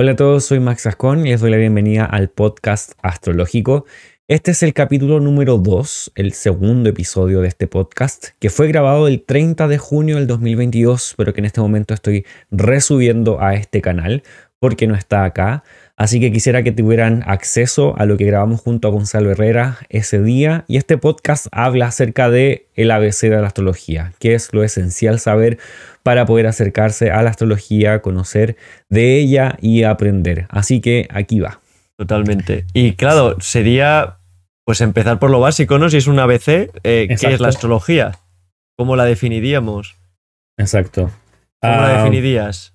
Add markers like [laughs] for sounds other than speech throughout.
Hola a todos, soy Max Ascon y les doy la bienvenida al podcast astrológico. Este es el capítulo número 2, el segundo episodio de este podcast, que fue grabado el 30 de junio del 2022, pero que en este momento estoy resubiendo a este canal porque no está acá. Así que quisiera que tuvieran acceso a lo que grabamos junto a Gonzalo Herrera ese día. Y este podcast habla acerca de el ABC de la astrología, que es lo esencial saber para poder acercarse a la astrología, conocer de ella y aprender. Así que aquí va. Totalmente. Y claro, sería pues empezar por lo básico, ¿no? Si es un ABC, eh, ¿qué es la astrología? ¿Cómo la definiríamos? Exacto. ¿Cómo la ah, definirías?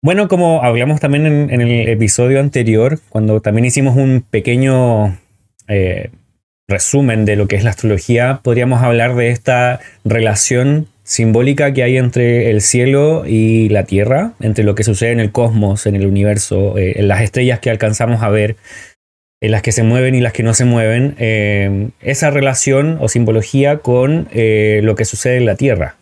Bueno, como hablamos también en, el episodio anterior, cuando también hicimos un pequeño eh, resumen de lo que es la astrología, podríamos hablar de esta relación simbólica que hay entre el cielo y la tierra, entre lo que sucede en el cosmos, en el universo, eh, en las estrellas que alcanzamos a ver, en las que se mueven y las que no se mueven, eh, esa relación o simbología con lo que sucede en la tierra.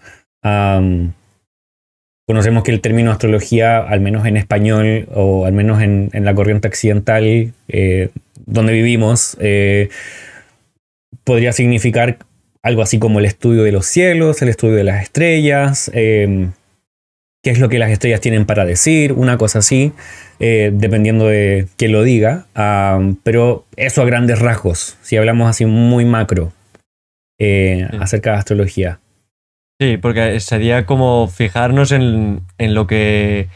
Conocemos que el término astrología, al menos en español o al menos en, la corriente occidental eh, donde vivimos, eh, podría significar algo así como el estudio de los cielos, el estudio de las estrellas, eh, qué es lo que las estrellas tienen para decir, una cosa así, dependiendo de quién lo diga, pero eso a grandes rasgos, si hablamos así muy macro acerca de astrología. Sí, porque sería como fijarnos en, lo que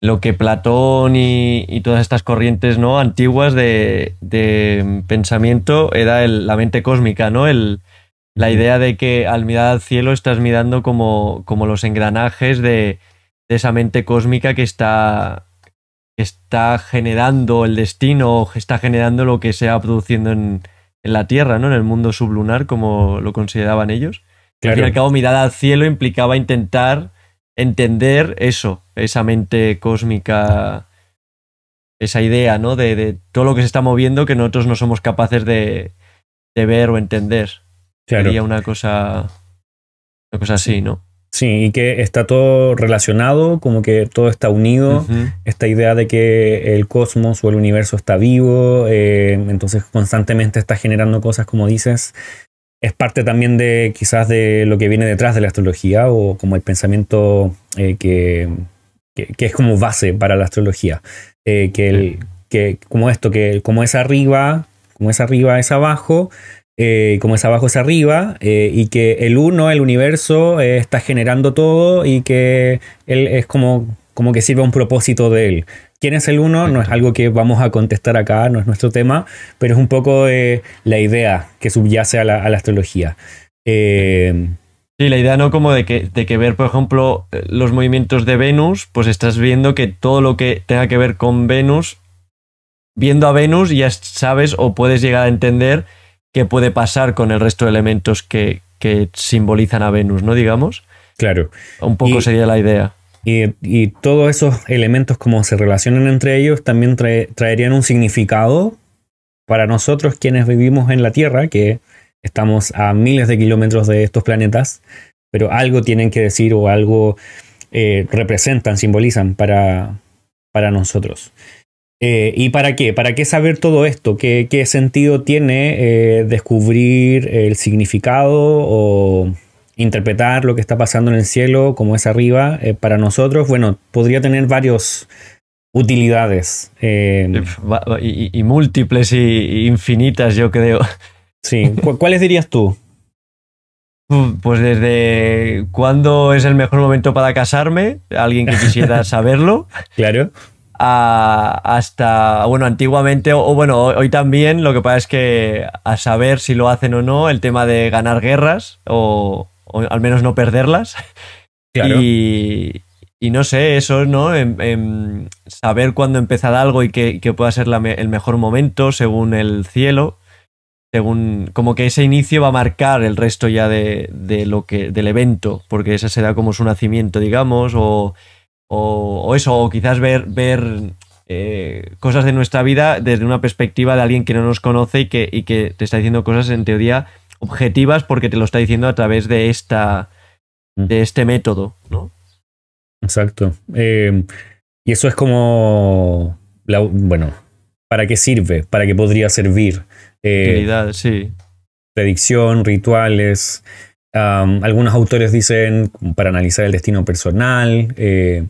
lo que Platón y, todas estas corrientes ¿no? antiguas de, pensamiento era la mente cósmica, ¿no? El, la idea de que al mirar al cielo estás mirando como, como los engranajes de, esa mente cósmica que está, que está generando el destino, está generando lo que se va produciendo en, en la Tierra, ¿no? En el mundo sublunar, como lo consideraban ellos. Al fin y al cabo, mirada al cielo implicaba intentar entender eso, esa mente cósmica, esa idea, ¿no? De, todo lo que se está moviendo que nosotros no somos capaces de, ver o entender. Sería una cosa, una cosa así, ¿no? Sí, y que está todo relacionado, como que todo está unido. Esta idea de que el cosmos o el universo está vivo, eh, entonces constantemente está generando cosas, como dices, es parte también de quizás de lo que viene detrás de la astrología o como el pensamiento eh, que, que, es como base para la astrología. Eh, que, el, que como esto, que como es arriba, como es arriba es abajo, eh, como es abajo es arriba, y que el uno, el universo, está generando todo y que él es como, como que sirve a un propósito de él. ¿Quién es el uno? No es algo que vamos a contestar acá, no es nuestro tema, pero es un poco la idea que subyace a la, astrología. Eh, sí, la idea no como de que, de que ver, por ejemplo, los movimientos de Venus, pues estás viendo que todo lo que tenga que ver con Venus, viendo a Venus ya sabes o puedes llegar a entender qué puede pasar con el resto de elementos que, simbolizan a Venus, ¿no? Digamos. Claro. Un poco sería la idea. Y, todos esos elementos como se relacionan entre ellos también traerían un significado para nosotros quienes vivimos en la Tierra, que estamos a miles de kilómetros de estos planetas, pero algo tienen que decir o algo eh, representan, simbolizan para, para nosotros. Eh, ¿Y para qué? ¿Para qué saber todo esto? ¿Qué, qué sentido tiene eh, descubrir el significado o interpretar lo que está pasando en el cielo como es arriba, eh, para nosotros, bueno, podría tener varias utilidades. Eh, y, múltiples y, infinitas, yo creo. Sí, ¿cuáles dirías tú? Pues desde cuándo es el mejor momento para casarme, alguien que quisiera [laughs] saberlo. claro. hasta, bueno, antiguamente, o, bueno, hoy también, lo que pasa es que a saber si lo hacen o no, el tema de ganar guerras o, o al menos no perderlas. Y, no sé, eso, ¿no? En, saber cuándo empezar algo y que, pueda ser el mejor momento según el cielo. Según, como que ese inicio va a marcar el resto ya de, lo que, del evento, porque ese será como su nacimiento, digamos, o, o, eso, o quizás ver, ver eh, cosas de nuestra vida desde una perspectiva de alguien que no nos conoce y que, y que te está diciendo cosas en teoría objetivas porque te lo está diciendo a través de esta de este método, ¿no? Exacto. Eh, y eso es como, bueno, ¿para qué sirve? ¿Para qué podría servir? Eh, sí. Predicción, rituales. algunos autores dicen para analizar el destino personal. Eh,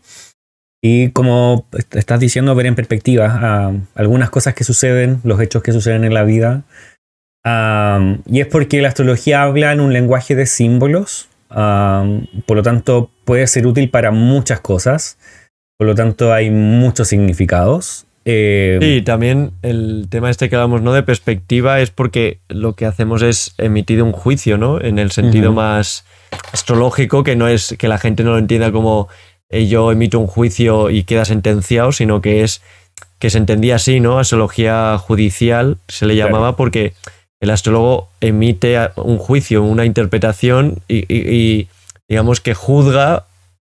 y como estás diciendo, ver en perspectiva algunas cosas que suceden, los hechos que suceden en la vida. Y es porque la astrología habla en un lenguaje de símbolos, por lo tanto puede ser útil para muchas cosas, por lo tanto hay muchos significados. Eh, sí, también el tema este que hablamos ¿no? de perspectiva es porque lo que hacemos es emitir un juicio, ¿no? En el sentido más astrológico, que no es que la gente no lo entienda como eh, yo emito un juicio y queda sentenciado, sino que es que se entendía así, ¿no? Astrología judicial se le llamaba porque el astrólogo emite un juicio, una interpretación y, digamos que juzga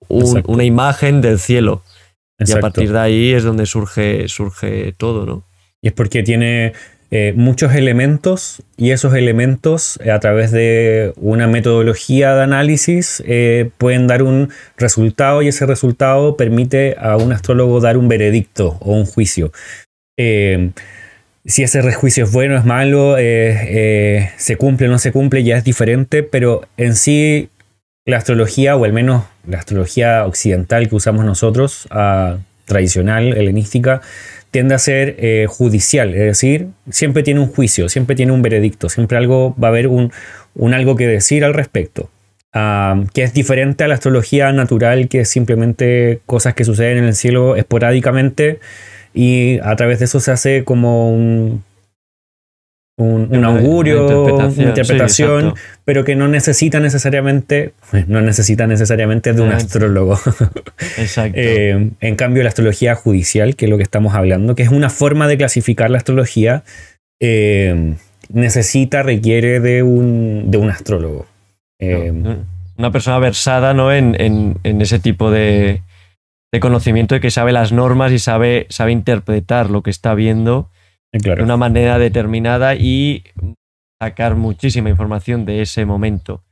una imagen del cielo. Y a partir de ahí es donde surge, surge todo, ¿no? Y es porque tiene eh, muchos elementos y esos elementos eh, a través de una metodología de análisis eh, pueden dar un resultado y ese resultado permite a un astrólogo dar un veredicto o un juicio. Si ese juicio es bueno, es malo, se cumple o no se cumple, ya es diferente, pero en sí la astrología, o al menos la astrología occidental que usamos nosotros, ah, tradicional, helenística, tiende a ser eh, judicial, es decir, siempre tiene un juicio, siempre tiene un veredicto, siempre algo va a haber un, algo que decir al respecto. Ah, que es diferente a la astrología natural, que es simplemente cosas que suceden en el cielo esporádicamente y a través de eso se hace como un, un, augurio, una interpretación, pero que no necesita necesariamente, no necesita necesariamente de un astrólogo. [laughs] Exacto. Eh, en cambio, la astrología judicial, que es lo que estamos hablando, que es una forma de clasificar la astrología, eh, necesita, requiere de un, de un astrólogo. Eh, una persona versada ¿no? en, ese tipo de, de, conocimiento de que sabe las normas y sabe, sabe interpretar lo que está viendo de una manera determinada y sacar muchísima información de ese momento.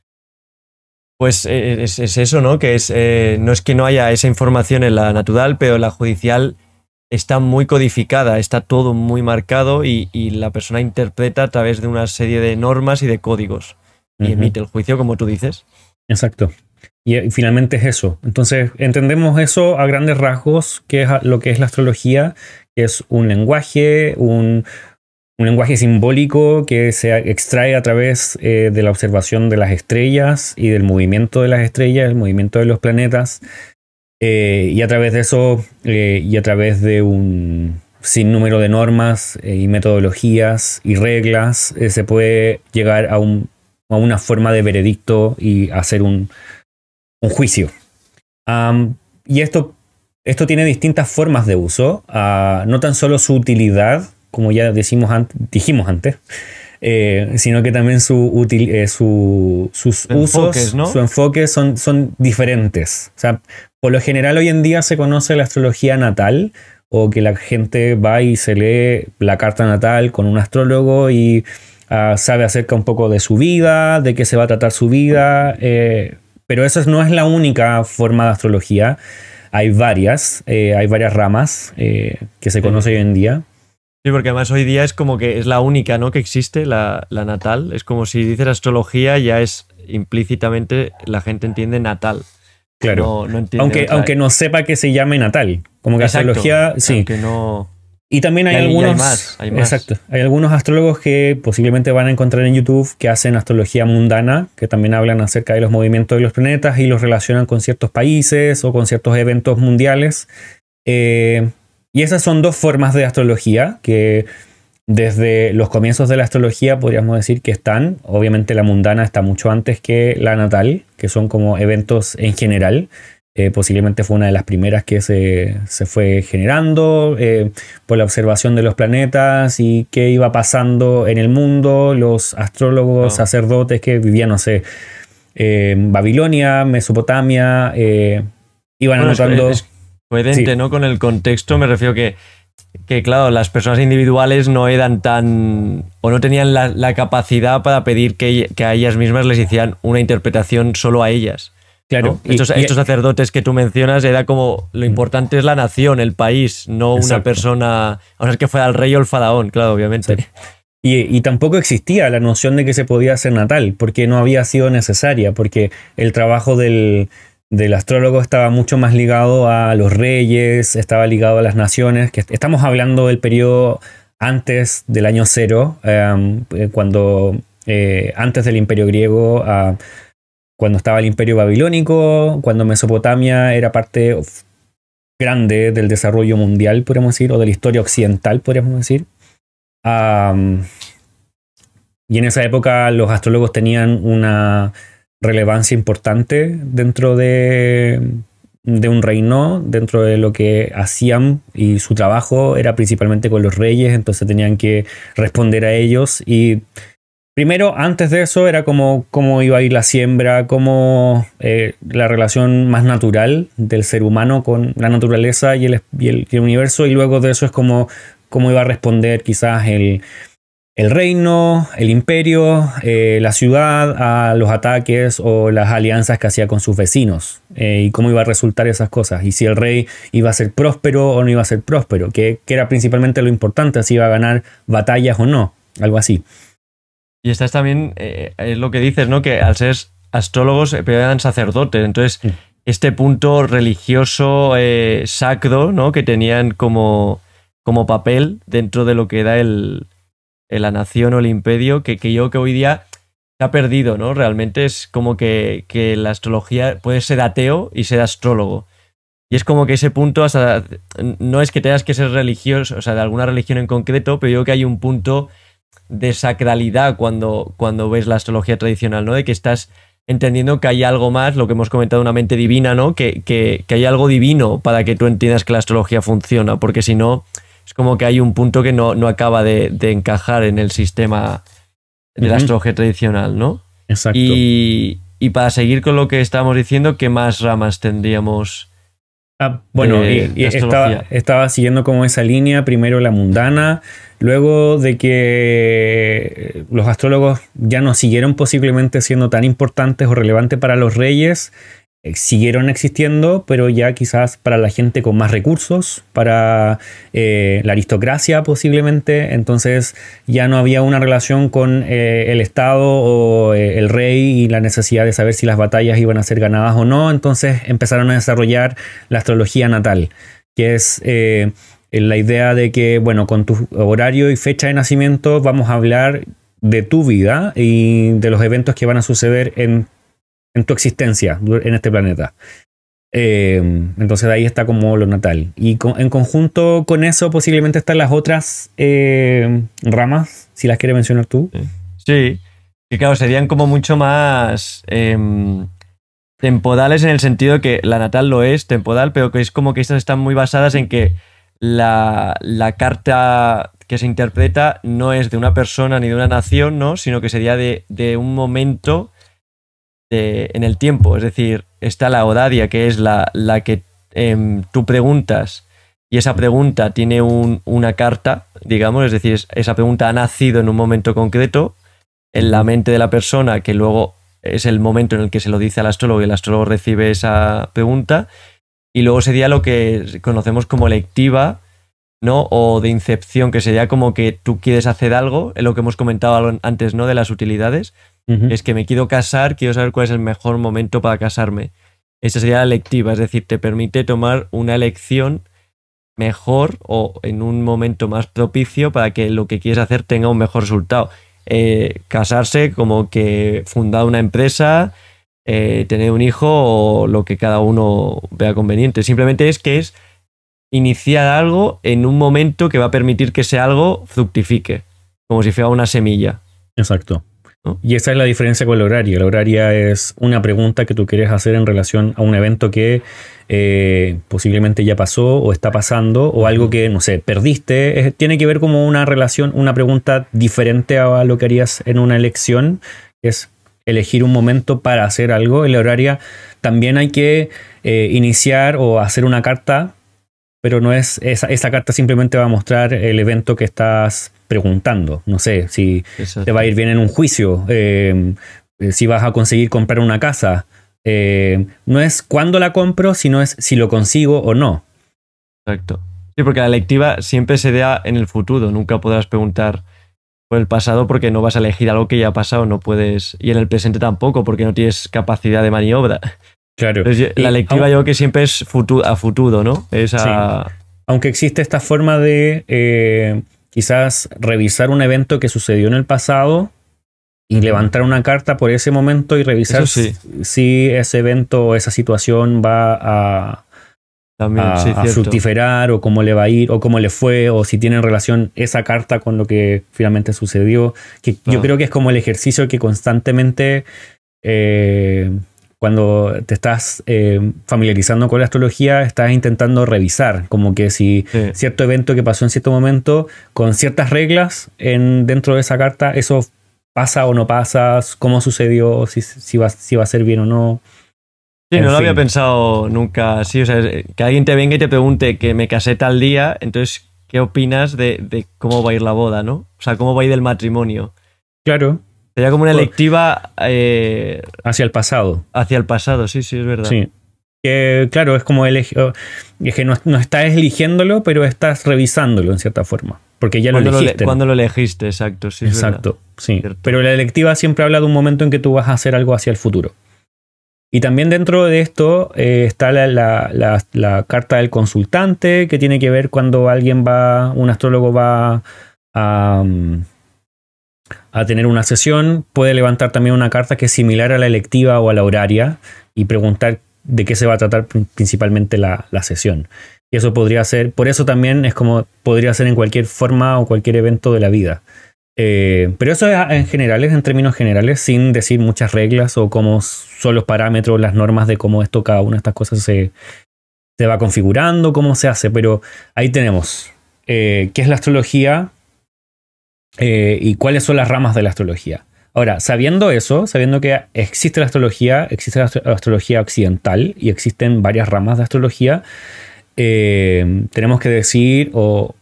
Pues eh, es, eso, ¿no? Que es, eh, no es que no haya esa información en la natural, pero en la judicial está muy codificada, está todo muy marcado y, la persona interpreta a través de una serie de normas y de códigos y emite el juicio, como tú dices. Exacto. Y, finalmente es eso. Entonces, entendemos eso a grandes rasgos, que es lo que es la astrología, es un lenguaje, un, lenguaje simbólico que se extrae a través eh, de la observación de las estrellas y del movimiento de las estrellas, el movimiento de los planetas, eh, y a través de eso eh, y a través de un sinnúmero de normas y metodologías y reglas, se puede llegar a, una forma de veredicto y hacer un, juicio. y esto esto tiene distintas formas de uso, ah, no tan solo su utilidad, como ya decimos dijimos antes, eh, sino que también su eh, sus usos, su enfoque son, son diferentes. O sea, por lo general hoy en día se conoce la astrología natal o que la gente va y se lee la carta natal con un astrólogo y ah, sabe acerca un poco de su vida, de qué se va a tratar su vida, eh, pero eso no es la única forma de astrología. Hay varias, eh, hay varias ramas eh, que se conocen hoy en día. Sí, porque además hoy día es como que es la única ¿no? que existe, la, natal. Es como si dices astrología, ya es implícitamente la gente entiende natal. Claro. aunque, aunque no sepa que se llame natal. Como que astrología, sí. Aunque no. Y también hay, algunos. Hay Exacto. Hay algunos astrólogos que posiblemente van a encontrar en YouTube que hacen astrología mundana, que también hablan acerca de los movimientos de los planetas y los relacionan con ciertos países o con ciertos eventos mundiales. Eh, y esas son dos formas de astrología que desde los comienzos de la astrología podríamos decir que están. Obviamente la mundana está mucho antes que la natal, que son como eventos en general. Eh, posiblemente fue una de las primeras que se, fue generando eh, por la observación de los planetas y qué iba pasando en el mundo, los astrólogos, ah. sacerdotes que vivían, no sé, en Babilonia, Mesopotamia, eh, iban anotando... Es, coherente, ¿no? Con el contexto, me refiero que, que, claro, las personas individuales no eran tan... o no tenían la, capacidad para pedir que, que a ellas mismas les hicieran una interpretación solo a ellas Claro. Estos, sacerdotes que tú mencionas era como lo mm. importante es la nación, el país, no una persona, a no ser que fuera el rey o el faraón, claro, obviamente. Y, tampoco existía la noción de que se podía hacer natal, porque no había sido necesaria, porque el trabajo del, astrólogo estaba mucho más ligado a los reyes, estaba ligado a las naciones, que estamos hablando del periodo antes del año cero, em, eh, cuando eh, antes del imperio griego, cuando estaba el imperio babilónico, cuando Mesopotamia era parte grande del desarrollo mundial, podríamos decir, o de la historia occidental, podríamos decir. Y en esa época los astrólogos tenían una relevancia importante dentro de, de un reino, dentro de lo que hacían y su trabajo era principalmente con los reyes, entonces tenían que responder a ellos y Primero, antes de eso, era como cómo iba a ir la siembra, cómo eh, la relación más natural del ser humano con la naturaleza y el, universo, y luego de eso es como cómo iba a responder quizás el, reino, el imperio, eh, la ciudad a los ataques o las alianzas que hacía con sus vecinos eh, y cómo iba a resultar esas cosas y si el rey iba a ser próspero o no iba a ser próspero, que, era principalmente lo importante, si iba a ganar batallas o no, algo así. Y estás también, eh, es lo que dices, ¿no? Que al ser astrólogos eran sacerdotes, entonces este punto religioso sacro, ¿no? Que tenían como como papel dentro de lo que era el, la nación o el imperio, que, que, yo que hoy día se ha perdido, ¿no? Realmente es como que, que, la astrología puede ser ateo y ser astrólogo. Y es como que ese punto, hasta, no es que tengas que ser religioso, o sea, de alguna religión en concreto, pero yo creo que hay un punto de sacralidad cuando, cuando ves la astrología tradicional, ¿no? De que estás entendiendo que hay algo más, lo que hemos comentado, una mente divina, ¿no? Que, que, que hay algo divino para que tú entiendas que la astrología funciona, porque si no, es como que hay un punto que no, acaba de, encajar en el sistema de la astrología tradicional, ¿no? Exacto. Y, para seguir con lo que estábamos diciendo, ¿qué más ramas tendríamos? Ah, bueno, estaba, estaba, siguiendo como esa línea, primero la mundana, luego de que los astrólogos ya no siguieron posiblemente siendo tan importantes o relevantes para los reyes, eh, siguieron existiendo, pero ya quizás para la gente con más recursos, para eh, la aristocracia posiblemente, entonces ya no había una relación con eh, el Estado o el rey y la necesidad de saber si las batallas iban a ser ganadas o no, entonces empezaron a desarrollar la astrología natal, que es la idea de que, bueno, con tu horario y fecha de nacimiento vamos a hablar de tu vida y de los eventos que van a suceder en en tu existencia en este planeta. Eh, entonces ahí está como lo natal. Y en conjunto con eso posiblemente están las otras eh, ramas, si las quieres mencionar tú. Sí, que claro, serían como mucho más em, temporales en el sentido que la natal lo es, temporal, pero que es como que estas están muy basadas en que la, la carta que se interpreta no es de una persona ni de una nación, ¿no? sino que sería de, de un momento en el tiempo. Es decir, está la odadia, que es la, la que em, tú preguntas y esa pregunta tiene una carta, digamos, es decir, esa pregunta ha nacido en un momento concreto en la mente de la persona, que luego es el momento en el que se lo dice al astrólogo y el astrólogo recibe esa pregunta. Y luego sería lo que conocemos como electiva, ¿no? O de incepción, que sería como que tú quieres hacer algo, en lo que hemos comentado antes, ¿no? De las utilidades es que me quiero casar, quiero saber cuál es el mejor momento para casarme. Esa sería la electiva, es decir, te permite tomar una elección mejor o en un momento más propicio para que lo que quieres hacer tenga un mejor resultado. Eh, casarse como que fundar una empresa, eh, tener un hijo o lo que cada uno vea conveniente. Simplemente es que es iniciar algo en un momento que va a permitir que ese algo fructifique, como si fuera una semilla. Exacto. Y esa es la diferencia con la horaria. La horaria es una pregunta que tú quieres hacer en relación a un evento que eh, posiblemente ya pasó o está pasando o algo que, no sé, perdiste. tiene que ver como una relación, una pregunta diferente a lo que harías en una elección. Es elegir un momento para hacer algo. En la horaria también hay que eh, iniciar o hacer una carta pero no es esa, esa, carta simplemente va a mostrar el evento que estás preguntando. No sé si te va a ir bien en un juicio, eh, si vas a conseguir comprar una casa, Eh, no es cuándo la compro, sino es si lo consigo o no. Exacto. Sí, porque la electiva siempre se da en el futuro. Nunca podrás preguntar por el pasado porque no vas a elegir algo que ya ha pasado, no puedes. Y en el presente tampoco, porque no tienes capacidad de maniobra. Claro. la electiva yo creo que siempre es a futuro, ¿no? Es Aunque existe esta forma de eh, quizás revisar un evento que sucedió en el pasado y levantar una carta por ese momento y revisar si ese evento o esa situación va a, a, fructiferar o cómo le va a ir o cómo le fue o si tiene relación esa carta con lo que finalmente sucedió. Que Yo creo que es como el ejercicio que constantemente eh, cuando te estás eh, familiarizando con la astrología, estás intentando revisar, como que si cierto evento que pasó en cierto momento, con ciertas reglas en, dentro de esa carta, eso pasa o no pasa, cómo sucedió, si, si, va, si va a ser bien o no. Sí, no lo había pensado nunca así. O sea, que alguien te venga y te pregunte que me casé tal día, entonces, ¿qué opinas de, de cómo va a ir la boda, no? O sea, ¿cómo va a ir el matrimonio? Claro. Sería como una electiva. Eh, hacia el pasado. Hacia el pasado, sí, sí, es verdad. Sí. Que, claro, es como elegir. Es que no, estás eligiéndolo, pero estás revisándolo en cierta forma. Porque ya lo elegiste. cuando lo elegiste, exacto, sí. Exacto, sí. Pero la electiva siempre habla de un momento en que tú vas a hacer algo hacia el futuro. Y también dentro de esto eh, está la, la, carta del consultante, que tiene que ver cuando alguien va, un astrólogo va a. Mm, a tener una sesión, puede levantar también una carta que es similar a la electiva o a la horaria y preguntar de qué se va a tratar principalmente la, sesión. Y eso podría ser, por eso también es como podría ser en cualquier forma o cualquier evento de la vida. Eh, pero eso es en generales, en términos generales, sin decir muchas reglas o cómo son los parámetros, las normas de cómo esto, cada una de estas cosas se, se va configurando, cómo se hace. Pero ahí tenemos eh, qué es la astrología, eh, y cuáles son las ramas de la astrología. Ahora, sabiendo eso, sabiendo que existe la astrología, existe la astrología occidental y existen varias ramas de astrología, eh, tenemos que decir o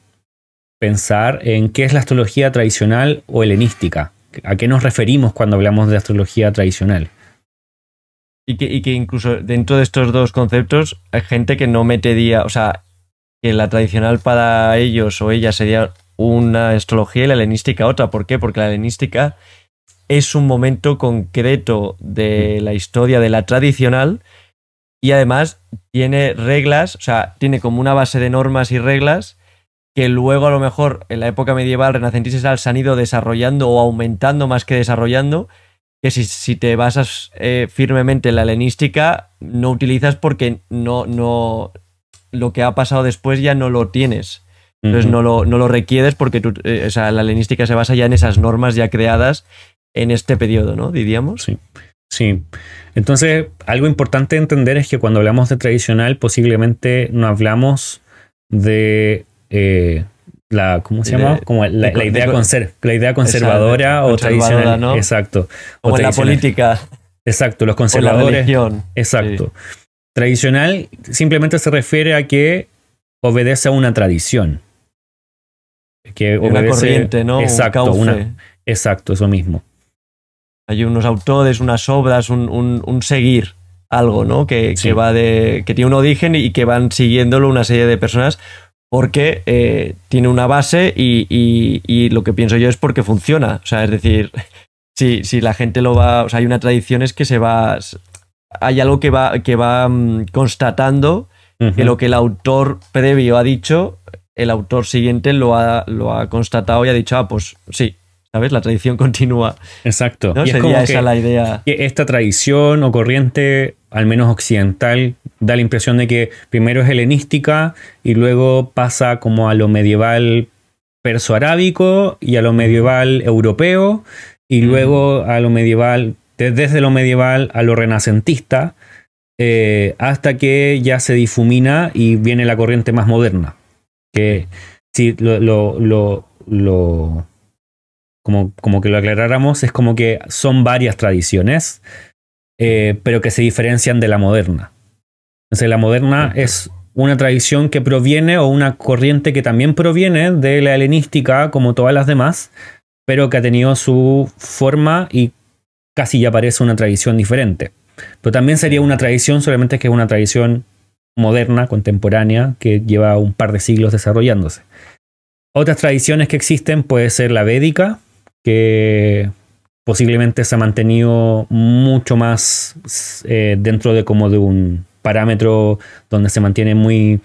pensar en qué es la astrología tradicional o helenística. ¿A qué nos referimos cuando hablamos de astrología tradicional? Y que, y que incluso dentro de estos dos conceptos hay gente que no metería, o sea, que la tradicional para ellos o ella sería una astrología y la helenística otra. ¿Por qué? Porque la helenística es un momento concreto de la historia de la tradicional y además tiene reglas, o sea, tiene como una base de normas y reglas que luego a lo mejor en la época medieval renacentista se han ido desarrollando o aumentando más que desarrollando, que si, si te basas eh, firmemente en la helenística, no utilizas porque no, no, lo que ha pasado después ya no lo tienes. Entonces no, lo, no, lo, requieres porque eh, o sea, la helenística se basa ya en esas normas ya creadas en este periodo, ¿no? Diríamos. Sí. Sí. Entonces, algo importante entender es que cuando hablamos de tradicional, posiblemente no hablamos de eh, la, ¿cómo se llama? Como la, idea, la idea conservadora o tradicional. Exacto. O la política. Exacto, los conservadores. Exacto. Tradicional simplemente se refiere a que obedece a una tradición que una corriente, ¿no? Exacto, exacto, eso mismo. Hay unos autores, unas obras, un, seguir algo, ¿no? Que, va de. que tiene un origen y que van siguiéndolo una serie de personas porque eh, tiene una base y, lo que pienso yo es porque funciona. O sea, es decir, [laughs] si, si la gente lo va. O sea, hay una tradición es que se va. Hay algo que va, que va mm, constatando que lo que el autor previo ha dicho el autor siguiente lo ha, lo ha constatado y ha dicho, ah, pues sí, ¿sabes? La tradición [laughs] continúa. Exacto. Y Sería esa la idea. Esta tradición o corriente, al menos occidental, da la impresión de que primero es helenística y luego pasa como a lo medieval perso-arábico y a lo medieval europeo y luego a lo medieval, desde lo medieval a lo renacentista, eh, hasta que ya se difumina y viene la corriente más moderna que si lo, lo, como, como, que lo aclaráramos, es como que son varias tradiciones, eh, pero que se diferencian de la moderna. Entonces la moderna es una tradición que proviene o una corriente que también proviene de la helenística como todas las demás, pero que ha tenido su forma y casi ya parece una tradición diferente. pero también sería una tradición, solamente que es una tradición moderna, contemporánea, que lleva un par de siglos desarrollándose. Otras tradiciones que existen puede ser la védica, que posiblemente se ha mantenido mucho más eh, dentro de como de un parámetro donde se mantiene muy,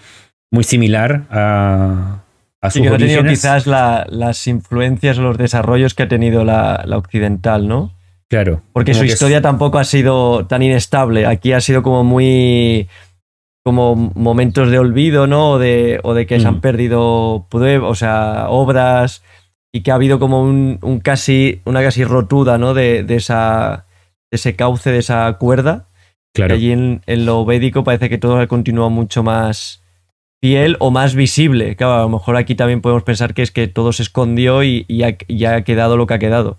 muy similar a, a sus y que ha tenido quizás la- las influencias o los desarrollos que ha tenido la, la occidental, ¿no? Claro. Porque su es- historia tampoco ha sido tan inestable. Aquí ha sido como muy. Como momentos de olvido, ¿no? O de, o de que se Mm. han perdido prue- o sea, obras y que ha habido como un, un casi. una casi rotura, ¿no? De, de esa. de ese cauce, de esa cuerda. Claro. Y allí en, en lo védico parece que todo ha continuado mucho más fiel o más visible. Claro, a lo mejor aquí también podemos pensar que es que todo se escondió y, y ha, y ha quedado lo que ha quedado.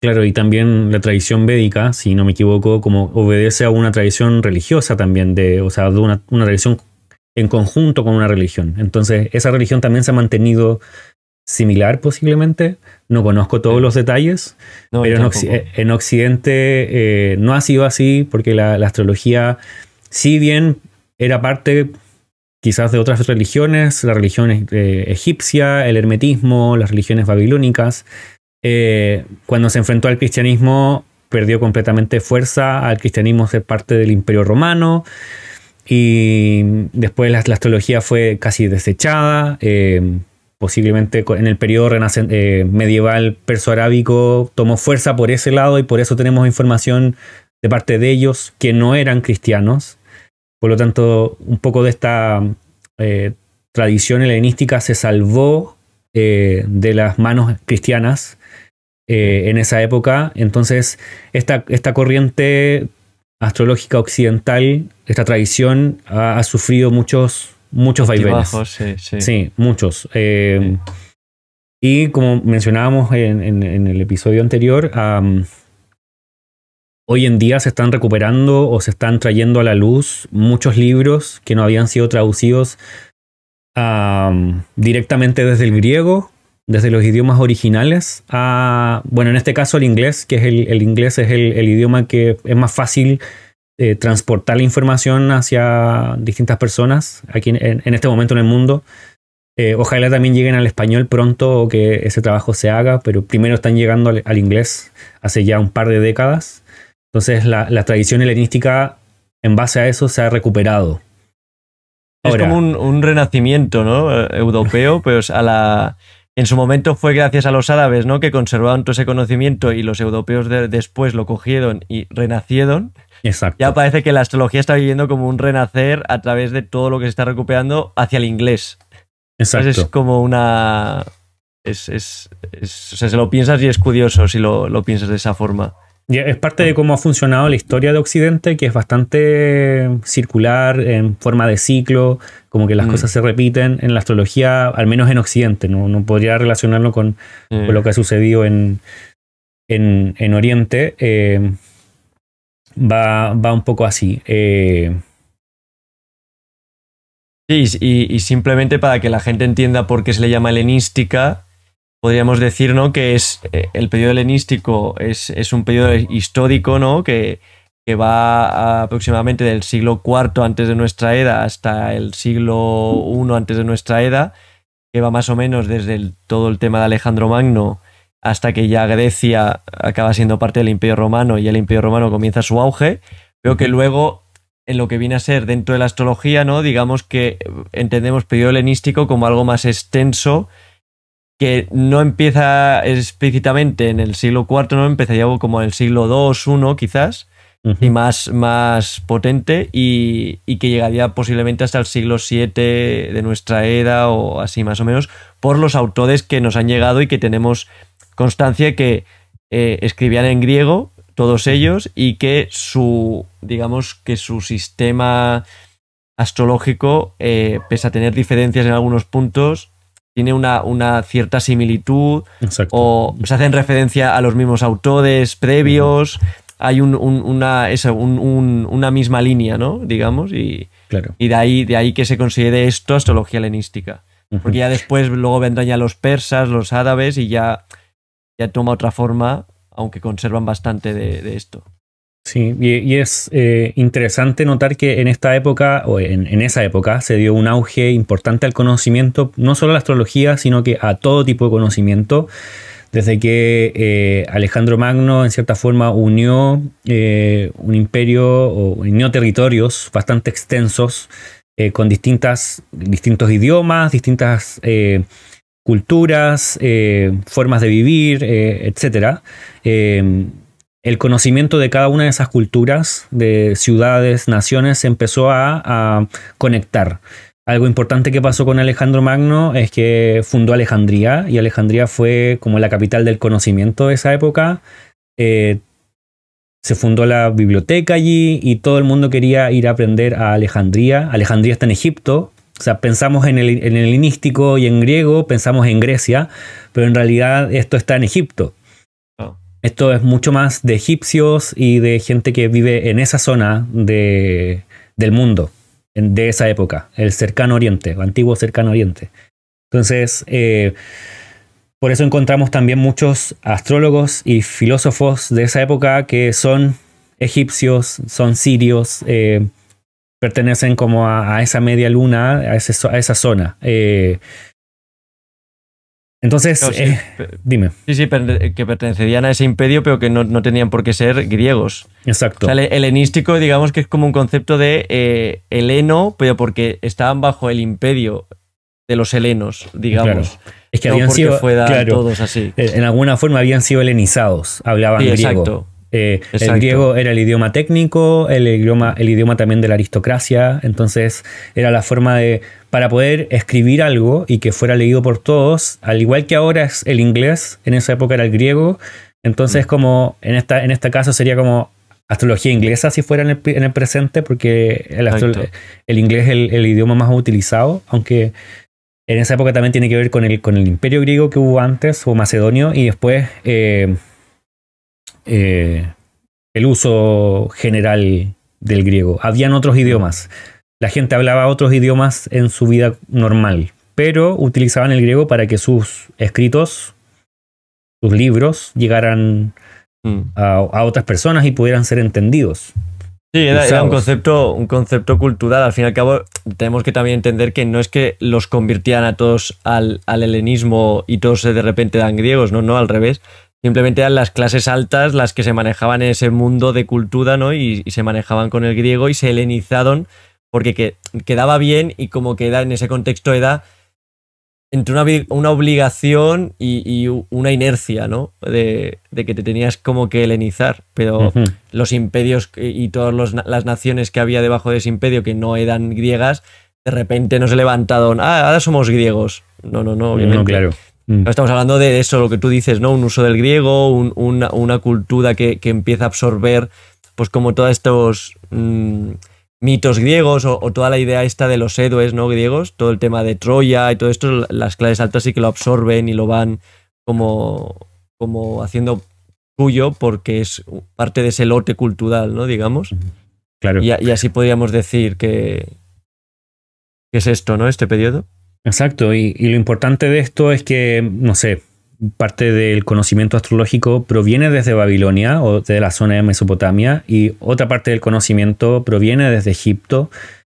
Claro, y también la tradición védica, si no me equivoco, como obedece a una tradición religiosa también, de, o sea, de una, una tradición en conjunto con una religión. Entonces, esa religión también se ha mantenido similar posiblemente. No conozco todos los detalles, No, pero en, Occidente eh, no ha sido así porque la, la astrología, si bien era parte quizás de otras religiones, la religión eh, egipcia, el hermetismo, las religiones babilónicas, eh, cuando se enfrentó al cristianismo perdió completamente fuerza al cristianismo ser parte del imperio romano y después la, astrología fue casi desechada. eh, posiblemente en el periodo eh, medieval perso-arábico tomó fuerza por ese lado y por eso tenemos información de parte de ellos que no eran cristianos. Por lo tanto, un poco de esta eh, tradición helenística se salvó de las manos cristianas eh, en esa época. Entonces, esta, esta corriente astrológica occidental, esta tradición, ha, ha sufrido muchos, muchos vaivenes. Sí, sí. Sí, muchos. Eh, Y como mencionábamos en, en- en el episodio anterior, hoy en día se están recuperando o se están trayendo a la luz muchos libros que no habían sido traducidos am, directamente desde el griego, desde los idiomas originales, a, bueno, en este caso el inglés, que es el, el inglés es el, el idioma que es más fácil eh, transportar la información hacia distintas personas aquí en, en este momento en el mundo. Eh, ojalá también lleguen al español pronto o que ese trabajo se haga, pero primero están llegando al, al inglés hace ya un par de décadas. Entonces la, la tradición helenística en base a eso se ha recuperado. Es Ahora- como un, un renacimiento, ¿no? Eh, Europeo, pues a la. En su momento fue gracias a los árabes, ¿no? Que conservaban todo ese conocimiento y los europeos de- después lo cogieron y renacieron. Exacto. Ya parece que la astrología está viviendo como un renacer a través de todo lo que se está recuperando hacia el inglés. Exacto. Entonces es como una. Es, es, es- o sea, se lo piensas y es curioso si lo, lo piensas de esa forma. Y es parte de cómo ha funcionado la historia de Occidente, que es bastante circular, en forma de ciclo, como que las Mm. cosas se repiten en la astrología, al menos en Occidente. No, no podría relacionarlo con, con lo que ha sucedido en, en, en Oriente. Eh, va, va un poco así. Eh, Sí, y, y simplemente para que la gente entienda por qué se le llama helenística, podríamos decir ¿no? que es eh, el periodo helenístico es, es un periodo histórico ¿no? que, que va aproximadamente del siglo IV antes de nuestra era hasta el siglo I antes de nuestra era, que va más o menos desde todo el tema de Alejandro Magno hasta que ya Grecia acaba siendo parte del Imperio Romano y el Imperio Romano comienza su auge, pero que luego en lo que viene a ser dentro de la astrología, ¿no? Digamos que entendemos periodo helenístico como algo más extenso que no empieza explícitamente en el siglo IV, ¿no? Empezaría como en el siglo II, I quizás, y más, más potente, y, y que llegaría posiblemente hasta el siglo VII de nuestra era o así más o menos, por los autores que nos han llegado y que tenemos constancia que eh, escribían en griego, todos ellos, y que su, digamos, que su sistema astrológico, eh, pese a tener diferencias en algunos puntos, tiene una, una cierta similitud Exacto. o se hacen referencia a los mismos autores previos. Hay un- un- una, eso, un- un- una misma línea, ¿no? Digamos, y, claro. y de, ahí, de ahí que se considere esto astrología helenística. Porque ya después luego vendrán ya los persas, los árabes y ya, ya toma otra forma, aunque conservan bastante de, de esto. Sí, y, es eh, interesante notar que en esta época, o en, esa época, se dio un auge importante al conocimiento, no solo a la astrología, sino que a todo tipo de conocimiento, desde que eh, Alejandro Magno, en cierta forma, unió eh, un imperio o unió territorios bastante extensos con distintas, distintos idiomas, distintas culturas, formas de vivir, etc el conocimiento de cada una de esas culturas, de ciudades, naciones, se empezó a, conectar. Algo importante que pasó con Alejandro Magno es que fundó Alejandría y Alejandría fue como la capital del conocimiento de esa época. Eh, se fundó la biblioteca allí y todo el mundo quería ir a aprender a Alejandría. Alejandría está en Egipto. O sea, pensamos en el, en el helenístico y en griego, pensamos en Grecia, pero en realidad esto está en Egipto. Esto es mucho más de egipcios y de gente que vive en esa zona de, del mundo, de esa época, el cercano oriente, el antiguo cercano oriente. Entonces, eh, por eso encontramos también muchos astrólogos y filósofos de esa época que son egipcios, son sirios, eh, pertenecen como a, esa media luna, a, a esa zona. Eh, entonces, eh, dime. Sí, sí, que pertenecerían a ese imperio, pero que no, tenían por qué ser griegos. Exacto. O sea, el helenístico, digamos que es como un concepto de eh, heleno, pero porque estaban bajo el imperio de los helenos, digamos. Es que habían sido todos así. Eh, en alguna forma habían sido helenizados, hablaban griego. Exacto. Eh, el griego era el idioma técnico, el idioma, el idioma también de la aristocracia, entonces era la forma de, para poder escribir algo y que fuera leído por todos, al igual que ahora es el inglés, en esa época era el griego, entonces mm. como en, esta, en este caso sería como astrología inglesa si fuera en el, presente, porque el, el inglés es el, idioma más utilizado, aunque en esa época también tiene que ver con el, con el imperio griego que hubo antes, o macedonio, y después... Eh, eh, el uso general del griego. Habían otros idiomas. La gente hablaba otros idiomas en su vida normal, pero utilizaban el griego para que sus escritos, sus libros, llegaran mm. a, otras personas y pudieran ser entendidos. Sí, era, un, concepto, un concepto cultural. Al fin y al cabo, tenemos que también entender que no es que los convirtieran a todos al, al helenismo y todos de repente eran griegos, no, no, al revés Simplemente eran las clases altas las que se manejaban en ese mundo de cultura, ¿no? Y, se manejaban con el griego y se helenizaron porque quedaba bien y como queda en ese contexto era entre una, obligación y, una inercia, ¿no? De, que te tenías como que helenizar, pero los imperios y todas las naciones que había debajo de ese imperio que no eran griegas, de repente no se levantaron, ah, ahora somos griegos. No, no, no, obviamente. No, claro. Mm. Estamos hablando de eso, lo que tú dices, ¿no? Un uso del griego, una, cultura que, empieza a absorber, pues como todos estos mm, mitos griegos o, toda la idea esta de los héroes, ¿no? Griegos, todo el tema de Troya y todo esto, las clases altas sí que lo absorben y lo van como, como haciendo suyo porque es parte de ese lote cultural, ¿no? Digamos. Claro. Y, y así podríamos decir que, que es esto, ¿no? Este periodo. Exacto, y, lo importante de esto es que, no sé, parte del conocimiento astrológico proviene desde Babilonia o de la zona de Mesopotamia y otra parte del conocimiento proviene desde Egipto,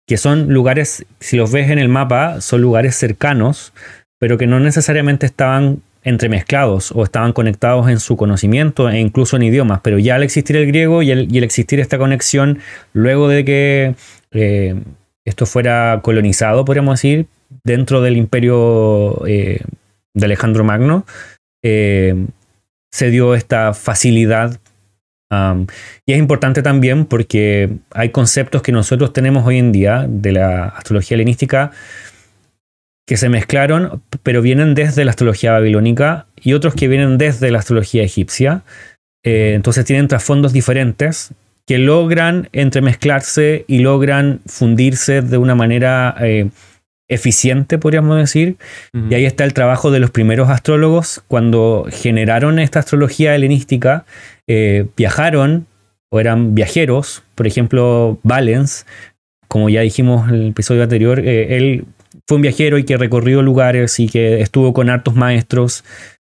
que son lugares, si los ves en el mapa, son lugares cercanos, pero que no necesariamente estaban entremezclados o estaban conectados en su conocimiento e incluso en idiomas, pero ya al existir el griego y el, existir esta conexión, luego de que eh, esto fuera colonizado, podríamos decir, dentro del imperio eh, de Alejandro Magno, eh, se dio esta facilidad. y es importante también porque hay conceptos que nosotros tenemos hoy en día de la astrología helenística que se mezclaron, pero vienen desde la astrología babilónica y otros que vienen desde la astrología egipcia. Eh, entonces tienen trasfondos diferentes que logran entremezclarse y logran fundirse de una manera eficiente, podríamos decir. Y ahí está el trabajo de los primeros astrólogos. Cuando generaron esta astrología helenística, eh, viajaron o eran viajeros. Por ejemplo, Valens, como ya dijimos en el episodio anterior, eh, él fue un viajero y que recorrió lugares y que estuvo con hartos maestros.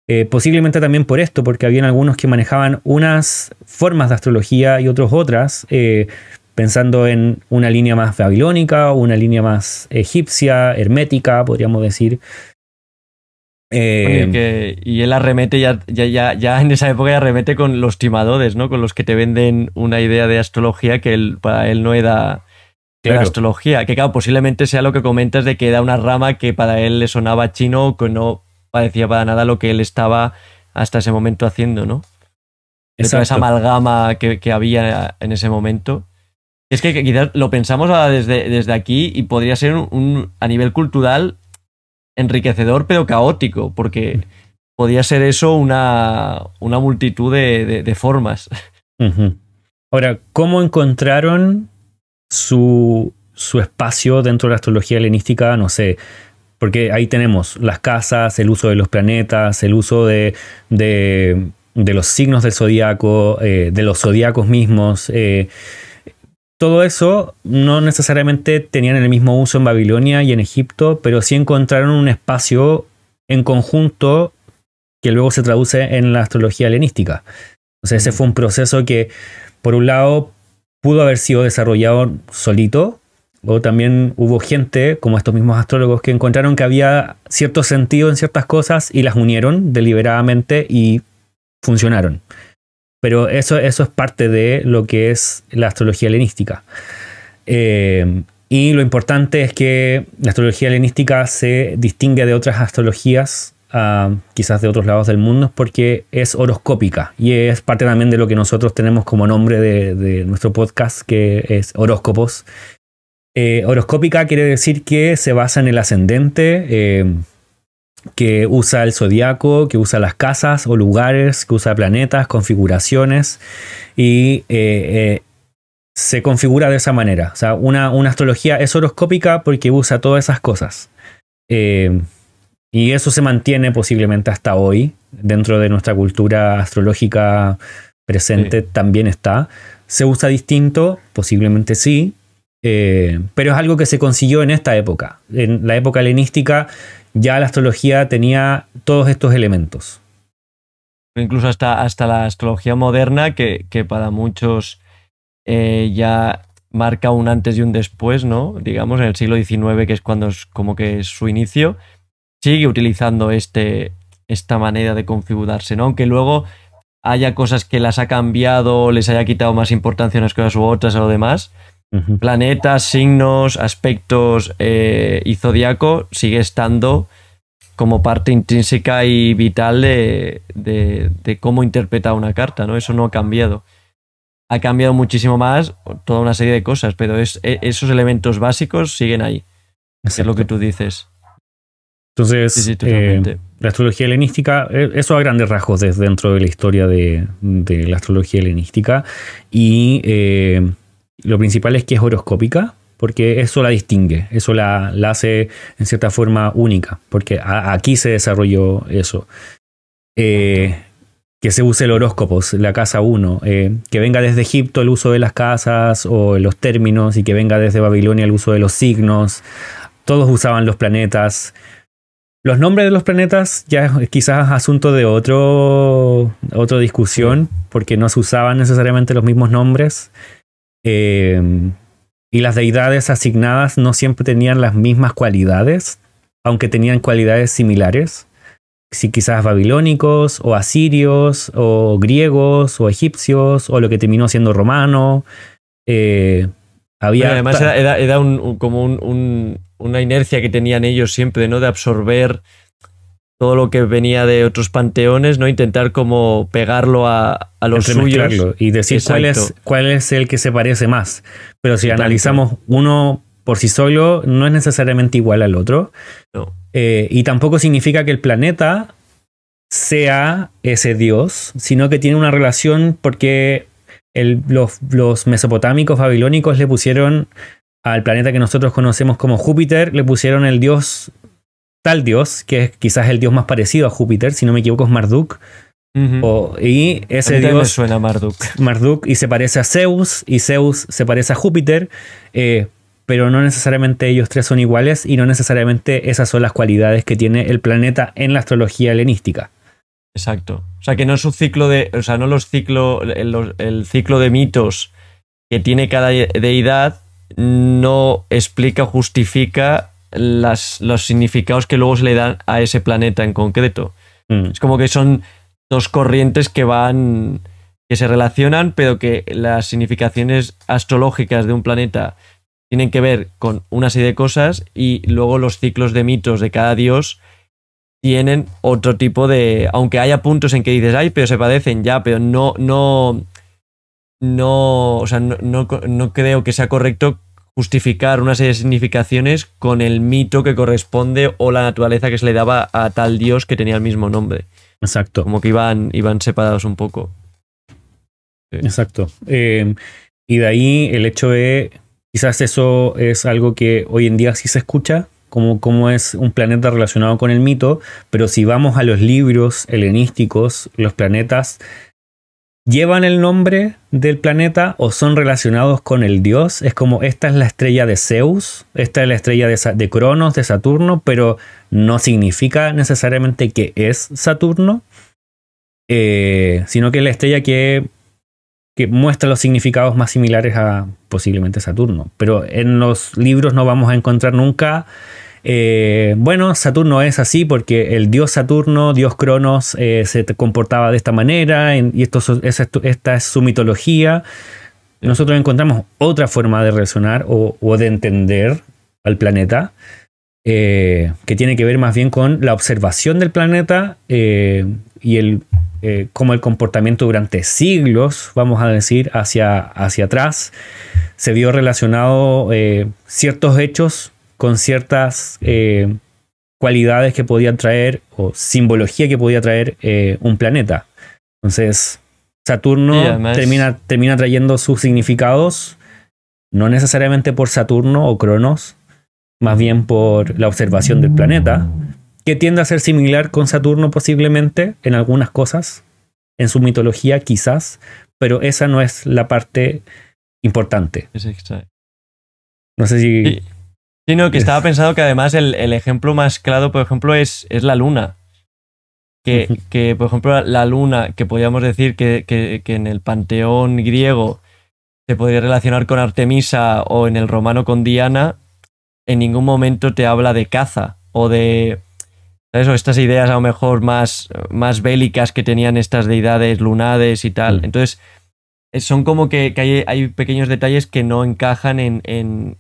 Eh, posiblemente también por esto, porque habían algunos que manejaban unas formas de astrología y otros otras, eh, pensando en una línea más babilónica, una línea más egipcia, hermética, podríamos decir. Eh, y él arremete ya, ya, ya, en esa época ya arremete con los timadores, ¿no? Con los que te venden una idea de astrología que él, para él no era, astrología. Que claro, posiblemente sea lo que comentas de que era una rama que para él le sonaba chino, que no parecía para nada lo que él estaba hasta ese momento haciendo, ¿no? Esa amalgama que, había en ese momento. Es que quizás lo pensamos desde, aquí y podría ser un, a nivel cultural enriquecedor pero caótico, porque podía ser eso una, una multitud de, formas. Ahora, ¿cómo encontraron su, su espacio dentro de la astrología helenística? No sé, porque ahí tenemos las casas, el uso de los planetas, el uso de, de, los signos del zodiaco, eh, de los zodiacos mismos. Eh, todo eso no necesariamente tenían el mismo uso en Babilonia y en Egipto, pero sí encontraron un espacio en conjunto que luego se traduce en la astrología helenística. O sea, ese fue un proceso que, por un lado, pudo haber sido desarrollado solito, o también hubo gente, como estos mismos astrólogos, que encontraron que había cierto sentido en ciertas cosas y las unieron deliberadamente y funcionaron. Pero eso, eso es parte de lo que es la astrología helenística. Eh, y lo importante es que la astrología helenística se distingue de otras astrologías, ah, quizás de otros lados del mundo, porque es horoscópica. Y es parte también de lo que nosotros tenemos como nombre de nuestro podcast, que es horóscopos. Eh, horoscópica quiere decir que se basa en el ascendente, eh, que usa el zodiaco, que usa las casas o lugares, que usa planetas, configuraciones y eh, se configura de esa manera. O sea, una, una, astrología es horoscópica porque usa todas esas cosas. y eso se mantiene posiblemente hasta hoy. Dentro de nuestra cultura astrológica presente también está. ¿Se usa distinto? Posiblemente sí, eh, pero es algo que se consiguió en esta época. En la época helenística ya la astrología tenía todos estos elementos. Incluso hasta, hasta la astrología moderna, que, para muchos eh, ya marca un antes y un después, ¿no? Digamos, en el siglo XIX, que es cuando es como que es su inicio, sigue utilizando este, esta manera de configurarse, ¿no? Aunque luego haya cosas que las ha cambiado, les haya quitado más importancia unas cosas u otras a lo demás, planetas, signos, aspectos eh, y zodiaco sigue estando como parte intrínseca y vital de, cómo interpretar una carta, ¿no? Eso no ha cambiado. Ha cambiado muchísimo más toda una serie de cosas, pero es, e, esos elementos básicos siguen ahí. Es lo que tú dices. Entonces, eh, la astrología helenística, eh, eso a grandes rasgos desde dentro de la historia de, la astrología helenística. Y lo principal es que es horoscópica, porque eso la distingue, eso la, hace en cierta forma única, porque aquí se desarrolló eso. Eh, que se use el horóscopo, la casa 1, eh, que venga desde Egipto el uso de las casas o los términos y que venga desde Babilonia el uso de los signos. Todos usaban los planetas. Los nombres de los planetas ya es quizás asunto de otro, otra discusión, porque no se usaban necesariamente los mismos nombres. Em, y las deidades asignadas no siempre tenían las mismas cualidades, aunque tenían cualidades similares. Si quizás babilónicos, o asirios, o griegos, o egipcios, o lo que terminó siendo romano. Eh, había además era, como una inercia que tenían ellos siempre, ¿no? De absorber todo lo que venía de otros panteones, ¿no? Intentar como pegarlo a, los suyos. Y decir cuál es, cuál es el que se parece más. Pero si analizamos uno por sí solo, no es necesariamente igual al otro. Eh, y tampoco significa que el planeta sea ese dios, sino que tiene una relación porque los, los mesopotámicos babilónicos le pusieron al planeta que nosotros conocemos como Júpiter, le pusieron el dios tal dios, que es quizás el dios más parecido a Júpiter, si no me equivoco es Marduk. y ese dios suena Marduk. Marduk y se parece a Zeus y Zeus se parece a Júpiter, eh, pero no necesariamente ellos tres son iguales y no necesariamente esas son las cualidades que tiene el planeta en la astrología helenística. Exacto. O sea, que no es un ciclo de. O sea, no los ciclo. El, ciclo de mitos que tiene cada deidad no explica o justifica las, los significados que luego se le dan a ese planeta en concreto. Mm. Es como que son dos corrientes que van. que se relacionan, pero que las significaciones astrológicas de un planeta tienen que ver con una serie de cosas y luego los ciclos de mitos de cada dios tienen otro tipo de. Aunque haya puntos en que dices, ay, pero se padecen ya, pero no, no. No. O sea, no, no, creo que sea correcto justificar una serie de significaciones con el mito que corresponde o la naturaleza que se le daba a tal dios que tenía el mismo nombre. Exacto. Como que iban, iban separados un poco. Exacto. Eh, y de ahí el hecho de Quizás eso es algo que hoy en día sí se escucha, como, como es un planeta relacionado con el mito, pero si vamos a los libros helenísticos, los planetas llevan el nombre del planeta o son relacionados con el dios. Es como esta es la estrella de Zeus, esta es la estrella de, Cronos, de Saturno, pero no significa necesariamente que es Saturno, eh, sino que es la estrella que que muestra los significados más similares a posiblemente Saturno. Pero en los libros no vamos a encontrar nunca, eh, bueno, Saturno es así porque el dios Saturno, dios Cronos, eh, se comportaba de esta manera y esto, esta es su mitología. Nosotros encontramos otra forma de relacionar o, de entender al planeta. Eh, que tiene que ver más bien con la observación del planeta y el como el comportamiento durante siglos, vamos a decir, hacia, hacia atrás, se vio relacionado ciertos hechos con ciertas eh, cualidades que podían traer o simbología que podía traer un planeta. Entonces, Saturno termina, termina trayendo sus significados, no necesariamente por Saturno o Cronos, más bien por la observación del planeta, que tiende a ser similar con Saturno posiblemente en algunas cosas, en su mitología quizás, pero esa no es la parte importante. No sé si... Sí. Sino que estaba [laughs] pensando que además el, ejemplo más claro, por ejemplo, es, es la luna. Que, que, por ejemplo, la luna, que podríamos decir que, que, que, en el panteón griego se podría relacionar con Artemisa o en el romano con Diana, en ningún momento te habla de caza o de, eso, estas ideas a lo mejor más, más bélicas que tenían estas deidades lunares y tal. Mm. Entonces, eh, son como que, hay, hay, pequeños detalles que no encajan en, en,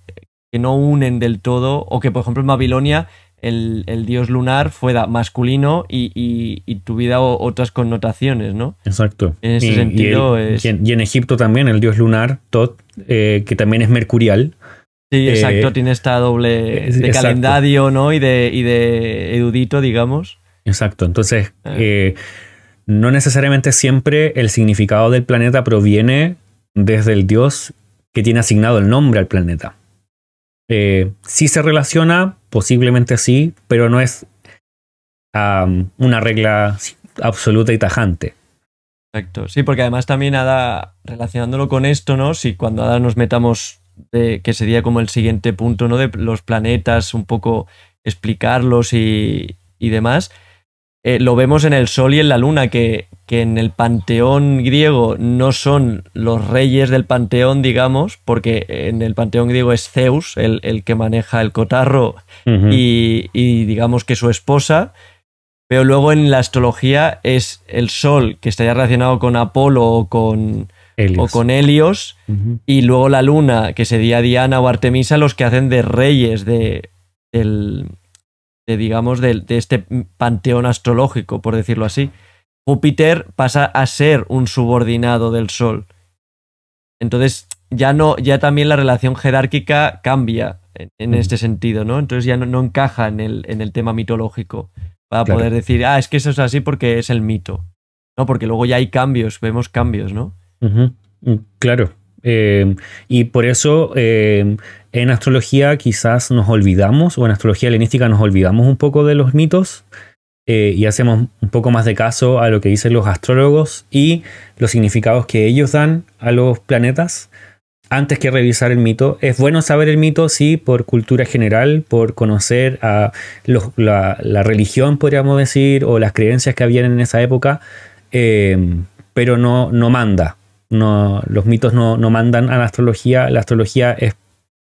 que no unen del todo, o que por ejemplo en Babilonia el, el dios lunar fuera masculino y, y, tuviera otras connotaciones, ¿no? Exacto. En ese sentido y, es... y, en, Egipto también el dios lunar, Tot, eh, que también es mercurial, Sí, exacto, eh, tiene esta doble de calendario, ¿no? Y de, y de erudito, digamos. Exacto, entonces ah. eh, no necesariamente siempre el significado del planeta proviene desde el dios que tiene asignado el nombre al planeta. Eh, sí se relaciona, posiblemente sí, pero no es una regla absoluta y tajante. Exacto, sí, porque además también Ada, relacionándolo con esto, ¿no? Si cuando Ada nos metamos que sería como el siguiente punto, ¿no? De los planetas, un poco explicarlos y, demás. Eh, lo vemos en el Sol y en la Luna, que, que, en el panteón griego no son los reyes del panteón, digamos, porque en el panteón griego es Zeus, el, que maneja el cotarro, y, y, digamos que su esposa. Pero luego en la astrología es el Sol, que estaría relacionado con Apolo o con, o con Helios, y luego la luna, que sería Diana o Artemisa, los que hacen de reyes de, digamos, de, este panteón astrológico, por decirlo así. Júpiter pasa a ser un subordinado del Sol. Entonces, ya no, ya también la relación jerárquica cambia en, este sentido, ¿no? Entonces ya no, encaja en el, en el, tema mitológico. Para poder decir, ah, es que eso es así porque es el mito. No, porque luego ya hay cambios, vemos cambios, ¿no? Mm, claro. Eh, y por eso eh, en astrología quizás nos olvidamos, o en astrología helenística nos olvidamos un poco de los mitos eh, y hacemos un poco más de caso a lo que dicen los astrólogos y los significados que ellos dan a los planetas. antes que revisar el mito. Es bueno saber el mito, sí, por cultura general, por conocer la, religión, podríamos decir, o las creencias que habían en esa época, eh, pero no, no manda. No, los mitos no, no, mandan a la astrología, la astrología es,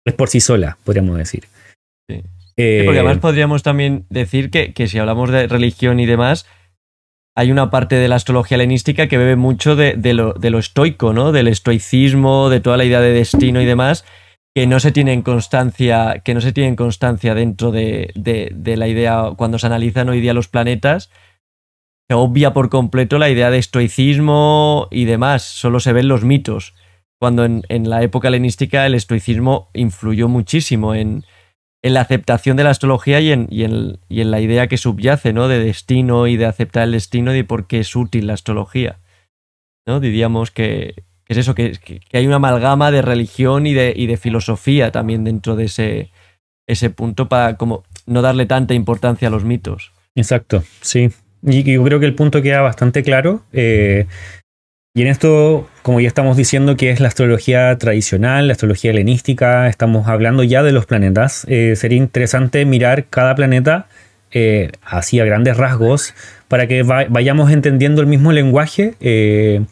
es por sí sola, podríamos decir. Sí. porque además podríamos también decir que, que si hablamos de religión y demás, hay una parte de la astrología helenística que bebe mucho de, lo, estoico, ¿no? Del estoicismo, de toda la idea de destino y demás, que no se tienen constancia, que no se tienen constancia dentro de, la idea cuando se analizan hoy día los planetas. Se obvia por completo la idea de estoicismo y demás, solo se ven los mitos. Cuando en, en la época helenística el estoicismo influyó muchísimo en, en la aceptación de la astrología y en, y en, la idea que subyace, ¿no? De destino y de aceptar el destino y de por qué es útil la astrología. ¿No? Diríamos que, es eso, que, hay una amalgama de religión y de, y de filosofía también dentro de ese, ese punto para como no darle tanta importancia a los mitos. Exacto, sí. Y yo creo que el punto queda bastante claro. Eh, y en esto, como ya estamos diciendo que es la astrología tradicional, la astrología helenística, estamos hablando ya de los planetas, eh, sería interesante mirar cada planeta eh, así a grandes rasgos para que vayamos entendiendo el mismo lenguaje, eh,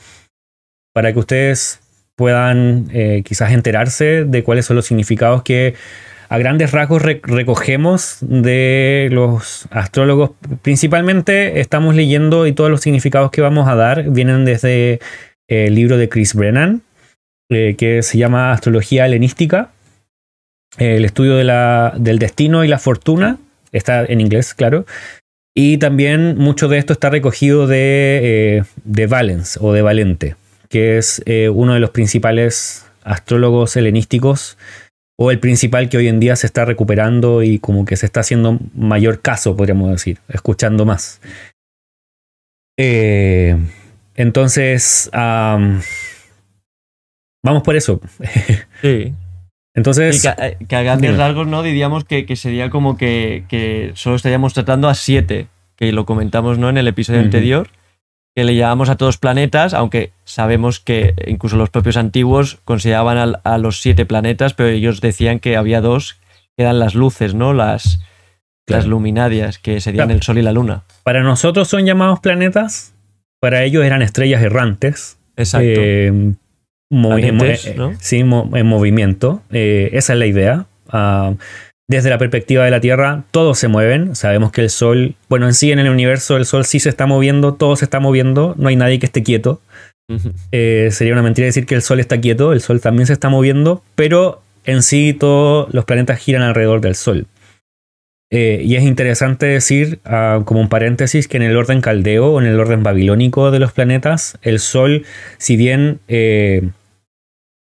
para que ustedes puedan quizás enterarse de cuáles son los significados que a grandes rasgos recogemos de los astrólogos. Principalmente estamos leyendo y todos los significados que vamos a dar vienen desde el libro de Chris Brennan, eh, que se llama Astrología Helenística, el estudio del destino y la fortuna. Está en inglés, claro. Y también mucho de esto está recogido de, eh, de o de Valente, que es eh, uno de los principales astrólogos helenísticos o el principal que hoy en día se está recuperando y como que se está haciendo mayor caso, podríamos decir, escuchando más. Eh, entonces, vamos por eso. [laughs] Sí. Entonces. que, a grandes rasgos, ¿no? Diríamos que, sería como que, solo estaríamos tratando a siete, que lo comentamos, ¿no? En el episodio anterior que le llamamos a todos planetas, aunque sabemos que incluso los propios antiguos consideraban a, los siete planetas, pero ellos decían que había dos, que eran las luces, ¿no? Las, las luminarias, que serían el Sol y la Luna. Para nosotros son llamados planetas, para ellos eran estrellas errantes. Exacto. Eh, sí, en movimiento. Eh, esa es la idea. Ah, desde la perspectiva de la Tierra, todos se mueven. Sabemos que el Sol, bueno, en sí en el universo el Sol sí se está moviendo, todo se está moviendo, no hay nadie que esté quieto. Eh, sería una mentira decir que el Sol está quieto, el Sol también se está moviendo, pero en sí todos los planetas giran alrededor del Sol. Eh, y es interesante decir, ah, como un paréntesis, que en el orden caldeo o en el orden babilónico de los planetas, el Sol, si bien eh,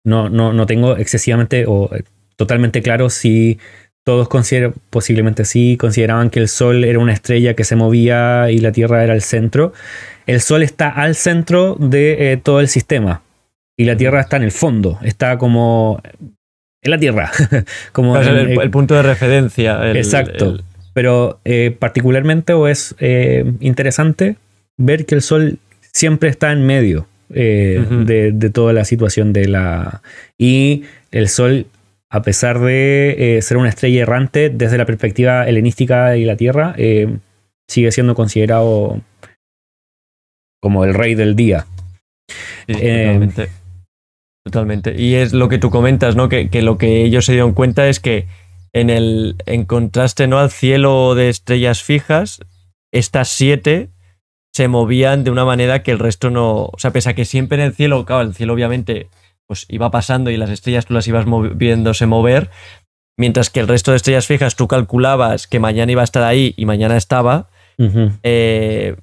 no, no, no, tengo excesivamente o totalmente claro si todos posiblemente sí, consideraban que el Sol era una estrella que se movía y la Tierra era el centro. El Sol está al centro de eh, todo el sistema y la Tierra está en el fondo, está como en la Tierra. [laughs] como el, punto de referencia. exacto. Pero eh, particularmente o es eh, interesante ver que el Sol siempre está en medio de, de, toda la situación de la... Y el Sol a pesar de eh, ser una estrella errante desde la perspectiva helenística y la Tierra, eh, sigue siendo considerado como el rey del día. Eh, totalmente. Y es lo que tú comentas, ¿no? Que, lo que ellos se dieron cuenta es que en el en contraste ¿no? al cielo de estrellas fijas, estas siete se movían de una manera que el resto no. O sea, pese a que siempre en el cielo, claro, el cielo obviamente pues iba pasando y las estrellas tú las ibas viéndose mover, mientras que el resto de estrellas fijas tú calculabas que mañana iba a estar ahí y mañana estaba. Eh,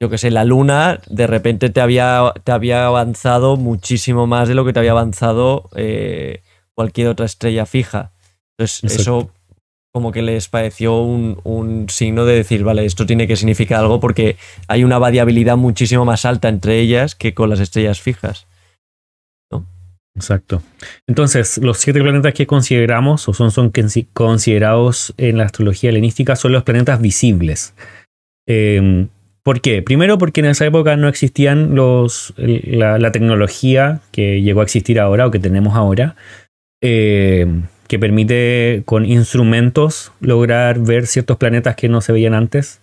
yo qué sé, la luna de repente te había, te había avanzado muchísimo más de lo que te había avanzado eh, cualquier otra estrella fija. Entonces, eso como que les pareció un, un, signo de decir, vale, esto tiene que significar algo porque hay una variabilidad muchísimo más alta entre ellas que con las estrellas fijas. Exacto. Entonces, los siete planetas que consideramos o son, considerados en la astrología helenística son los planetas visibles. Em, ¿Por qué? Primero porque en esa época no existían los, la, tecnología que llegó a existir ahora o que tenemos ahora, eh, que permite con instrumentos lograr ver ciertos planetas que no se veían antes.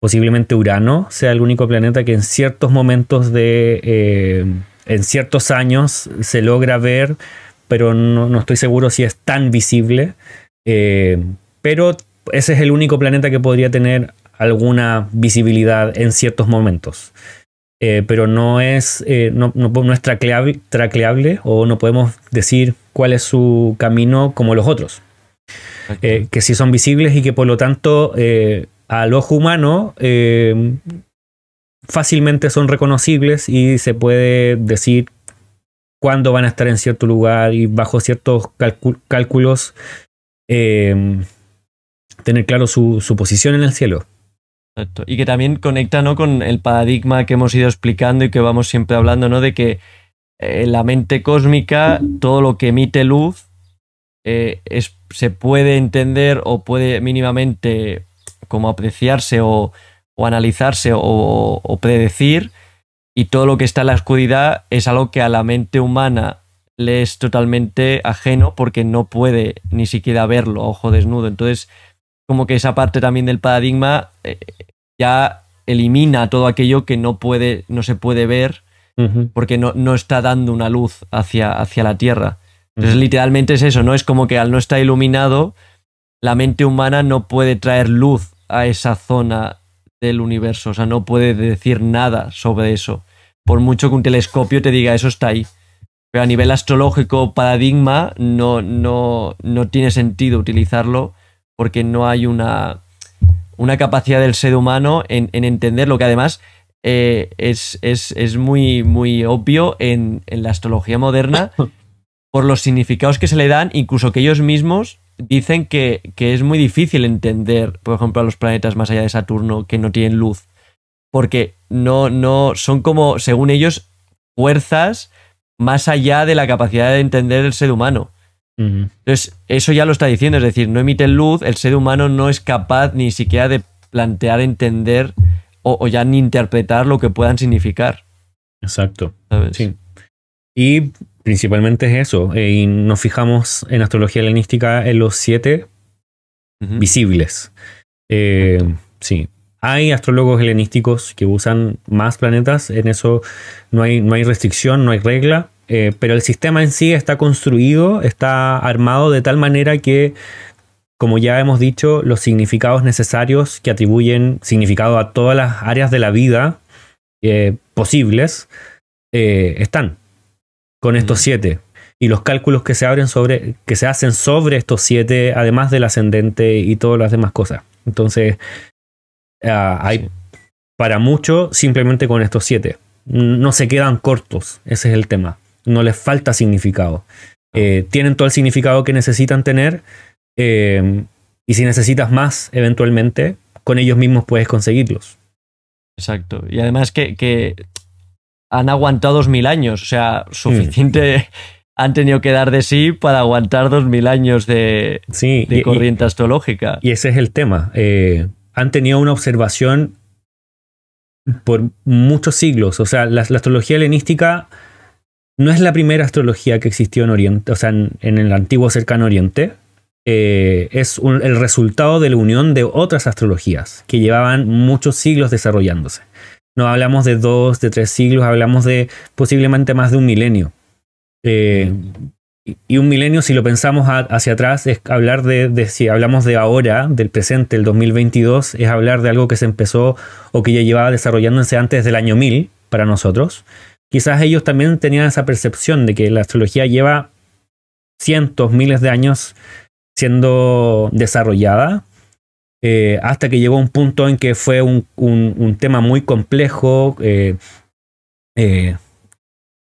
Posiblemente Urano sea el único planeta que en ciertos momentos de... Eh, en ciertos años se logra ver, pero no, estoy seguro si es tan visible. Eh, pero ese es el único planeta que podría tener alguna visibilidad en ciertos momentos. Eh, pero no es, eh, no, es tracleable, o no podemos decir cuál es su camino como los otros. Eh, que sí son visibles y que por lo tanto al ojo humano fácilmente son reconocibles y se puede decir cuándo van a estar en cierto lugar y bajo ciertos cálculos tener claro su posición en el cielo. Y que también conecta ¿no? con el paradigma que hemos ido explicando y que vamos siempre hablando, ¿no? De que eh, la mente cósmica, todo lo que emite luz, eh, es, se puede entender o puede mínimamente como apreciarse o, analizarse o, predecir, y todo lo que está en la oscuridad es algo que a la mente humana le es totalmente ajeno porque no puede ni siquiera verlo a ojo desnudo. Entonces, como que esa parte también del paradigma eh, ya elimina todo aquello que no puede, no se puede ver, porque no, no, está dando una luz hacia, hacia la Tierra. Entonces, literalmente es eso, ¿no? Es como que al no estar iluminado, la mente humana no puede traer luz a esa zona del universo. O sea, no puede decir nada sobre eso. Por mucho que un telescopio te diga eso está ahí. Pero a nivel astrológico, paradigma, no, no, no tiene sentido utilizarlo porque no hay una, una capacidad del ser humano en, entender lo que además eh, es, muy, muy obvio en, la astrología moderna [laughs] por los significados que se le dan, incluso que ellos mismos dicen que, es muy difícil entender, por ejemplo, a los planetas más allá de Saturno que no tienen luz, porque no, no son como, según ellos, fuerzas más allá de la capacidad de entender el ser humano. Entonces, eso ya lo está diciendo, es decir, no emiten luz, el ser humano no es capaz ni siquiera de plantear, entender o, ya ni interpretar lo que puedan significar. Exacto. Sí. Y principalmente es eso. Eh, y nos fijamos en astrología helenística en los siete visibles. Eh, sí. Hay astrólogos helenísticos que usan más planetas, en eso no hay, no hay restricción, no hay regla. Eh, pero el sistema en sí está construido, está armado de tal manera que, como ya hemos dicho, los significados necesarios que atribuyen significado a todas las áreas de la vida posibles están con estos siete. Y los cálculos que se abren sobre, que se hacen sobre estos siete, además del ascendente y todas las demás cosas. Entonces, ah, hay para mucho simplemente con estos siete. No se quedan cortos, ese es el tema no les falta significado. Eh, tienen todo el significado que necesitan tener eh, y si necesitas más, eventualmente, con ellos mismos puedes conseguirlos. Exacto. Y además que, han aguantado dos mil años, o sea, suficiente [laughs] han tenido que dar de sí para aguantar dos mil años de, corriente astrológica. Y ese es el tema. Eh, han tenido una observación por muchos siglos. O sea, la astrología helenística no es la primera astrología que existió en Oriente, o sea, en, el antiguo cercano Oriente. Eh, es el resultado de la unión de otras astrologías que llevaban muchos siglos desarrollándose. No hablamos de dos, de tres siglos, hablamos de posiblemente más de un milenio. Eh, y un milenio, si lo pensamos hacia atrás, es hablar de, de, si hablamos de ahora, del presente, el 2022, es hablar de algo que se empezó o que ya llevaba desarrollándose antes del año 1000 para nosotros quizás ellos también tenían esa percepción de que la astrología lleva cientos, miles de años siendo desarrollada, eh, hasta que llegó un punto en que fue un, tema muy complejo, eh, eh,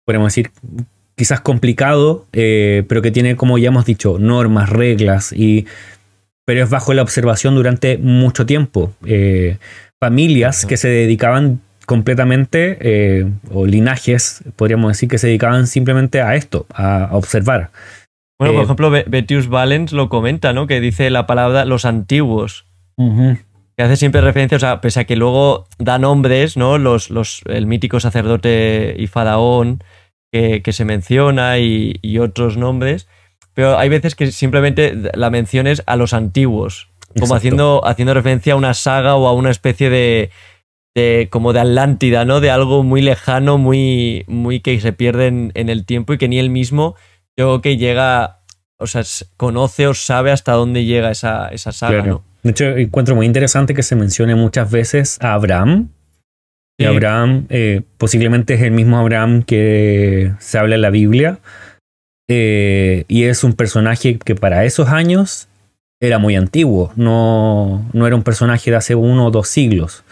podemos decir, quizás complicado, pero que tiene, como ya hemos dicho, normas, reglas, y, pero es bajo la observación durante mucho tiempo. familias que se dedicaban completamente, eh, o linajes, podríamos decir, que se dedicaban simplemente a esto, a, observar. Bueno, por eh, ejemplo, Betius Valens lo comenta, ¿no? Que dice la palabra los antiguos. Que hace siempre referencia, o sea, pese a que luego da nombres, ¿no? Los, los, el mítico sacerdote y faraón que, se menciona y, otros nombres, pero hay veces que simplemente la mención es a los antiguos, como haciendo, haciendo referencia a una saga o a una especie de, de, como de Atlántida, ¿no? De algo muy lejano, muy, muy que se pierde en, el tiempo y que ni él mismo, yo creo que llega, o sea, conoce o sabe hasta dónde llega esa, esa saga, ¿no? De hecho, encuentro muy interesante que se mencione muchas veces a Abraham. Y Abraham eh, posiblemente es el mismo Abraham que se habla en la Biblia. Eh, y es un personaje que para esos años era muy antiguo. No, no era un personaje de hace uno o dos siglos.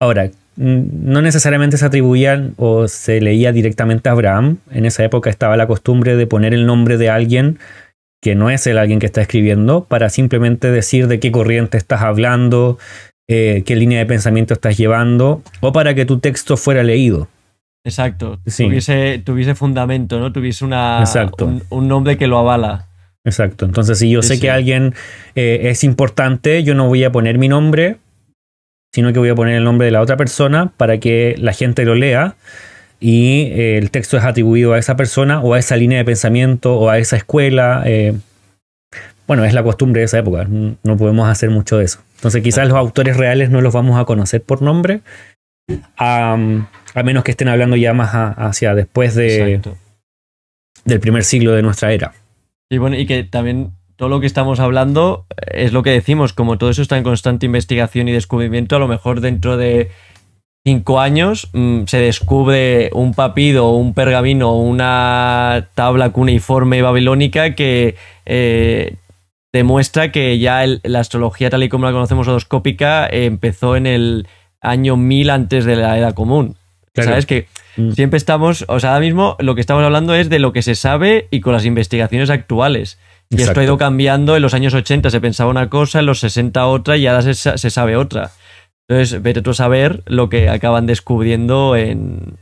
Ahora, no necesariamente se atribuían o se leía directamente a Abraham. En esa época estaba la costumbre de poner el nombre de alguien que no es el alguien que está escribiendo, para simplemente decir de qué corriente estás hablando, eh, qué línea de pensamiento estás llevando, o para que tu texto fuera leído. Exacto, tuviese, tuviese, fundamento, ¿no? Tuviese una, Un, nombre que lo avala. Exacto, entonces si yo sé que alguien eh, es importante, yo no voy a poner mi nombre, sino que voy a poner el nombre de la otra persona para que la gente lo lea y eh, el texto es atribuido a esa persona o a esa línea de pensamiento o a esa escuela. Eh, bueno, es la costumbre de esa época, no podemos hacer mucho de eso. Entonces quizás los autores reales no los vamos a conocer por nombre, a, menos que estén hablando ya más hacia después de, del primer siglo de nuestra era. Y bueno, y que también todo lo que estamos hablando es lo que decimos, como todo eso está en constante investigación y descubrimiento, a lo mejor dentro de cinco años mm, se descubre un papido, un pergamino, una tabla cuneiforme babilónica que eh, demuestra que ya la astrología tal y como la conocemos odoscópica empezó en el año 1000 antes de la era común. ¿Sabes? Que mm. siempre estamos, o sea, ahora mismo lo que estamos hablando es de lo que se sabe y con las investigaciones actuales. Y esto ha ido cambiando. En los años 80 se pensaba una cosa, en los 60 otra y ahora se sabe otra. Entonces, vete tú a saber lo que acaban descubriendo en,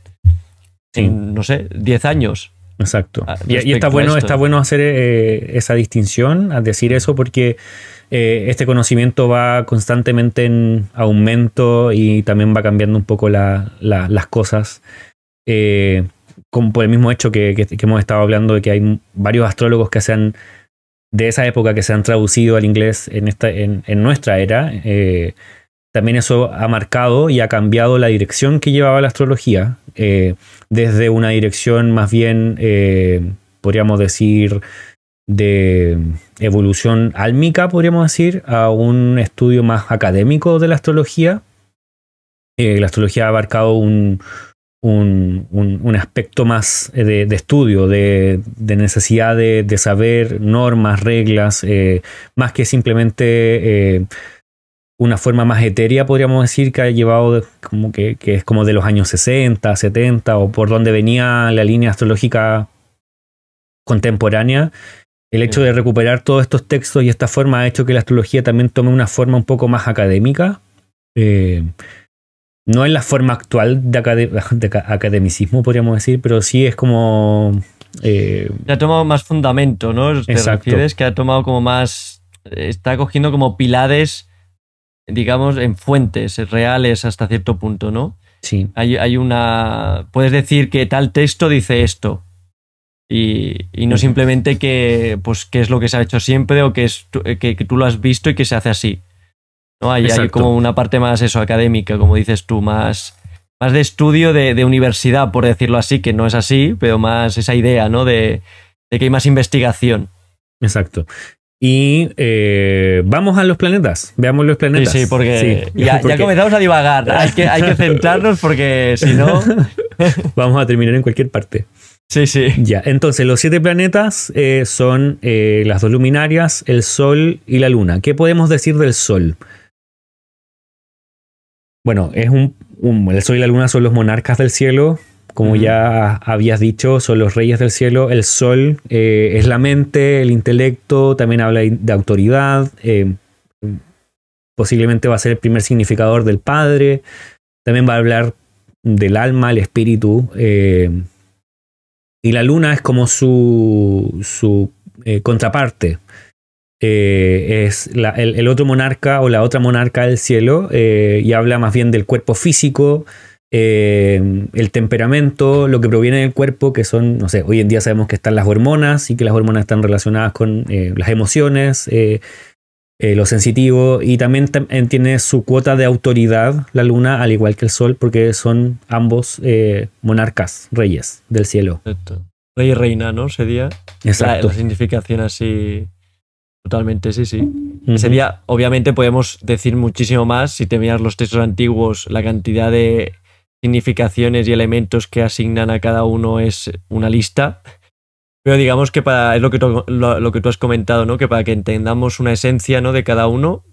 no sé, 10 años. Exacto. Ah, y, está bueno, está bueno hacer eh, esa distinción, a decir eso, porque eh, este conocimiento va constantemente en aumento y también va cambiando un poco las cosas. Eh, como por el mismo hecho que, hemos estado hablando de que hay varios astrólogos que se han, de esa época que se han traducido al inglés en, esta, en, en nuestra era también eso ha marcado y ha cambiado la dirección que llevaba la astrología, eh, desde una dirección más bien, eh, podríamos decir, de evolución álmica, podríamos decir, a un estudio más académico de la astrología. Eh, la astrología ha abarcado un, un, aspecto más de, estudio, de, necesidad de, saber normas, reglas, más que simplemente una forma más etérea, podríamos decir, que ha llevado como que, es como de los años 60, 70, o por donde venía la línea astrológica contemporánea. El hecho de recuperar todos estos textos y esta forma ha hecho que la astrología también tome una forma un poco más académica. Eh, no en la forma actual de, academicismo, podríamos decir, pero sí es como... Eh, ha tomado más fundamento, ¿no? ¿Te exacto. refieres? Que ha tomado como más... Está cogiendo como pilares digamos, en fuentes reales hasta cierto punto, ¿no? Sí. Hay, hay una. Puedes decir que tal texto dice esto. Y, no simplemente que, pues, que es lo que se ha hecho siempre o que, es, que, tú lo has visto y que se hace así. ¿no? Hay, hay, como una parte más eso, académica, como dices tú, más, más de estudio de, de, universidad, por decirlo así, que no es así, pero más esa idea, ¿no? De, de que hay más investigación. Exacto. Y eh, vamos a los planetas. Veamos los planetas. Sí, sí, porque, ya, comenzamos a divagar. Hay que, hay que centrarnos porque si no. [laughs] vamos a terminar en cualquier parte. Sí, sí. Ya, entonces los siete planetas eh, son eh, las dos luminarias, el Sol y la Luna. ¿Qué podemos decir del Sol? Bueno, es un, el Sol y la Luna son los monarcas del cielo, como ya habías dicho, son los reyes del cielo. El sol eh, es la mente, el intelecto, también habla de autoridad. Eh, posiblemente va a ser el primer significador del Padre. También va a hablar del alma, el espíritu. Eh, y la luna es como su, su contraparte. eh, es el, otro monarca o la otra monarca del cielo y habla más bien del cuerpo físico, eh, el temperamento, lo que proviene del cuerpo, que son, no sé, hoy en día sabemos que están las hormonas y que las hormonas están relacionadas con las emociones, lo sensitivo y también tiene su cuota de autoridad la luna, al igual que el sol, porque son ambos monarcas, reyes del cielo. Rey y reina, ¿no? Sería Exacto. la significación así Totalmente, sí, sí. Sería, obviamente podemos decir muchísimo más si te miras los textos antiguos, la cantidad de significaciones y elementos que asignan a cada uno es una lista. Pero digamos que para, es lo que, tú, lo, que tú has comentado, ¿no? Que para que entendamos una esencia ¿no? de cada uno,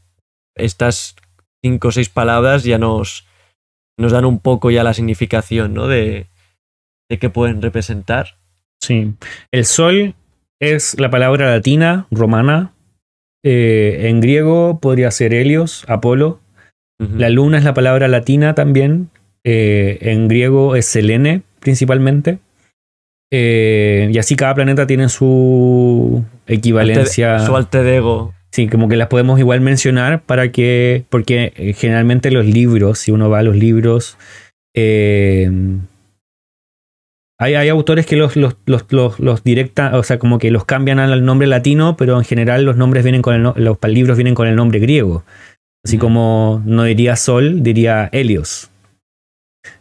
estas cinco o seis palabras ya nos, nos dan un poco ya la significación, ¿no? De, de qué pueden representar. Sí. El sol es la palabra latina, romana, eh, en griego podría ser Helios, Apolo. La luna es la palabra latina también. Eh, en griego es Selene, principalmente. Eh, y así cada planeta tiene su equivalencia. su alter ego. Sí, como que las podemos igual mencionar para que. Porque generalmente los libros, si uno va a los libros. Hay, autores que los, los, los, directa, o sea, como que los cambian al nombre latino, pero en general los nombres vienen con el, los libros vienen con el nombre griego. Así como no diría Sol, diría Helios.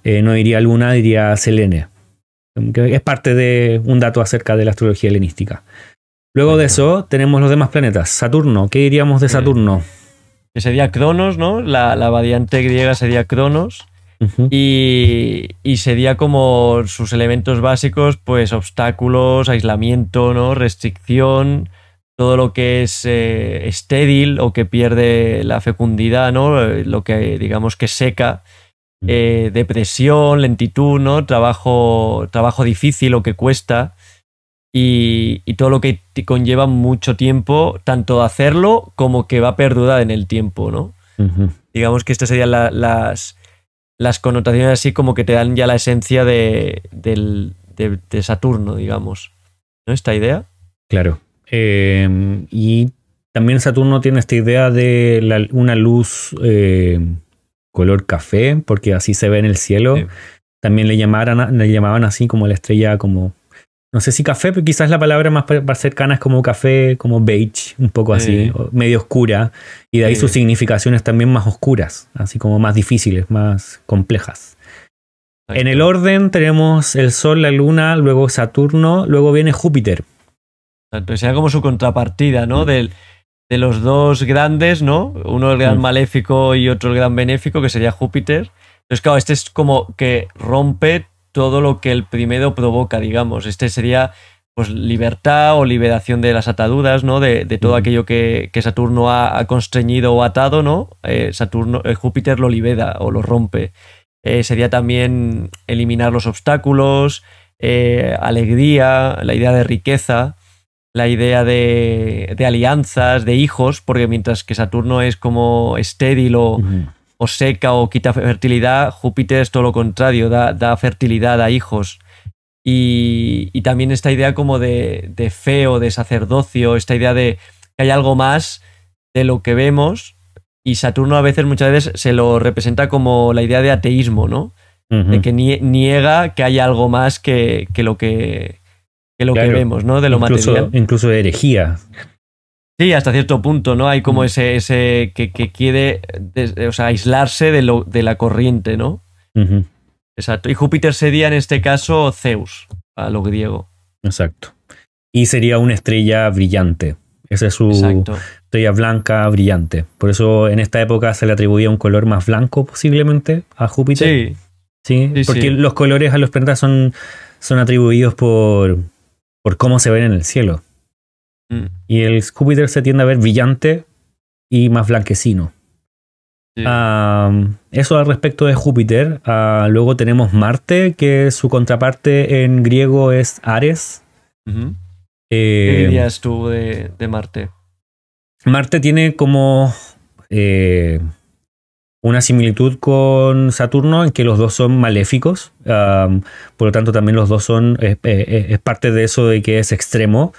Eh, no diría Luna, diría Selene. Es parte de un dato acerca de la astrología helenística. Luego de eso tenemos los demás planetas. Saturno, ¿qué diríamos de Saturno? Que sería Cronos, ¿no? La, la variante griega sería Cronos y, sería como sus elementos básicos, pues obstáculos, aislamiento, ¿no? Restricción, todo lo que es eh, estéril o que pierde la fecundidad, ¿no? Eh, lo que digamos que seca. Eh, depresión, lentitud, ¿no? Trabajo, trabajo difícil o que cuesta. Y, todo lo que conlleva mucho tiempo, tanto hacerlo como que va a perdurar en el tiempo, ¿no? Digamos que estas serían las, las connotaciones así como que te dan ya la esencia de, Saturno, digamos. ¿No? Esta idea. Claro. Em, y también Saturno tiene esta idea de una luz eh, color café, porque así se ve en el cielo. También le, llamaban, le llamaban así como la estrella como no sé si café, pero quizás la palabra más, cercana es como café, como beige, un poco así, medio oscura. Y de ahí sus significaciones también más oscuras, así como más difíciles, más complejas. En el orden tenemos el Sol, la Luna, luego Saturno, luego viene Júpiter. Exacto, sea como su contrapartida, ¿no? De los dos grandes, ¿no? Uno el gran mm. maléfico y otro el gran benéfico, que sería Júpiter. Entonces, claro, este es como que rompe todo lo que el primero provoca, digamos. Este sería pues libertad o liberación de las ataduras, ¿no? De, todo aquello que, Saturno ha, constreñido o atado, ¿no? Eh, Saturno, eh, Júpiter lo libera o lo rompe. Eh, sería también eliminar los obstáculos, alegría, la idea de riqueza, la idea de, alianzas, de hijos, porque mientras que Saturno es como estéril o, o seca o quita fertilidad, Júpiter es todo lo contrario, da, fertilidad a hijos. Y, también esta idea como de, de, fe o de sacerdocio, esta idea de que hay algo más de lo que vemos. Y Saturno a veces, muchas veces, se lo representa como la idea de ateísmo, ¿no? De que niega que hay algo más que, lo que, lo que vemos, ¿no? De lo material. Incluso herejía. Sí, hasta cierto punto, ¿no? Hay como mm. ese, ese que, quiere o sea, aislarse de, lo, de la corriente, ¿no? Exacto. Y Júpiter sería en este caso Zeus, a lo griego. Exacto. Y sería una estrella brillante. Esa es su estrella blanca brillante. Por eso en esta época se le atribuía un color más blanco posiblemente a Júpiter. Sí. Sí, porque los colores a los planetas son, son atribuidos por, por cómo se ven en el cielo. Mm. Y el Júpiter se tiende a ver brillante y más blanquecino. eso al respecto de Júpiter. Ah, luego tenemos Marte, que su contraparte en griego es Ares. Eh, ¿Qué dirías tú de, Marte? Marte tiene como eh, una similitud con Saturno en que los dos son maléficos. por lo tanto, también los dos son. es parte de eso de que es extremo.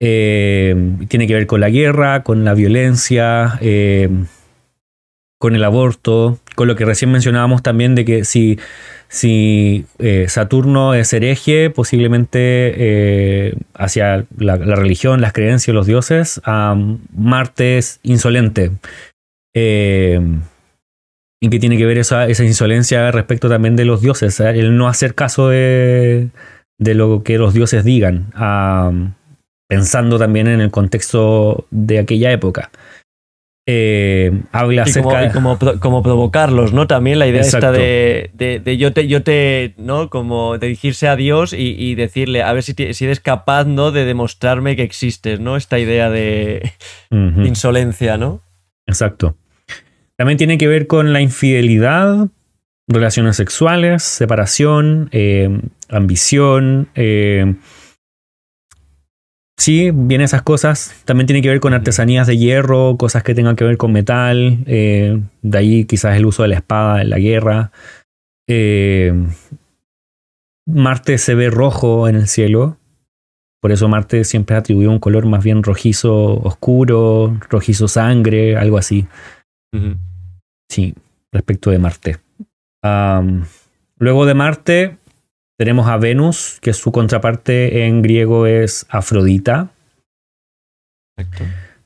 tiene que ver con la guerra, con la violencia, con el aborto, con lo que recién mencionábamos también de que si, si Saturno es hereje, posiblemente hacia la, religión, las creencias, los dioses, Marte es insolente. ¿Y qué tiene que ver esa, esa insolencia respecto también de los dioses? ¿eh? El no hacer caso de, lo que los dioses digan, pensando también en el contexto de aquella época. Eh, habla acerca como, como, provocarlos, ¿no? También la idea está de, de, yo te, yo te, ¿no? Como dirigirse a Dios y, decirle, a ver si, si, eres capaz, ¿no? De demostrarme que existes, ¿no? Esta idea de insolencia, ¿no? Exacto. También tiene que ver con la infidelidad, relaciones sexuales, separación, eh, ambición. Eh, sí, bien esas cosas. También tiene que ver con artesanías de hierro, cosas que tengan que ver con metal. Eh, de ahí quizás el uso de la espada en la guerra. Marte se ve rojo en el cielo. Por eso Marte siempre atribuyó un color más bien rojizo oscuro, rojizo sangre, algo así. Sí, respecto de Marte. luego de Marte tenemos a Venus, que su contraparte en griego es Afrodita.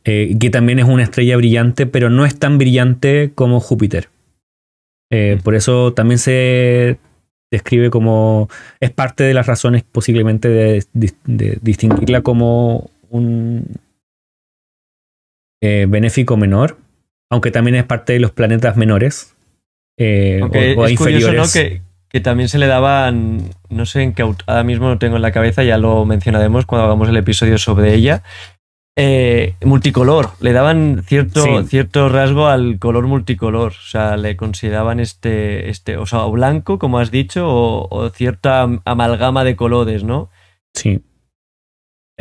Eh, que también es una estrella brillante, pero no es tan brillante como Júpiter. Eh, por eso también se describe como. Es parte de las razones posiblemente de, distinguirla como un eh, benéfico menor aunque también es parte de los planetas menores eh, o, es inferiores. Curioso, Que, también se le daban, no sé en qué ahora mismo lo tengo en la cabeza, ya lo mencionaremos cuando hagamos el episodio sobre ella. Eh, multicolor, le daban cierto, cierto rasgo al color multicolor, o sea, le consideraban este, este o sea, blanco, como has dicho, o, o cierta amalgama de colores, ¿no? Sí.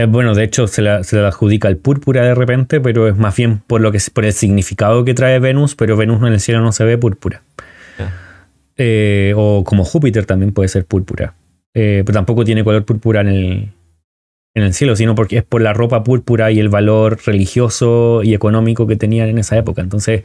Eh, bueno, de hecho se le, adjudica el púrpura de repente, pero es más bien por, lo que, por el significado que trae Venus, pero Venus en el cielo no se ve púrpura. Eh, o como Júpiter también puede ser púrpura. Eh, pero tampoco tiene color púrpura en el, en el cielo, sino porque es por la ropa púrpura y el valor religioso y económico que tenían en esa época. Entonces,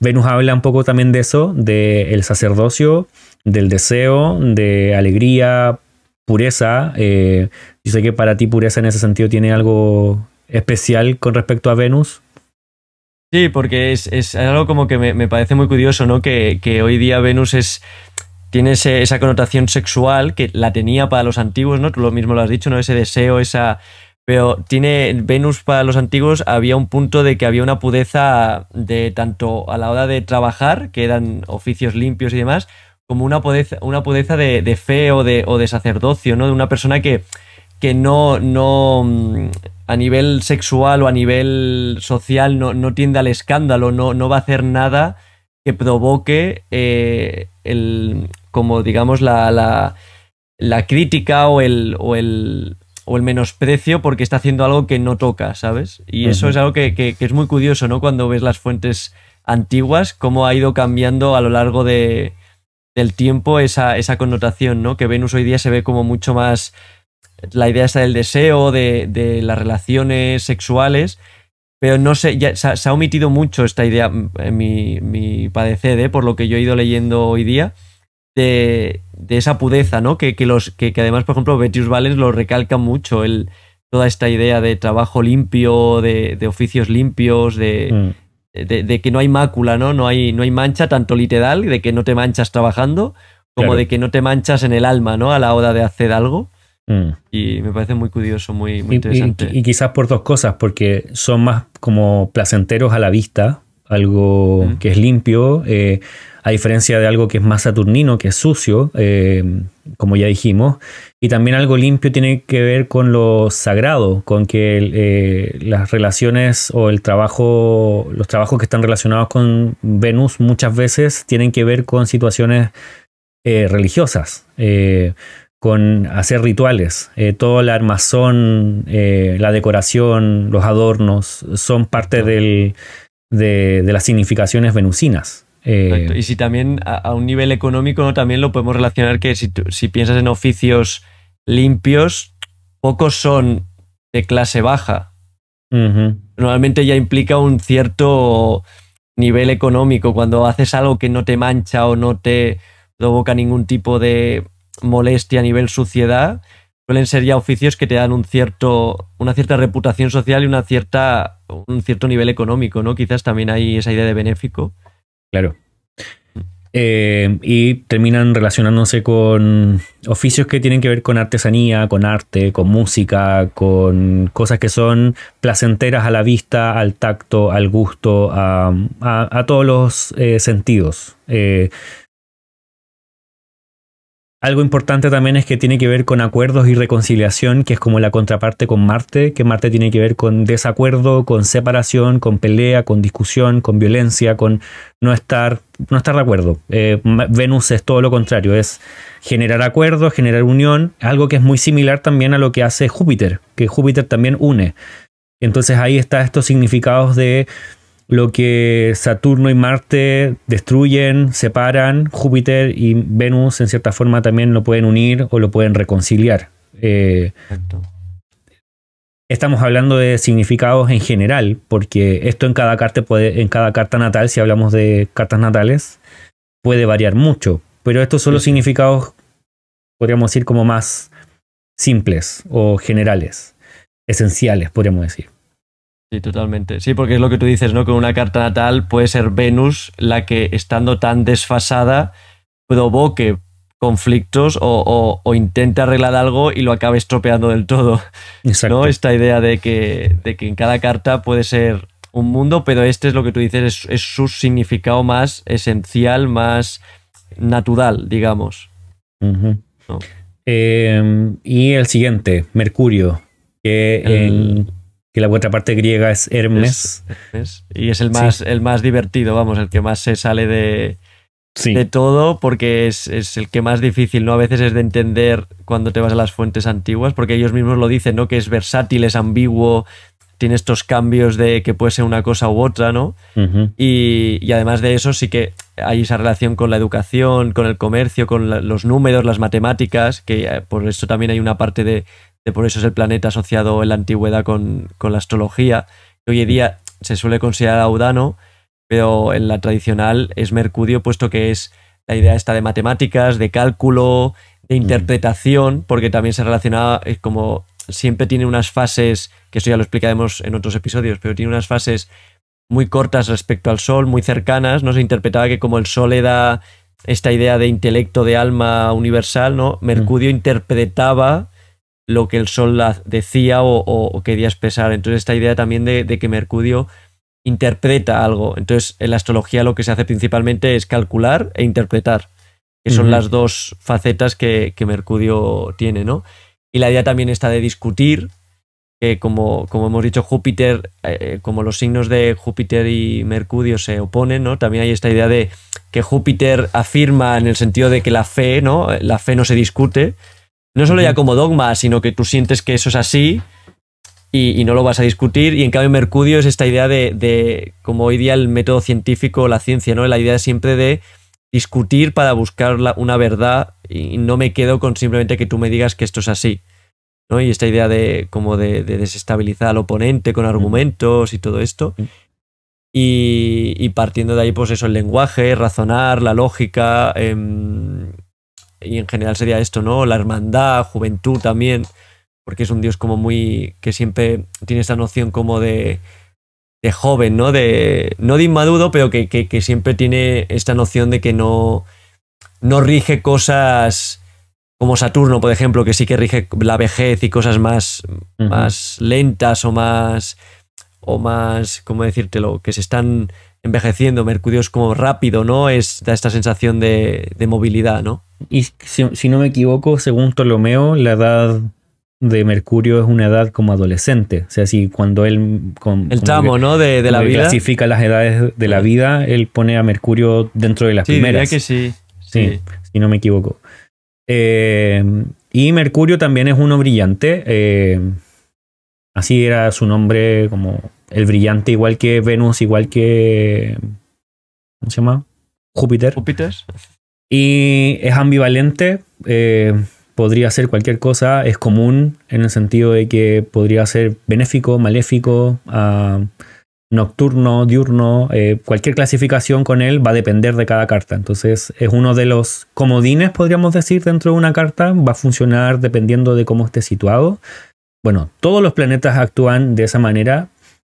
Venus habla un poco también de eso, del sacerdocio, del deseo, de alegría, pureza. Eh, yo sé que para ti pureza en ese sentido tiene algo especial con respecto a Venus. Sí, porque es, algo como que me, parece muy curioso, ¿no? Que, hoy día Venus es tiene esa connotación sexual que la tenía para los antiguos, ¿no? Tú lo mismo lo has dicho, ¿no? Ese deseo, esa... Pero tiene Venus para los antiguos había un punto de que había una pureza de tanto a la hora de trabajar, que eran oficios limpios y demás, como una pureza, una pureza de, fe o de, o de sacerdocio, ¿no? De una persona que, que no, no mm, a nivel sexual o a nivel social no, no tiende al escándalo, no, no va a hacer nada que provoque eh, el, como digamos la, la, la crítica o el, o el, o el menosprecio porque está haciendo algo que no toca, ¿sabes? Y eso es algo que, que, es muy curioso, ¿no? Cuando ves las fuentes antiguas, cómo ha ido cambiando a lo largo de, del tiempo esa, esa connotación, ¿no? Que Venus hoy día se ve como mucho más la idea esa del deseo, de, las relaciones sexuales, pero no sé, ya se, ha omitido mucho esta idea, mm, mi, mi padecer, ¿eh? por lo que yo he ido leyendo hoy día, de, esa pudeza, ¿no? Que, los, que, además, por ejemplo, Betius Valens lo recalca mucho, el, toda esta idea de trabajo limpio, de, oficios limpios, de, mm de, que no hay mácula, ¿no? No hay, no hay mancha, tanto literal, de que no te manchas trabajando, como de que no te manchas en el alma, ¿no? A la hora de hacer algo. Mm. Y me parece muy curioso, muy, muy interesante. Y, quizás por dos cosas, porque son más como placenteros a la vista, algo mm. que es limpio, eh, a diferencia de algo que es más saturnino, que es sucio, eh, como ya dijimos. Y también algo limpio tiene que ver con lo sagrado, con que eh, las relaciones o el trabajo, los trabajos que están relacionados con Venus muchas veces tienen que ver con situaciones eh, religiosas, con hacer rituales. todo el armazón, la decoración, los adornos son parte de las significaciones venusinas. Eh, y si también a, un nivel económico también lo podemos relacionar que si, si piensas en oficios limpios, pocos son de clase baja. Normalmente ya implica un cierto nivel económico. Cuando haces algo que no te mancha o no te provoca ningún tipo de molestia a nivel suciedad, suelen ser ya oficios que te dan un cierto, una cierta reputación social y una cierta, un cierto nivel económico, ¿no? Quizás también hay esa idea de benéfico. Claro. Eh, y terminan relacionándose con oficios que tienen que ver con artesanía, con arte, con música, con cosas que son placenteras a la vista, al tacto, al gusto, a, todos los eh, sentidos. Eh, algo importante también es que tiene que ver con acuerdos y reconciliación, que es como la contraparte con Marte, que Marte tiene que ver con desacuerdo, con separación, con pelea, con discusión, con violencia, con no estar, no estar de acuerdo. Eh, Venus es todo lo contrario, es generar acuerdos, generar unión, algo que es muy similar también a lo que hace Júpiter, que Júpiter también une. Entonces ahí está estos significados de lo que Saturno y Marte destruyen, separan, Júpiter y Venus en cierta forma también lo pueden unir o lo pueden reconciliar. Eh, estamos hablando de significados en general, porque esto en cada carta puede, en cada carta natal, si hablamos de cartas natales, puede variar mucho. Pero estos son los significados, podríamos decir, como más simples o generales, esenciales, podríamos decir. Sí, totalmente. Sí, porque es lo que tú dices, ¿no? Con una carta natal puede ser Venus la que, estando tan desfasada, provoque conflictos o, intente arreglar algo y lo acabe estropeando del todo. Exacto. ¿no? Esta idea de que, de que en cada carta puede ser un mundo, pero este es lo que tú dices, es, su significado más esencial, más natural, digamos. Em, y el siguiente, Mercurio, que en que la otra parte griega es Hermes. Y es el más, el más divertido, vamos, el que más se sale de, de todo, porque es, el que más difícil, ¿no? A veces es de entender cuando te vas a las fuentes antiguas, porque ellos mismos lo dicen, ¿no? Que es versátil, es ambiguo, tiene estos cambios de que puede ser una cosa u otra, ¿no? y, y, además de eso, sí que hay esa relación con la educación, con el comercio, con los números, las matemáticas, que eh, por eso también hay una parte de, por eso es el planeta asociado en la antigüedad con, la astrología. Hoy en día se suele considerar Audano, pero en la tradicional es Mercurio, puesto que es la idea esta de matemáticas, de cálculo, de mm. interpretación, porque también se relaciona eh, como siempre tiene unas fases, que eso ya lo explicaremos en otros episodios, pero tiene unas fases muy cortas respecto al Sol, muy cercanas, ¿no? Se interpretaba que como el Sol era esta idea de intelecto, de alma universal, ¿no? Mercurio mm. interpretaba lo que el Sol decía o, quería expresar. Entonces, esta idea también de, que Mercurio interpreta algo. Entonces, en la astrología lo que se hace principalmente es calcular e interpretar, que son las dos facetas que, Mercurio tiene, ¿no? Y la idea también está de discutir, que como, como hemos dicho, Júpiter, eh, como los signos de Júpiter y Mercurio se oponen, ¿no? También hay esta idea de que Júpiter afirma en el sentido de que la fe, ¿no? La fe no se discute, no solo ya como dogma, sino que tú sientes que eso es así y, no lo vas a discutir. Y en cambio, Mercurio es esta idea de, como hoy día el método científico, la ciencia, ¿no? La idea siempre de discutir para buscar una verdad y no me quedo con simplemente que tú me digas que esto es así. ¿no? Y esta idea de como de, desestabilizar al oponente con argumentos y todo esto. Y, partiendo de ahí, pues eso, el lenguaje, razonar, la lógica, em, y en general sería esto, ¿no? La hermandad, juventud también, porque es un dios como muy, que siempre tiene esta noción como de, de joven, ¿no? De, no de inmaduro, pero que, que, siempre tiene esta noción de que no, no rige cosas como Saturno, por ejemplo, que sí que rige la vejez y cosas más, más lentas o más, o más, ¿cómo decírtelo? Que se están envejeciendo. Mercurio es como rápido, ¿no? Es, da esta sensación de, de movilidad, ¿no? Y si, no me equivoco, según Ptolomeo, la edad de Mercurio es una edad como adolescente. O sea, si cuando él... el tramo, ¿no? De, la vida. clasifica las edades de la vida, él pone a Mercurio dentro de las sí, primeras. que sí. Sí, si no me equivoco. Eh, y Mercurio también es uno brillante. Eh, así era su nombre, como el brillante, igual que Venus, igual que... ¿Cómo se llama? Júpiter. Júpiter. Y es ambivalente. Eh, podría ser cualquier cosa, es común en el sentido de que podría ser benéfico, maléfico, ah, nocturno, diurno, eh, cualquier clasificación con él va a depender de cada carta. Entonces es uno de los comodines, podríamos decir, dentro de una carta, va a funcionar dependiendo de cómo esté situado. Bueno, todos los planetas actúan de esa manera,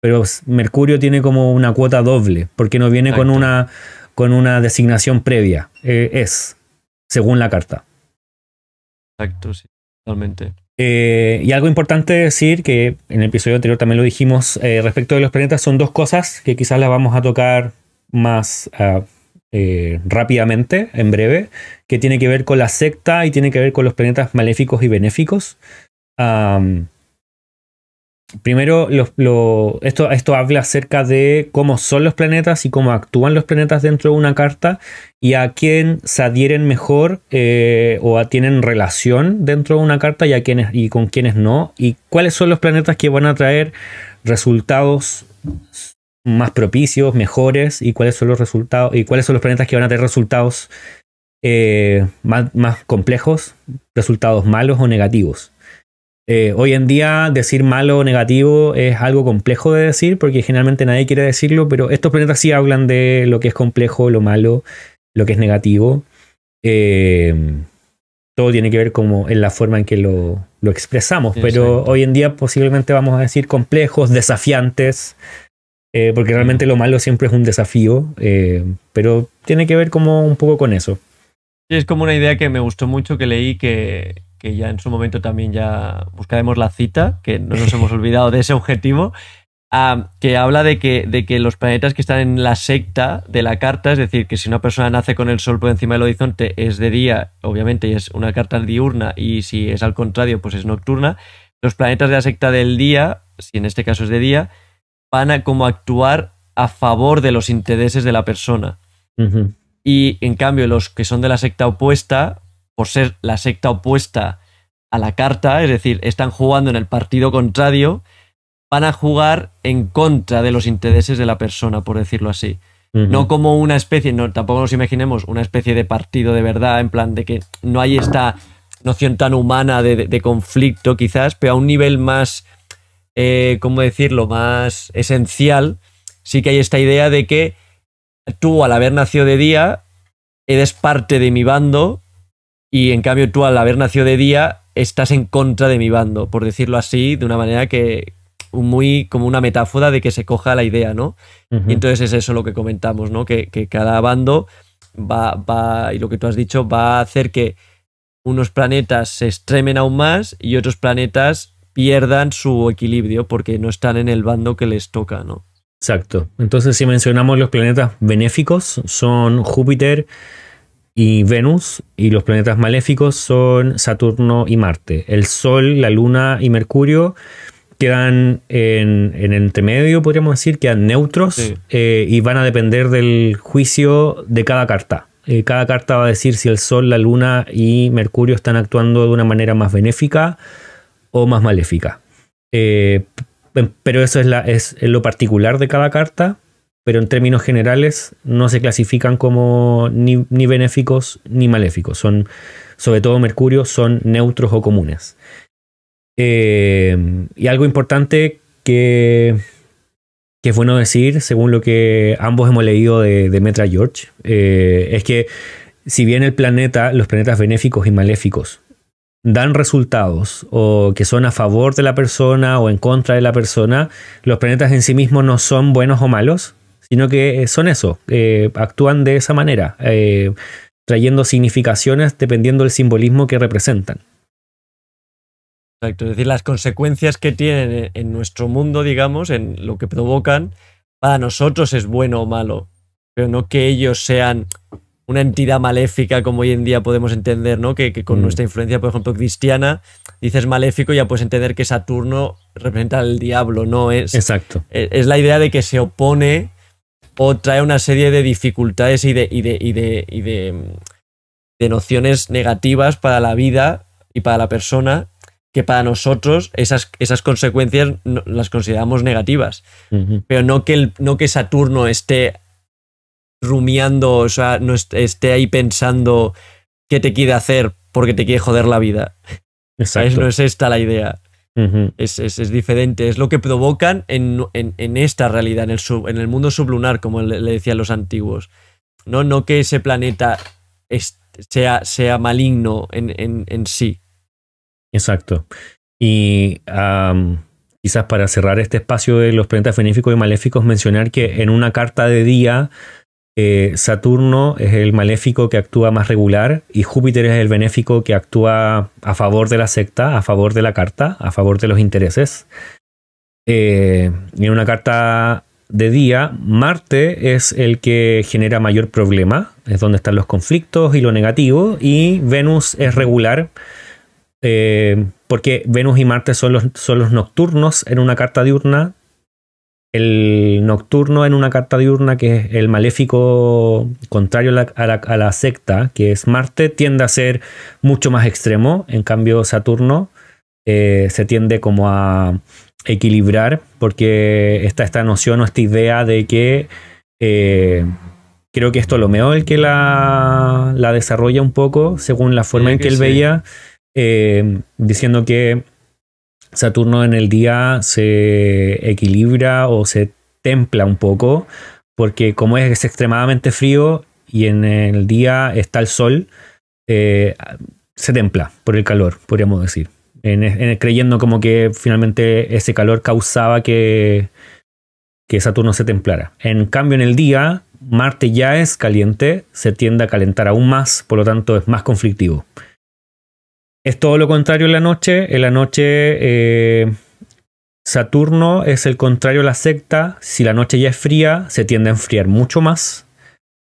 pero Mercurio tiene como una cuota doble, porque no viene con una, con una designación previa. Eh, es, según la carta. Exacto, sí, totalmente. Eh, y algo importante decir, que en el episodio anterior también lo dijimos, eh, respecto de los planetas, son dos cosas que quizás las vamos a tocar más ah, rápidamente, en breve, que tiene que ver con la secta y tiene que ver con los planetas maléficos y benéficos. Primero, esto, esto habla acerca de cómo son los planetas y cómo actúan los planetas dentro de una carta y a quién se adhieren mejor eh, o tienen relación dentro de una carta y, a quienes, y con quiénes no. Y cuáles son los planetas que van a traer resultados más propicios, mejores y cuáles son los resultados y cuáles son los planetas que van a tener resultados eh, más complejos, resultados malos o negativos. Eh, hoy en día decir malo o negativo es algo complejo de decir porque generalmente nadie quiere decirlo, pero estos planetas sí hablan de lo que es complejo, lo malo, lo que es negativo. Eh, todo tiene que ver como en la forma en que lo, expresamos, pero hoy en día posiblemente vamos a decir complejos, desafiantes, eh, porque realmente lo malo siempre es un desafío, pero tiene que ver como un poco con eso. Es como una idea que me gustó mucho que leí que que ya en su momento también ya buscaremos la cita, que no nos hemos olvidado de ese objetivo, que habla de que, de que los planetas que están en la secta de la carta, es decir, que si una persona nace con el Sol por encima del horizonte es de día, obviamente, y es una carta diurna, y si es al contrario, pues es nocturna, los planetas de la secta del día, si en este caso es de día, van a como actuar a favor de los intereses de la persona. Y en cambio, los que son de la secta opuesta por ser la secta opuesta a la carta, es decir, están jugando en el partido contrario, van a jugar en contra de los intereses de la persona, por decirlo así. No como una especie, no, tampoco nos imaginemos una especie de partido de verdad, en plan de que no hay esta noción tan humana de, conflicto, quizás, pero a un nivel más, eh, ¿cómo decirlo?, más esencial, sí que hay esta idea de que tú, al haber nacido de día, eres parte de mi bando y en cambio tú al haber nacido de día estás en contra de mi bando, por decirlo así, de una manera que muy como una metáfora de que se coja la idea, ¿no? Y entonces es eso lo que comentamos, ¿no? Que, cada bando va, va, y lo que tú has dicho, va a hacer que unos planetas se extremen aún más y otros planetas pierdan su equilibrio porque no están en el bando que les toca, ¿no? Exacto. Entonces, si mencionamos los planetas benéficos, son Júpiter, y Venus, y los planetas maléficos son Saturno y Marte. El Sol, la Luna y Mercurio quedan en, en entremedio, podríamos decir, quedan neutros eh, y van a depender del juicio de cada carta. Eh, cada carta va a decir si el Sol, la Luna y Mercurio están actuando de una manera más benéfica o más maléfica. Eh, pero eso es, la, es lo particular de cada carta pero en términos generales no se clasifican como ni, benéficos ni maléficos. Son, sobre todo Mercurio, son neutros o comunes. Eh, y algo importante que, que, es bueno decir, según lo que ambos hemos leído de, de Metra George, eh, es que si bien el planeta, los planetas benéficos y maléficos dan resultados o que son a favor de la persona o en contra de la persona, los planetas en sí mismos no son buenos o malos, sino que son eso, eh, actúan de esa manera, eh, trayendo significaciones dependiendo del simbolismo que representan. Exacto, es decir, las consecuencias que tienen en nuestro mundo, digamos, en lo que provocan, para nosotros es bueno o malo, pero no que ellos sean una entidad maléfica como hoy en día podemos entender, ¿no? Que, con mm. nuestra influencia, por ejemplo, cristiana, dices maléfico, ya puedes entender que Saturno representa al diablo, ¿no? Es, Exacto. es la idea de que se opone o trae una serie de dificultades y de, y de, y de, y de, nociones negativas para la vida y para la persona que para nosotros esas, esas consecuencias las consideramos negativas. Pero no que, el, no que Saturno esté rumiando, o sea, no esté ahí pensando qué te quiere hacer porque te quiere joder la vida. Exacto. No es esta la idea. Es, es- es diferente, es lo que provocan en, en- en esta realidad, en el, sub- en el mundo sublunar, como le, le decían los antiguos. No, no que ese planeta es- sea, sea maligno en, en- en sí. Exacto. Y quizás para cerrar este espacio de los planetas benéficos y maléficos, mencionar que en una carta de día, eh, Saturno es el maléfico que actúa más regular y Júpiter es el benéfico que actúa a favor de la secta, a favor de la carta, a favor de los intereses. Eh, en una carta de día, Marte es el que genera mayor problema, es donde están los conflictos y lo negativo, y Venus es regular, eh, porque Venus y Marte son los, son los nocturnos en una carta diurna. El nocturno en una carta diurna, que es el maléfico contrario a la, a la- a la secta, que es Marte, tiende a ser mucho más extremo. En cambio, Saturno eh, se tiende como a equilibrar, porque está esta noción o esta idea de que eh, creo que es Ptolomeo el que la, la desarrolla un poco, según la forma Sí, en que que él sí. veía, eh, diciendo que Saturno en el día se equilibra o se templa un poco, porque como es extremadamente frío y en el día está el sol, eh, se templa por el calor, podríamos decir. En- en- creyendo como que finalmente ese calor causaba que, que Saturno se templara. En cambio, en el día, Marte ya es caliente, se tiende a calentar aún más, por lo tanto es más conflictivo. Es todo lo contrario en la noche. En la noche, eh, Saturno es el contrario a la secta. Si la noche ya es fría, se tiende a enfriar mucho más.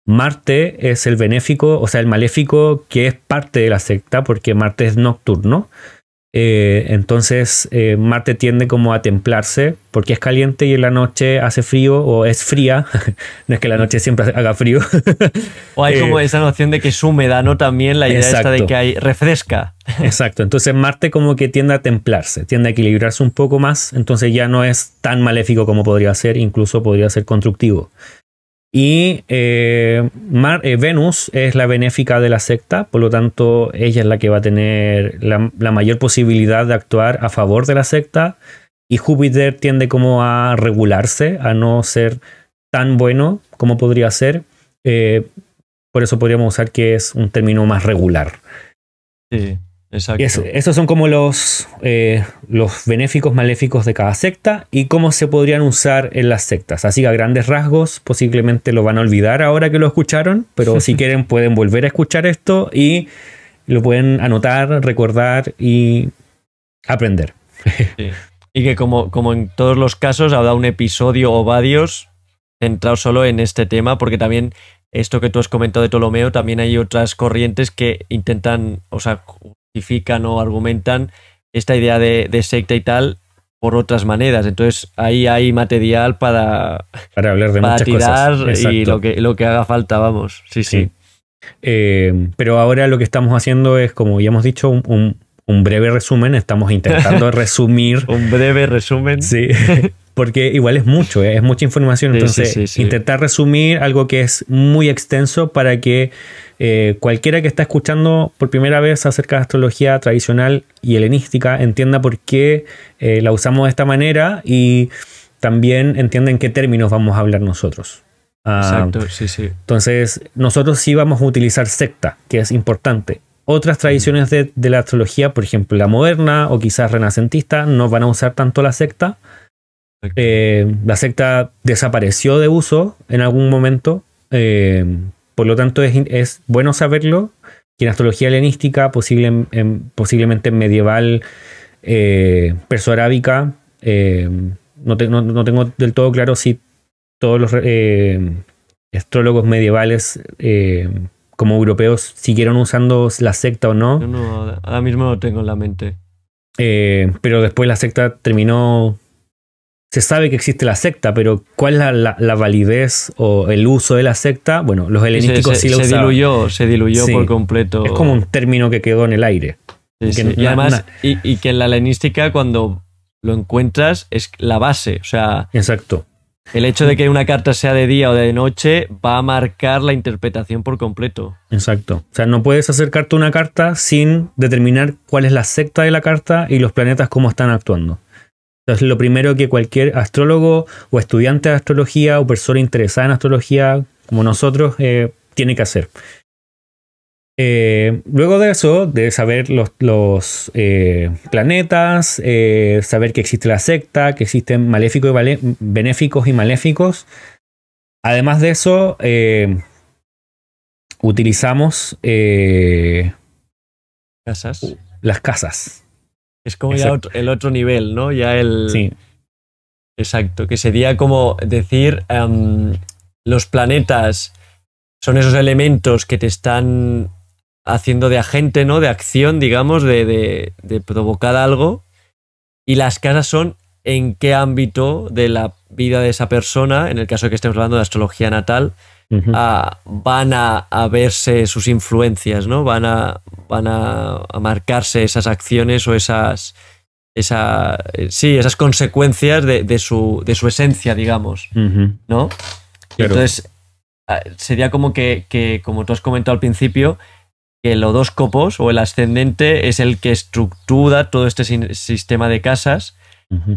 Marte es el benéfico, o sea, el maléfico que es parte de la secta, porque Marte es nocturno. Eh, entonces, eh, Marte tiende como a templarse, porque es caliente y en la noche hace frío o es fría. [laughs] no es que la noche siempre haga frío. O hay [laughs] Eh, como esa noción de que es húmeda, ¿no? También la idea esta de Exacto. que hay refresca. [laughs] Exacto, entonces Marte como que tiende a templarse, tiende a equilibrarse un poco más, entonces ya no es tan maléfico como podría ser, incluso podría ser constructivo. Y eh, eh, Venus es la benéfica de la secta, por lo tanto ella es la que va a tener la, la mayor posibilidad de actuar a favor de la secta y Júpiter tiende como a regularse, a no ser tan bueno como podría ser. Eh, por eso podríamos usar que es un término más regular. Sí, exacto. Es- esos son como los, eh, los benéficos maléficos de cada secta y cómo se podrían usar en las sectas. Así que a grandes rasgos posiblemente lo van a olvidar ahora que lo escucharon, pero si [laughs] quieren pueden volver a escuchar esto y lo pueden anotar, recordar y aprender. [laughs] Sí. Y que como, como en todos los casos habrá un episodio o varios centrado solo en este tema, porque también esto que tú has comentado de Ptolomeo, también hay otras corrientes que intentan, o sea, justifican o argumentan esta idea de, de secta y tal por otras maneras. Entonces ahí hay material para, Para hablar de para muchas tirar cosas. y lo que, lo que haga falta, vamos. Sí, sí. Sí. Eh, pero ahora lo que estamos haciendo es, como ya hemos dicho, un, un- un breve resumen. Estamos intentando [laughs] resumir Un breve resumen. Sí, [laughs] porque igual es mucho, ¿eh? es mucha información. Entonces, sí, sí, sí. intentar resumir algo que es muy extenso para que eh, cualquiera que está escuchando por primera vez acerca de astrología tradicional y helenística entienda por qué eh, la usamos de esta manera y también entienda en qué términos vamos a hablar nosotros. Ah, Exacto, sí, sí. entonces, nosotros sí vamos a utilizar secta, que es importante. Otras tradiciones de, de la astrología, por ejemplo, la moderna o quizás renacentista, no van a usar tanto la secta. Eh, la secta desapareció de uso en algún momento. eh, por lo tanto, es, es bueno saberlo que en astrología helenística, posible- en- posiblemente en medieval eh, perso-arábica, eh, no, te- no- no tengo del todo claro si todos los eh, astrólogos medievales como europeos siguieron usando la secta o no. Yo no, ahora mismo lo tengo en la mente. Eh, pero después la secta terminó. Se sabe que existe la secta, pero ¿cuál es la, la- la validez o el uso de la secta? Bueno, los helenísticos se- sí lo se usaban. diluyó, se diluyó Sí. por completo. Es como un término que quedó en el aire. Sí, que sí. Y además, y que en la helenística cuando lo encuentras es la base. O sea, Exacto. El hecho de que una carta sea de día o de noche va a marcar la interpretación por completo. Exacto. O sea, no puedes acercarte a una carta sin determinar cuál es la secta de la carta y los planetas cómo están actuando. Entonces, lo primero que cualquier astrólogo o estudiante de astrología o persona interesada en astrología como nosotros eh, tiene que hacer. Eh, luego de eso, de saber los, eh, planetas, eh, saber que existe la secta, que existen maléficos y benéficos y maléficos. Además de eso, utilizamos casas. Las casas. Es como ya el otro nivel, ¿no? Ya el. Sí. Exacto, que sería como decir em, los planetas son esos elementos que te están haciendo de agente, ¿no? De acción, digamos, de, provocar algo. Y las casas son en qué ámbito de la vida de esa persona, en el caso de que estemos hablando de astrología natal, ah, van a, verse sus influencias, ¿no? Van a, van a, marcarse esas acciones o esas, esa, sí, esas consecuencias de, su, de su esencia, digamos, ¿no? Entonces, ah, sería como que, que, como tú has comentado al principio, que el copos o el ascendente es el que estructura todo este sistema de casas,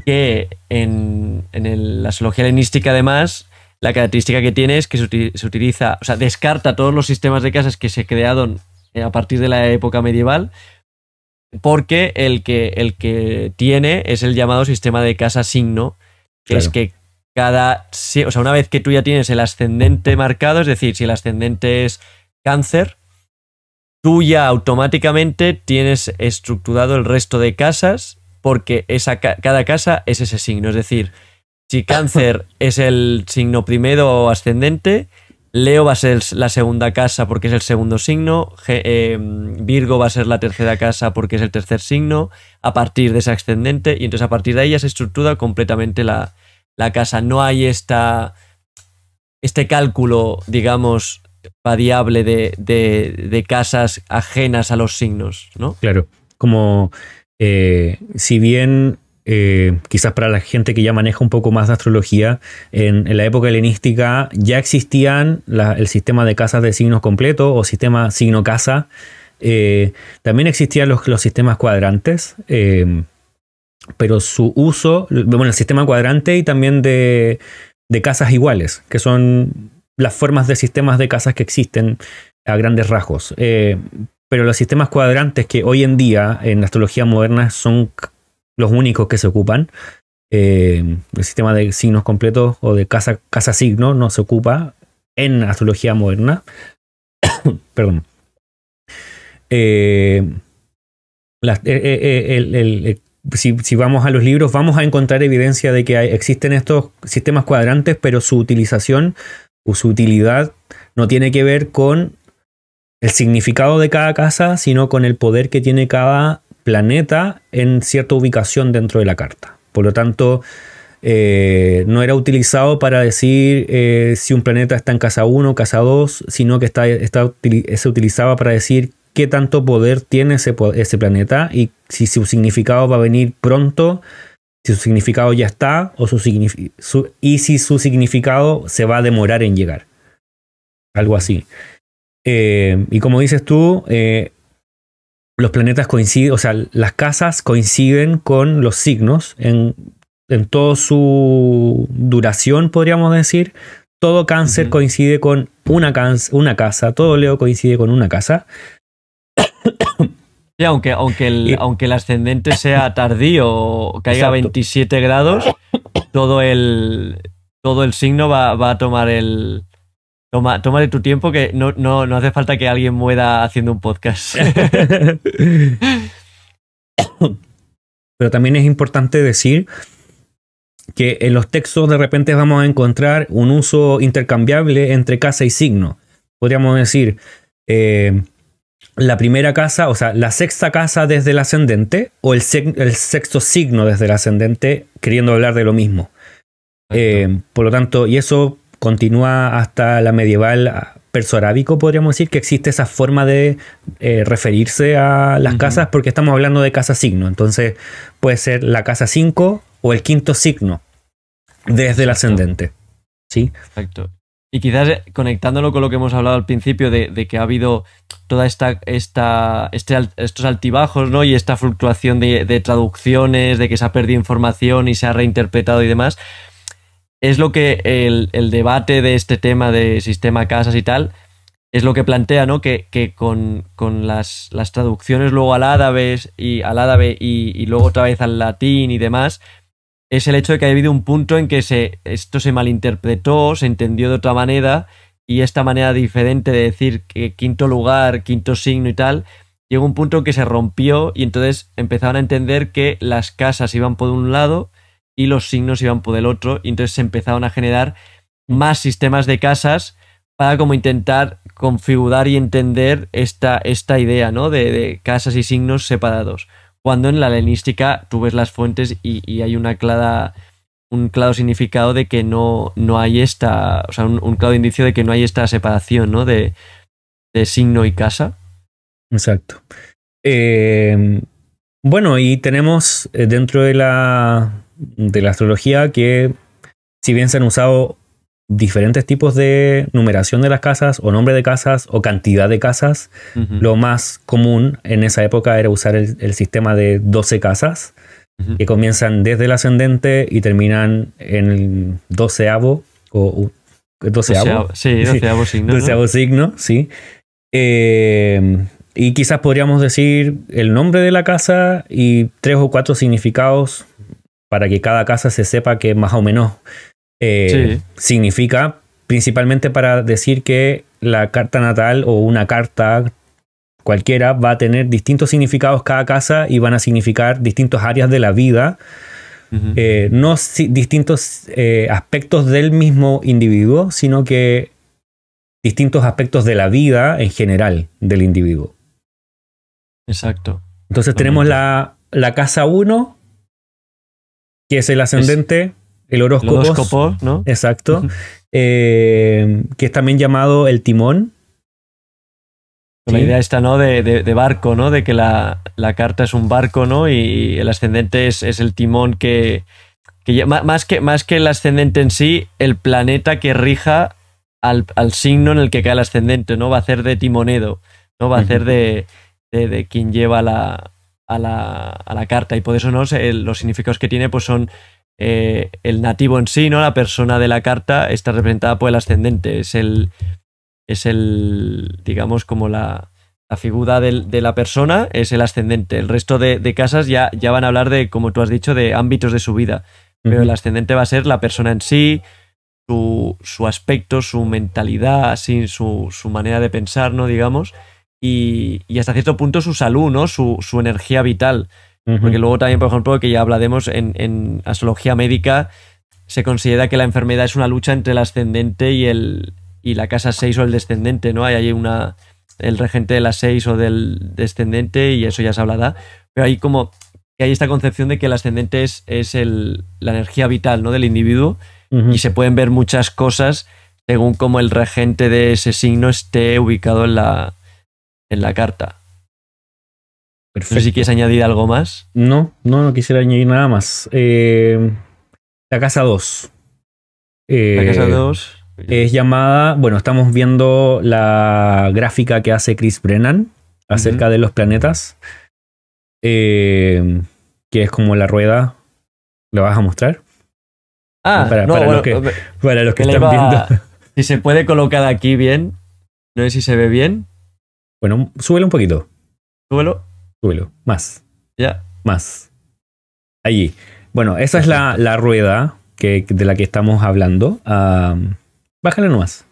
que en, la astrología helenística además la característica que tiene es que se, utiliza, o sea, descarta todos los sistemas de casas que se crearon eh, a partir de la época medieval, porque el que, el que tiene es el llamado sistema de casa signo, que es que cada, o sea, una vez que tú ya tienes el ascendente marcado, es decir, si el ascendente es cáncer, tú ya automáticamente tienes estructurado el resto de casas porque esa, cada casa es ese signo. Es decir, si cáncer [laughs] es el signo primero o ascendente, Leo va a ser la segunda casa porque es el segundo signo, em, Virgo va a ser la tercera casa porque es el tercer signo, a partir de ese ascendente, y entonces a partir de ahí ya se estructura completamente la, la casa. No hay esta, este cálculo, digamos, variable de, de, casas ajenas a los signos, ¿no? Claro, como eh, si bien eh, quizás para la gente que ya maneja un poco más de astrología, en, la época helenística ya existían el sistema de casas de signos completo o sistema signo-casa. Eh, también existían los, sistemas cuadrantes, pero su uso, bueno, el sistema cuadrante y también de, de casas iguales, que son las formas de sistemas de casas que existen a grandes rasgos. Eh, pero los sistemas cuadrantes que hoy en día en la astrología moderna son los únicos que se ocupan. Eh, el sistema de signos completos o de casa, casa signo no se ocupa en astrología moderna. Perdón. si, vamos a los libros, vamos a encontrar evidencia de que existen estos sistemas cuadrantes, pero su utilización su utilidad no tiene que ver con el significado de cada casa, sino con el poder que tiene cada planeta en cierta ubicación dentro de la carta. Por lo tanto, eh, no era utilizado para decir eh, si un planeta está en casa 1 o casa 2, sino que está, se utilizaba para decir qué tanto poder tiene ese, planeta y si su significado va a venir pronto si su significado ya está o su, y si su significado se va a demorar en llegar. Algo así. Eh, y como dices tú, los planetas coinciden, o sea, las casas coinciden con los signos en, en toda su duración, podríamos decir. Todo cáncer coincide con una, una casa, todo Leo coincide con una casa. Sí, aunque, aunque, el, aunque el ascendente sea tardío o caiga a 27 grados, todo el, todo el signo va, va a tomar el. Toma, de tu tiempo que no, no, no hace falta que alguien muera haciendo un podcast. [laughs] Pero también es importante decir que en los textos de repente vamos a encontrar un uso intercambiable entre casa y signo. Podríamos decir, eh, la primera casa, o sea, la sexta casa desde el ascendente o el, sexto signo desde el ascendente, queriendo hablar de lo mismo. Eh, por lo tanto, y eso continúa hasta la medieval perso-arábico, podríamos decir, que existe esa forma de eh, referirse a las casas porque estamos hablando de casa signo. Entonces, puede ser la casa 5 o el quinto signo desde el ascendente. ¿sí? Exacto. Y quizás eh, conectándolo con lo que hemos hablado al principio de, que ha habido toda esta, esta este, estos altibajos, ¿no? Y esta fluctuación de, traducciones, de que se ha perdido información y se ha reinterpretado y demás, es lo que el, debate de este tema de sistema casas y tal, es lo que plantea, ¿no? Que, con, las, traducciones luego al árabe y al árabe y, luego otra vez al latín y demás, es el hecho de que ha habido un punto en que se, esto se malinterpretó, se entendió de otra manera, y esta manera diferente de decir que quinto lugar, quinto signo y tal, llegó un punto en que se rompió y entonces empezaron a entender que las casas iban por un lado y los signos iban por el otro, y entonces se empezaron a generar más sistemas de casas para como intentar configurar y entender esta, esta idea, ¿no? De, de casas y signos separados cuando en la helenística tú ves las fuentes y, hay una clara, un claro significado de que no, no hay esta, o sea, un, claro indicio de que no hay esta separación, ¿no? De, signo y casa. Exacto. Eh, bueno, y tenemos eh, dentro de la, de la astrología que si bien se han usado diferentes tipos de numeración de las casas o nombre de casas o cantidad de casas. Lo más común en esa época era usar el, sistema de 12 casas que comienzan desde el ascendente y terminan en el doceavo o doceavo. Sí, [laughs] doceavo signo. doceavo signo, sí. Eh, y quizás podríamos decir el nombre de la casa y tres o cuatro significados para que cada casa se sepa que más o menos eh, significa principalmente para decir que la carta natal o una carta cualquiera va a tener distintos significados cada casa y van a significar distintas áreas de la vida, eh, no distintos eh, aspectos del mismo individuo, sino que distintos aspectos de la vida en general del individuo. Exacto. Entonces tenemos la, la casa 1, que es el ascendente, el horóscopo. ¿no? Exacto. Eh, que es también llamado el timón. La idea está, ¿no? De, barco, ¿no? De que la, carta es un barco, ¿no? Y el ascendente es, el timón que, más, que, más que el ascendente en sí, el planeta que rija al, signo en el que cae el ascendente, ¿no? Va a hacer de timonedo, ¿no? Va a hacer de, de, quien lleva la, a, la, a la carta. Y por eso, ¿no? los significados que tiene, pues son eh, el nativo en sí, ¿no? La persona de la carta está representada por el ascendente. Es el. Es el. digamos, como la, la figura de la persona es el ascendente. El resto de, casas ya, ya, van a hablar de, como tú has dicho, de ámbitos de su vida. Pero el ascendente va a ser la persona en sí, su, su aspecto, su mentalidad, así, su, su, manera de pensar, ¿no? Digamos. Y, y, hasta cierto punto su salud, ¿no? Su, su energía vital. Porque luego también, por ejemplo, que ya hablaremos en, en, astrología médica, se considera que la enfermedad es una lucha entre el ascendente y, el, y la casa 6 o el descendente, ¿no? Hay ahí una, el regente de la 6 o del descendente y eso ya se hablará. Pero hay como que hay esta concepción de que el ascendente es, es el, la energía vital ¿no? del individuo y se pueden ver muchas cosas según como el regente de ese signo esté ubicado en la, en la carta. No sé si quieres añadir algo más. No, no, no quisiera añadir nada más. Eh, la casa 2. la casa 2. Eh, es llamada, bueno, estamos viendo la gráfica que hace Chris Brennan acerca de los planetas. Eh, que es como la rueda. ¿Lo vas a mostrar? Ah, para, no, los que, para los que están viendo. [laughs] Si se puede colocar aquí bien. No sé si se ve bien. Bueno, súbelo un poquito. Súbelo. Súbelo. Más. Ya. Más. Allí. Bueno, esa es la, rueda que, de la que estamos hablando. bájale nomás.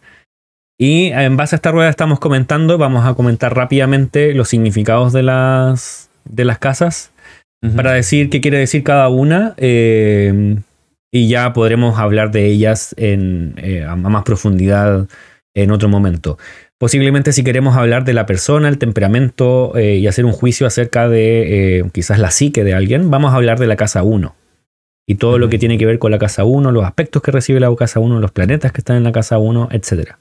Y en base a esta rueda estamos comentando, vamos a comentar rápidamente los significados de las, de las casas para decir qué quiere decir cada una. Eh, y ya podremos hablar de ellas en, eh, a más profundidad en otro momento. Posiblemente si queremos hablar de la persona, el temperamento eh, y hacer un juicio acerca de eh, quizás la psique de alguien, vamos a hablar de la casa 1. Y todo lo que tiene que ver con la casa 1, los aspectos que recibe la casa 1, los planetas que están en la casa 1, etc.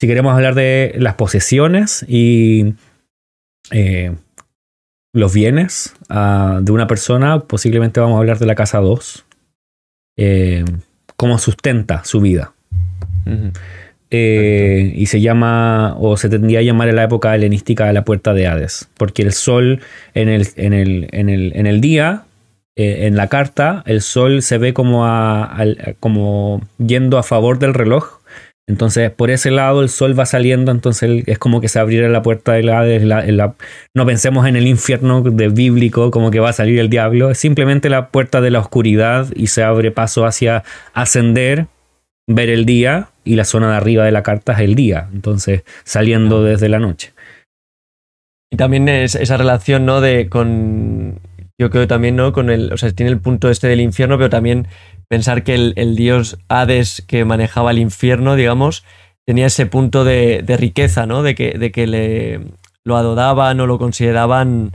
Si queremos hablar de las posesiones y eh, los bienes ah, de una persona, posiblemente vamos a hablar de la casa 2. cómo sustenta su vida. Eh, y se llama, o se tendría a llamar en la época helenística la puerta de Hades, porque el sol en el, en el, en el, en el día, eh, en la carta, el sol se ve como, a, como yendo a favor del reloj. Entonces, por ese lado, el sol va saliendo, entonces es como que se abriera la puerta del Hades. no pensemos en el infierno de bíblico, como que va a salir el diablo. Es simplemente la puerta de la oscuridad y se abre paso hacia ascender, ver el día y la zona de arriba de la carta es el día, entonces saliendo desde la noche. Y también es esa relación, ¿no? De con. Yo creo también, ¿no? Con el. O sea, tiene el punto este del infierno, pero también pensar que el, dios Hades que manejaba el infierno, digamos, tenía ese punto de, riqueza, ¿no? De que, de que le, lo adoraban o lo consideraban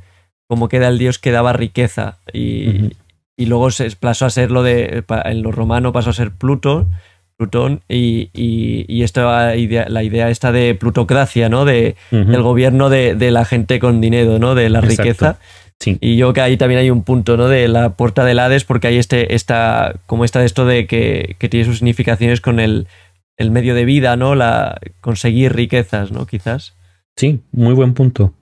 como que era el dios que daba riqueza. Y, y luego se pasó a ser lo de. En lo romano pasó a ser Pluto Plutón y, y, esto, la idea esta de plutocracia, ¿no? De, El gobierno de, la gente con dinero, ¿no? De la riqueza. Y yo que ahí también hay un punto, ¿no? De la puerta del Hades, porque hay este, esta, como está esto de que, tiene sus significaciones con el, medio de vida, ¿no? La, conseguir riquezas, ¿no? Quizás. Sí, muy buen punto.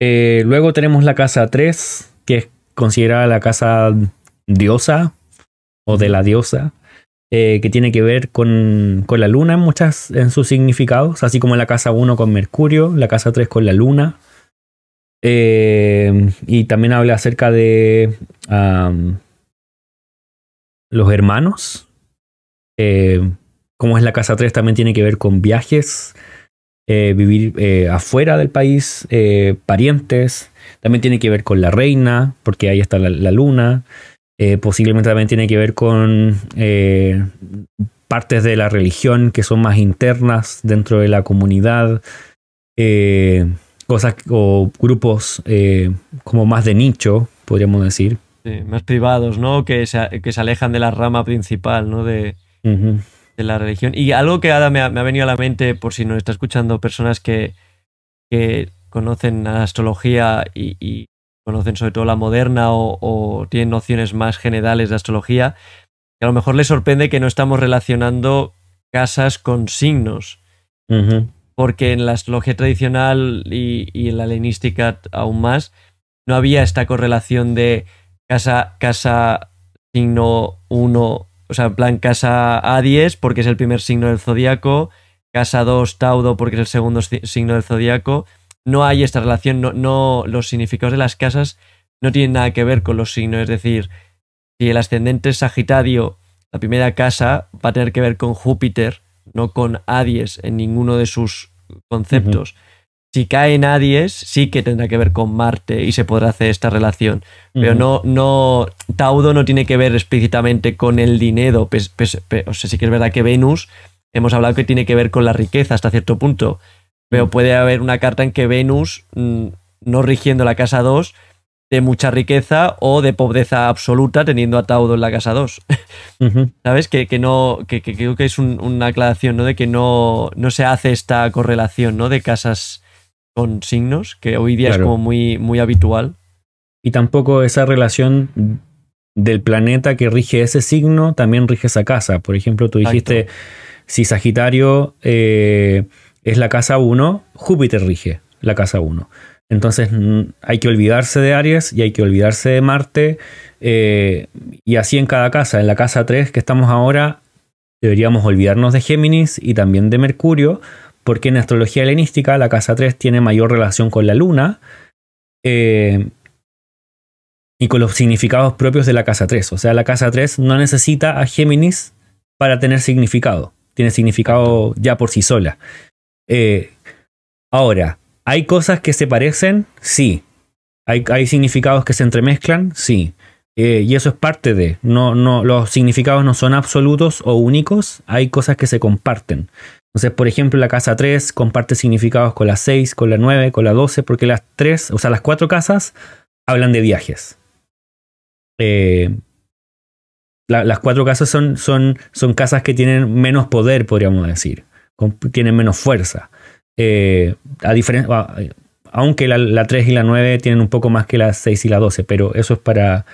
Eh, luego tenemos la casa 3, que es considerada la casa diosa o de la diosa. Eh, que tiene que ver con, la luna en muchas en sus significados, así como la casa 1 con Mercurio, la casa 3 con la luna. Eh, y también habla acerca de los hermanos. Eh, como es la casa 3, también tiene que ver con viajes, vivir afuera del país, parientes. También tiene que ver con la reina, porque ahí está la luna. Eh, posiblemente también tiene que ver con eh, partes de la religión que son más internas dentro de la comunidad, eh, cosas o grupos como más de nicho, podríamos decir. más privados, ¿no? Que se, que se alejan de la rama principal, ¿no? De, de la religión. Y algo que ahora me ha, venido a la mente, por si nos está escuchando personas que, que conocen la astrología y, conocen sobre todo la moderna o, tienen nociones más generales de astrología, que a lo mejor les sorprende que no estamos relacionando casas con signos. Porque en la astrología tradicional y, en la helenística aún más, no había esta correlación de casa, casa signo 1, o sea, en plan casa A10 porque es el primer signo del zodiaco, casa 2 Taudo porque es el segundo signo del zodiaco no hay esta relación, no, no, los significados de las casas no tienen nada que ver con los signos, es decir, si el ascendente es Sagitario, la primera casa va a tener que ver con Júpiter, no con Aries en ninguno de sus conceptos. Si cae en Aries, sí que tendrá que ver con Marte y se podrá hacer esta relación. Pero no, no, Taudo no tiene que ver explícitamente con el dinero. o sea, sí que es verdad que Venus, hemos hablado que tiene que ver con la riqueza hasta cierto punto. Pero puede haber una carta en que Venus, mm, no rigiendo la casa 2, de mucha riqueza o de pobreza absoluta teniendo a Taudo en la casa 2. [laughs] ¿Sabes? Que, no, que, creo que es una aclaración, ¿no? De que no, no se hace esta correlación, ¿no? De casas con signos, que hoy día es como muy, muy habitual. Y tampoco esa relación del planeta que rige ese signo también rige esa casa. Por ejemplo, tú dijiste, si Sagitario eh, es la casa 1, Júpiter rige la casa 1. Entonces hay que olvidarse de Aries y hay que olvidarse de Marte. Eh, y así en cada casa. En la casa 3 que estamos ahora, deberíamos olvidarnos de Géminis y también de Mercurio, porque en astrología helenística la casa 3 tiene mayor relación con la Luna eh, y con los significados propios de la casa 3. O sea, la casa 3 no necesita a Géminis para tener significado. Tiene significado ya por sí sola. Eh, ahora, ¿hay cosas que se parecen? Sí. ¿Hay, significados que se entremezclan? Sí. Eh, y eso es parte de. No, no, los significados no son absolutos o únicos, hay cosas que se comparten. Entonces, por ejemplo, la casa 3 comparte significados con la 6, con la 9, con la 12, porque las 3, o sea, las cuatro casas hablan de viajes. Eh, las cuatro casas son, son, son casas que tienen menos poder, podríamos decir tienen menos fuerza. Eh, a diferencia, aunque la, 3 y la 9 tienen un poco más que la 6 y la 12, pero eso es para,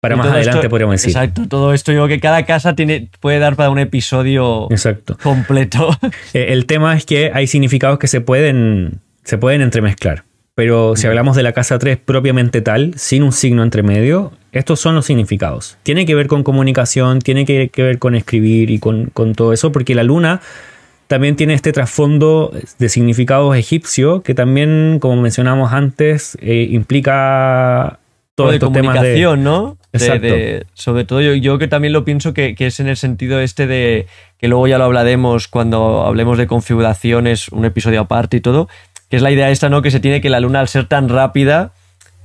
Para Y más adelante esto- podríamos decir. Exacto, todo esto yo creo que cada casa tiene, puede dar para un episodio Exacto. completo. [laughs] Eh, El tema es que hay significados que se pueden, se pueden entremezclar. Pero si hablamos de la casa 3 propiamente tal, sin un signo entre medio, estos son los significados. Tiene que ver con comunicación, tiene que, que ver con escribir y con, con todo eso, porque la luna también tiene este trasfondo de significados egipcio que también, como mencionamos antes, eh, implica todos de estos temas de... comunicación, ¿no? De- Exacto. de- sobre todo yo, yo que también lo pienso que, que es en el sentido este de que luego ya lo hablaremos cuando hablemos de configuraciones, un episodio aparte y todo, que es la idea esta, ¿no? Que se tiene que la luna al ser tan rápida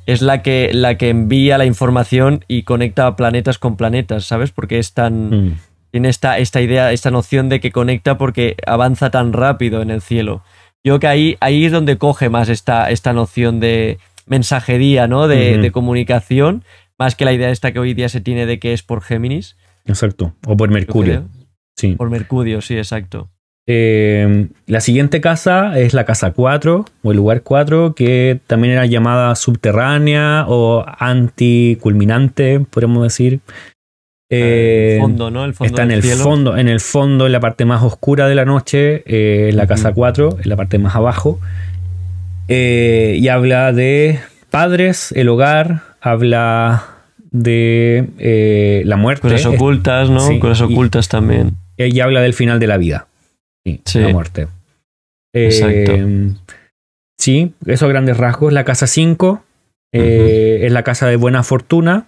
es la que, la que envía la información y conecta planetas con planetas, ¿sabes? Porque es tan... Mm, Tiene esta, esta idea, esta noción de que conecta porque avanza tan rápido en el cielo. Yo creo que ahí, ahí es donde coge más esta, esta noción de mensajería, ¿no? De, comunicación, más que la idea esta que hoy día se tiene de que es por Géminis. exacto. O por Mercurio. Sí. Por Mercurio, sí, exacto. Eh, la siguiente casa es la casa 4 o el lugar 4, que también era llamada subterránea o anticulminante, podríamos decir. Eh, el fondo, ¿no? El fondo está en del el cielo. fondo, en el fondo, en la parte más oscura de la noche, eh, la casa Ujú. 4, en la parte más abajo. Eh, y habla de padres, el hogar, habla de eh, la muerte. Cosas ocultas, ¿no? Sí, Cosas y- ocultas también. y habla del final de la vida. Sí, Sí. la muerte. Eh, Exacto. sí, esos grandes rasgos. La casa 5 eh, es la casa de buena fortuna.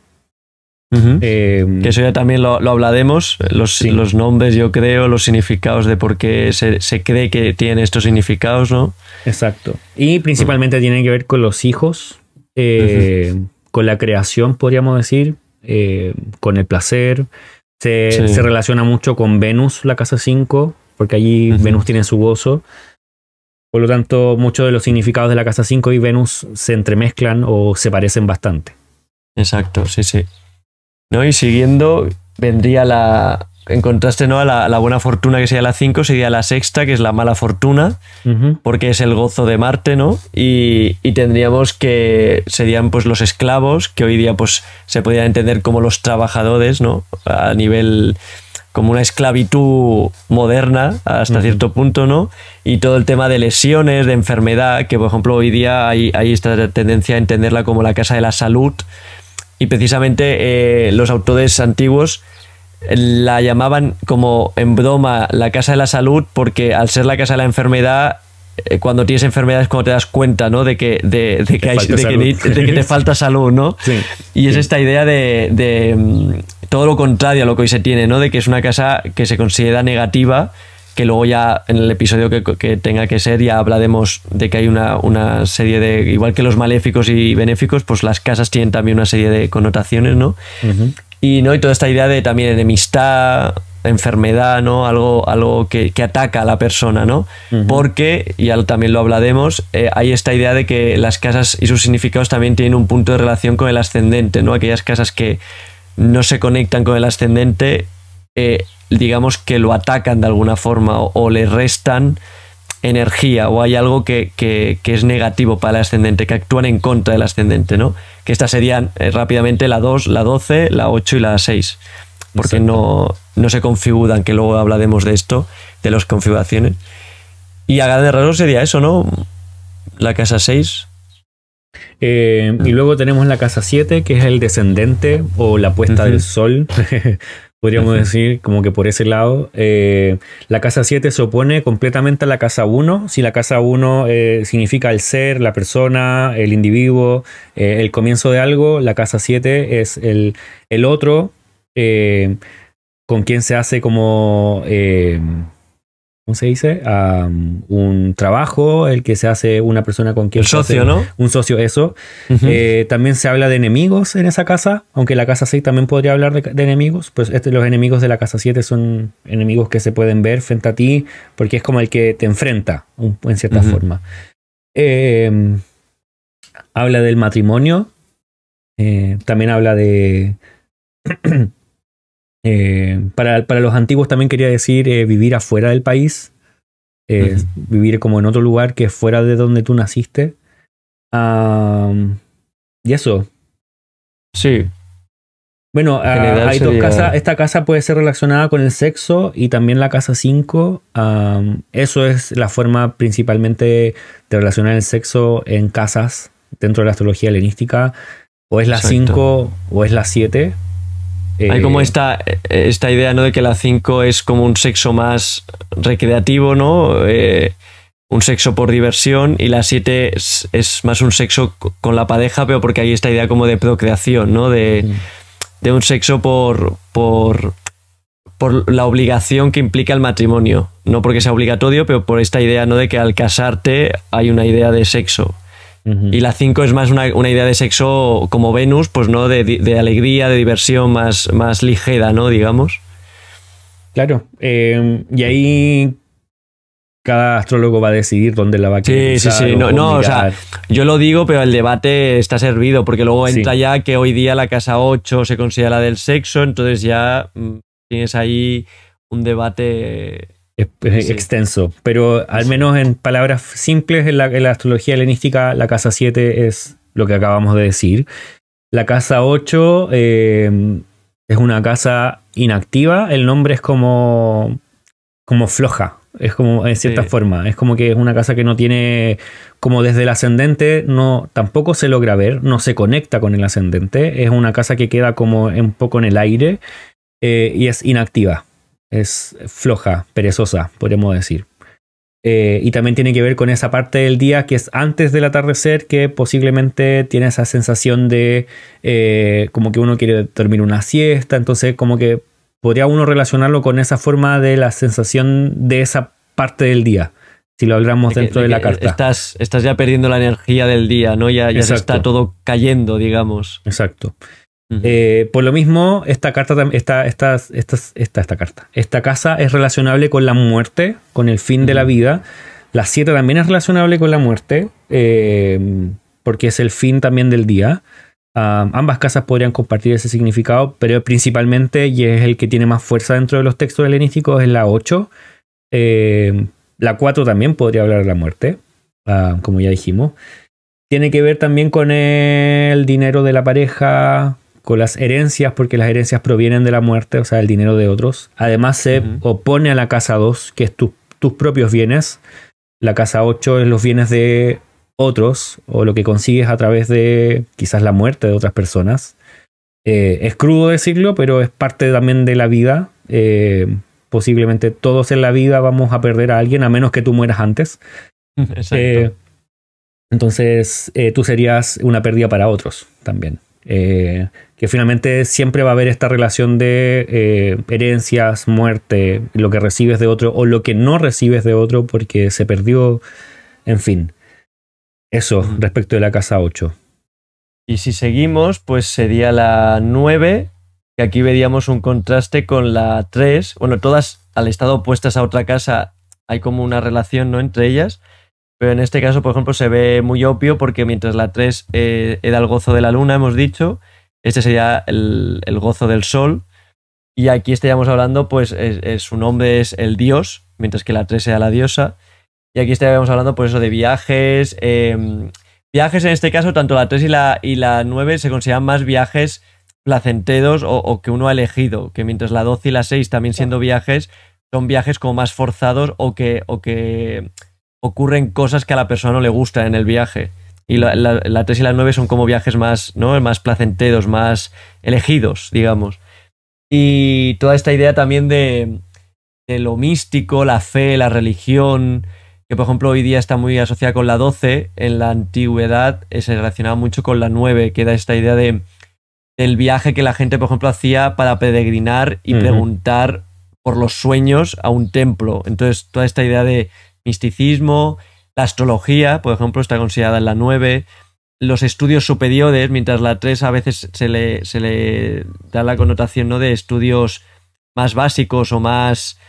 Eh, Que eso ya también lo, lo hablaremos, los, Sí. los nombres, yo creo, los significados de por qué se, se cree que tienen estos significados, ¿no? Exacto. Y principalmente tiene que ver con los hijos, eh, con la creación, podríamos decir, eh, con el placer. Se, Sí. se relaciona mucho con Venus, la casa 5, porque allí. Venus tiene su gozo. Por lo tanto, muchos de los significados de la casa 5 y Venus se entremezclan o se parecen bastante. Exacto, sí, sí. ¿No? Y siguiendo, vendría la. En contraste, ¿no? A la, la buena fortuna que sería la 5, sería la sexta, que es la mala fortuna, porque es el gozo de Marte, ¿no? Y, y tendríamos que serían pues los esclavos, que hoy día pues se podrían entender como los trabajadores, ¿no? A nivel como una esclavitud moderna hasta cierto punto, ¿no? Y todo el tema de lesiones, de enfermedad, que por ejemplo hoy día hay, hay esta tendencia a entenderla como la casa de la salud. Y precisamente eh, los autores antiguos la llamaban como en broma la casa de la salud porque al ser la casa de la enfermedad eh, cuando tienes enfermedad es cuando te das cuenta ¿no? de que, de, de que, hay- falta de que salud. ni- de que te falta salud ¿no? Sí. y es esta idea de, de, mm, todo lo contrario a lo que hoy se tiene ¿no? de que es una casa que se considera negativa que luego ya en el episodio que, que tenga que ser ya hablaremos de que hay una, una serie de igual que los maléficos y benéficos pues las casas tienen también una serie de connotaciones ¿no? Y, ¿no? y toda esta idea de también enemistad, enfermedad, ¿no? Algo, algo que, que ataca a la persona, ¿no? Porque, y también lo hablaremos, eh, hay esta idea de que las casas y sus significados también tienen un punto de relación con el ascendente, ¿no? Aquellas casas que no se conectan con el ascendente, eh, digamos que lo atacan de alguna forma o, o le restan energía o hay algo que, que- que es negativo para el ascendente, que actúan en contra del ascendente, ¿no? Que estas serían eh, rápidamente la 2, la 12, la 8 y la 6, porque no, no se configuran, que luego hablaremos de esto, de las configuraciones. Y a grandes rasgos sería eso, ¿no? La casa 6. Eh, y luego tenemos la casa 7, que es el descendente o la puesta del sol, [laughs] podríamos decir, como que por ese lado. Eh, la casa 7 se opone completamente a la casa 1. Si la casa 1 eh, significa el ser, la persona, el individuo, eh, el comienzo de algo, la casa 7 es el, el otro eh, con quien se hace como... ¿Cómo se dice? Am, un trabajo, el que se hace una persona con quien El se hace- socio, ¿no? un socio, eso. Eh, también se habla de enemigos en esa casa, aunque la casa 6 también podría hablar de, de enemigos. Pues este, los enemigos de la casa 7 son enemigos que se pueden ver frente a ti, porque es como el que te enfrenta, un- en cierta forma. Eh, habla del matrimonio, eh, también habla de... [clears throat] eh, para, para los antiguos también quería decir eh, vivir afuera del país, eh, vivir como en otro lugar que fuera de donde tú naciste. Y eso, Sí. Bueno, ah, hay dos casas. Esta casa puede ser relacionada con el sexo y también la casa 5. eso es la forma principalmente de relacionar el sexo en casas dentro de la astrología helenística. O es la 5 o es la 7. Hay como eh, esta, esta idea ¿no? de que la 5 es como un sexo más recreativo, ¿no? Eh, un sexo por diversión y la 7 es, más un sexo con la pareja, pero porque hay esta idea como de procreación, ¿no? De, de un sexo por, por, por la obligación que implica el matrimonio. No porque sea obligatorio, pero por esta idea ¿no? de que al casarte hay una idea de sexo. Y la 5 es más una, idea de sexo como Venus, pues no de, alegría, de diversión más, más ligera, ¿no? Digamos. Claro. Eh, y ahí cada astrólogo va a decidir dónde la va a querer. Sí, sí, sí. No, no, o sea, yo lo digo, pero el debate está servido, porque luego entra ya que hoy día la casa 8 se considera la del sexo, entonces ya mm, tienes ahí un debate extenso. Pero al menos en palabras simples, en la, astrología helenística, la casa 7 es lo que acabamos de decir. La casa 8 eh, es una casa inactiva. El nombre es como, como floja es como, en cierta forma, es como que es una casa que no tiene, como desde el ascendente, no, tampoco se logra ver, no se conecta con el ascendente, es una casa que queda como un poco en el aire eh, y es inactiva, es floja, perezosa, podríamos decir. Eh, y también tiene que ver con esa parte del día que es antes del atardecer, que posiblemente tiene esa sensación de eh, como que uno quiere dormir una siesta, entonces como que podría uno relacionarlo con esa forma de la sensación de esa parte del día, si lo hablamos dentro de, la carta. Estás, estás, ya perdiendo la energía del día, ¿no? Ya, ya se está todo cayendo, digamos. Exacto. Eh, por lo mismo, esta carta, esta, esta, esta, esta, esta carta, esta casa es relacionable con la muerte, con el fin de la vida. La 7 también es relacionable con la muerte, eh, porque es el fin también del día ambas casas podrían compartir ese significado, pero principalmente, y es el que tiene más fuerza dentro de los textos helenísticos, es la 8. Eh, la 4 también podría hablar de la muerte, como ya dijimos. Tiene que ver también con el dinero de la pareja, con las herencias, porque las herencias provienen de la muerte, o sea, el dinero de otros. Además, se opone a la casa 2, que es tus propios bienes. La casa 8 es los bienes de otros o lo que consigues a través de quizás la muerte de otras personas. Eh, es crudo decirlo, pero es parte también de la vida. Eh, posiblemente todos en la vida vamos a perder a alguien a menos que tú mueras antes. [laughs] Eh, entonces tú serías una pérdida para otros también. Que finalmente siempre va a haber esta relación de herencias, muerte, lo que recibes de otro o lo que no recibes de otro porque se perdió, en fin. Eso respecto de la casa 8. Y si seguimos, pues sería la 9, que aquí veríamos un contraste con la 3. Bueno, todas al estado opuestas a otra casa hay como una relación ¿no? entre ellas. Pero en este caso, por ejemplo, se ve muy obvio porque mientras la 3 eh, era el gozo de la luna, hemos dicho, este sería el, gozo del sol. Y aquí estaríamos hablando, pues su nombre es el dios, mientras que la 3 sea la diosa. Y aquí estaríamos hablando, por pues, eso, de viajes. Em, viajes en este caso, tanto la 3 y la, y la 9 se consideran más viajes placenteros o, que uno ha elegido, que mientras la 12 y la 6 también siendo viajes, son viajes como más forzados o que, o que ocurren cosas que a la persona no le gustan en el viaje. Y la, la, 3 y la 9 son como viajes más, ¿no? más placenteros, más elegidos, digamos. Y toda esta idea también de, de lo místico, la fe, la religión, que por ejemplo hoy día está muy asociada con la 12, en la antigüedad eh, se relacionaba mucho con la 9, que da esta idea de del viaje que la gente, por ejemplo, hacía para peregrinar y preguntar por los sueños a un templo. Entonces, toda esta idea de misticismo, la astrología, por ejemplo, está considerada en la 9, los estudios superiores, mientras la 3 a veces se le, se le da la connotación ¿no? de estudios más básicos o más...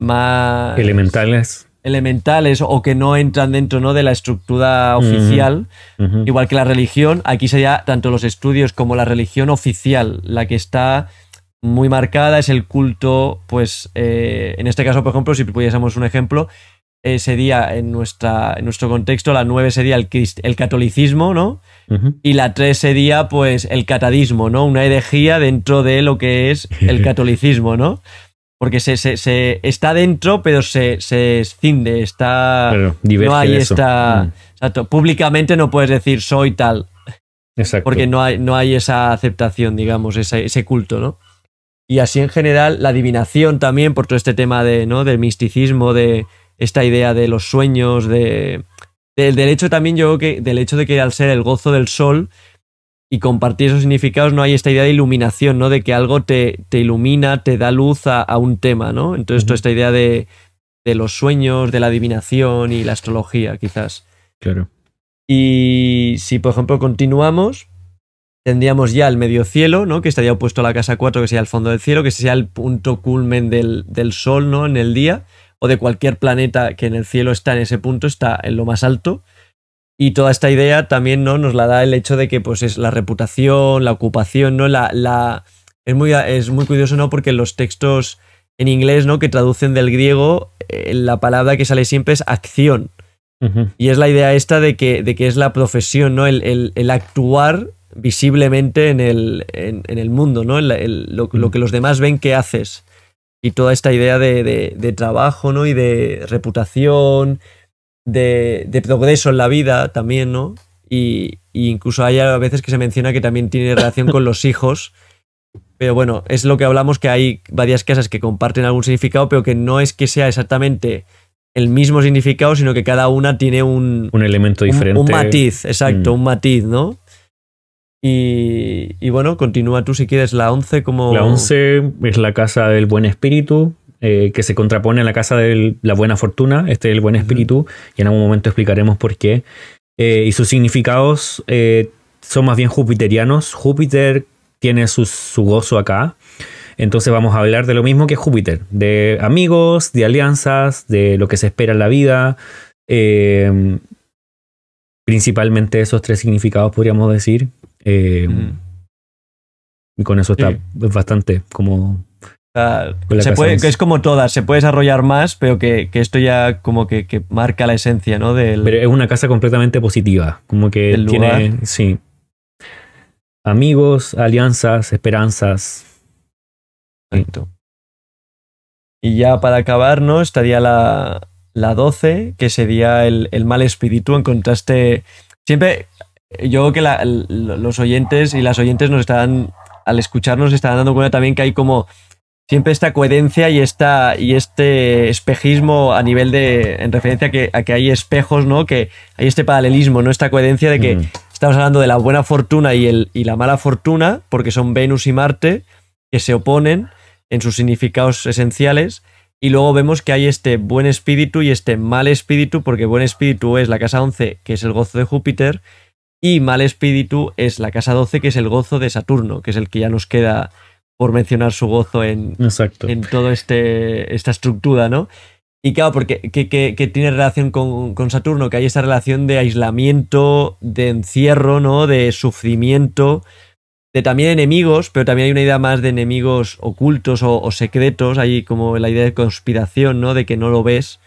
más elementales elementales o que no entran dentro ¿no? de la estructura oficial, igual que la religión, aquí sería tanto los estudios como la religión oficial, la que está muy marcada es el culto, pues eh, en este caso, por ejemplo, si pudiésemos un ejemplo, eh, sería en, nuestra, en nuestro contexto, la 9 sería el, el catolicismo, ¿no? Y la 3 sería pues el catadismo, ¿no? Una herejía dentro de lo que es [laughs] el catolicismo, ¿no? Porque se, se, está dentro, pero se, se escinde, está... no hay esta... Mm. públicamente no puedes decir soy tal. Exacto. Porque no hay, no hay esa aceptación, digamos, ese, ese culto, ¿no? Y así en general, la adivinación también, por todo este tema de, ¿no? del misticismo, de esta idea de los sueños, de, del, hecho también yo creo que del hecho de que al ser el gozo del sol y compartir esos significados no hay esta idea de iluminación, ¿no? De que algo te, te ilumina, te da luz a, un tema, ¿no? Entonces, toda esta idea de, de los sueños, de la adivinación y la astrología, quizás. Claro. Y si, por ejemplo, continuamos, tendríamos ya el medio cielo, ¿no? Que estaría opuesto a la casa 4, que sería el fondo del cielo, que sería el punto culmen del, del sol, ¿no? En el día o de cualquier planeta que en el cielo está en ese punto, está en lo más alto. Y toda esta idea también ¿no? nos la da el hecho de que pues, es la reputación, la ocupación, ¿no? La, la... Es, muy, es muy curioso, ¿no? Porque los textos en inglés, ¿no? Que traducen del griego, eh, la palabra que sale siempre es acción. Y es la idea esta de que, de que es la profesión, ¿no? El, el, actuar visiblemente en el, en, el mundo, ¿no? lo, lo, que los demás ven que haces y toda esta idea de, trabajo, ¿no? Y de reputación, de, progreso en la vida también, ¿no? Y, incluso hay a veces que se menciona que también tiene relación con los [laughs] hijos. Pero bueno, es lo que hablamos, que hay varias casas que comparten algún significado, pero que no es que sea exactamente el mismo significado, sino que cada una tiene un... Un elemento diferente. Un, matiz, exacto, mm. un matiz, ¿no? Y, bueno, continúa tú si quieres la 11 como... La 11 es la casa del buen espíritu, eh, que se contrapone a la casa de la buena fortuna, este es el buen espíritu, y en algún momento explicaremos por qué. Eh, y sus significados eh, son más bien jupiterianos. Júpiter tiene su, su, gozo acá. Entonces vamos a hablar de lo mismo que Júpiter, de amigos, de alianzas, de lo que se espera en la vida. principalmente esos tres significados podríamos decir. Eh, y con eso está bastante como... es como todas, se puede desarrollar más, pero que, esto ya como que, marca la esencia, ¿no? Del, pero es una casa completamente positiva, como que tiene, sí, amigos, alianzas, esperanzas. Y ya para acabar, ¿no? Estaría la, la 12, que sería el, el mal espíritu, en contraste... Siempre yo creo que los oyentes y las oyentes nos están, al escucharnos, están dando cuenta también que hay como siempre esta coherencia y, esta, y este espejismo a nivel de, en referencia a que, a que hay espejos, ¿no? Que hay este paralelismo, ¿no? Esta coherencia de que mm. estamos hablando de la buena fortuna y, el, y la mala fortuna, porque son Venus y Marte, que se oponen en sus significados esenciales. Y luego vemos que hay este buen espíritu y este mal espíritu, porque buen espíritu es la casa 11, que es el gozo de Júpiter, y mal espíritu es la casa 12, que es el gozo de Saturno, que es el que ya nos queda por mencionar su gozo en, en toda este, esta estructura, ¿no? Y claro, porque que, tiene relación con, Saturno, que hay esa relación de aislamiento, de encierro, ¿no? De sufrimiento, de también enemigos, pero también hay una idea más de enemigos ocultos o, o secretos, hay como la idea de conspiración, ¿no? De que no lo ves.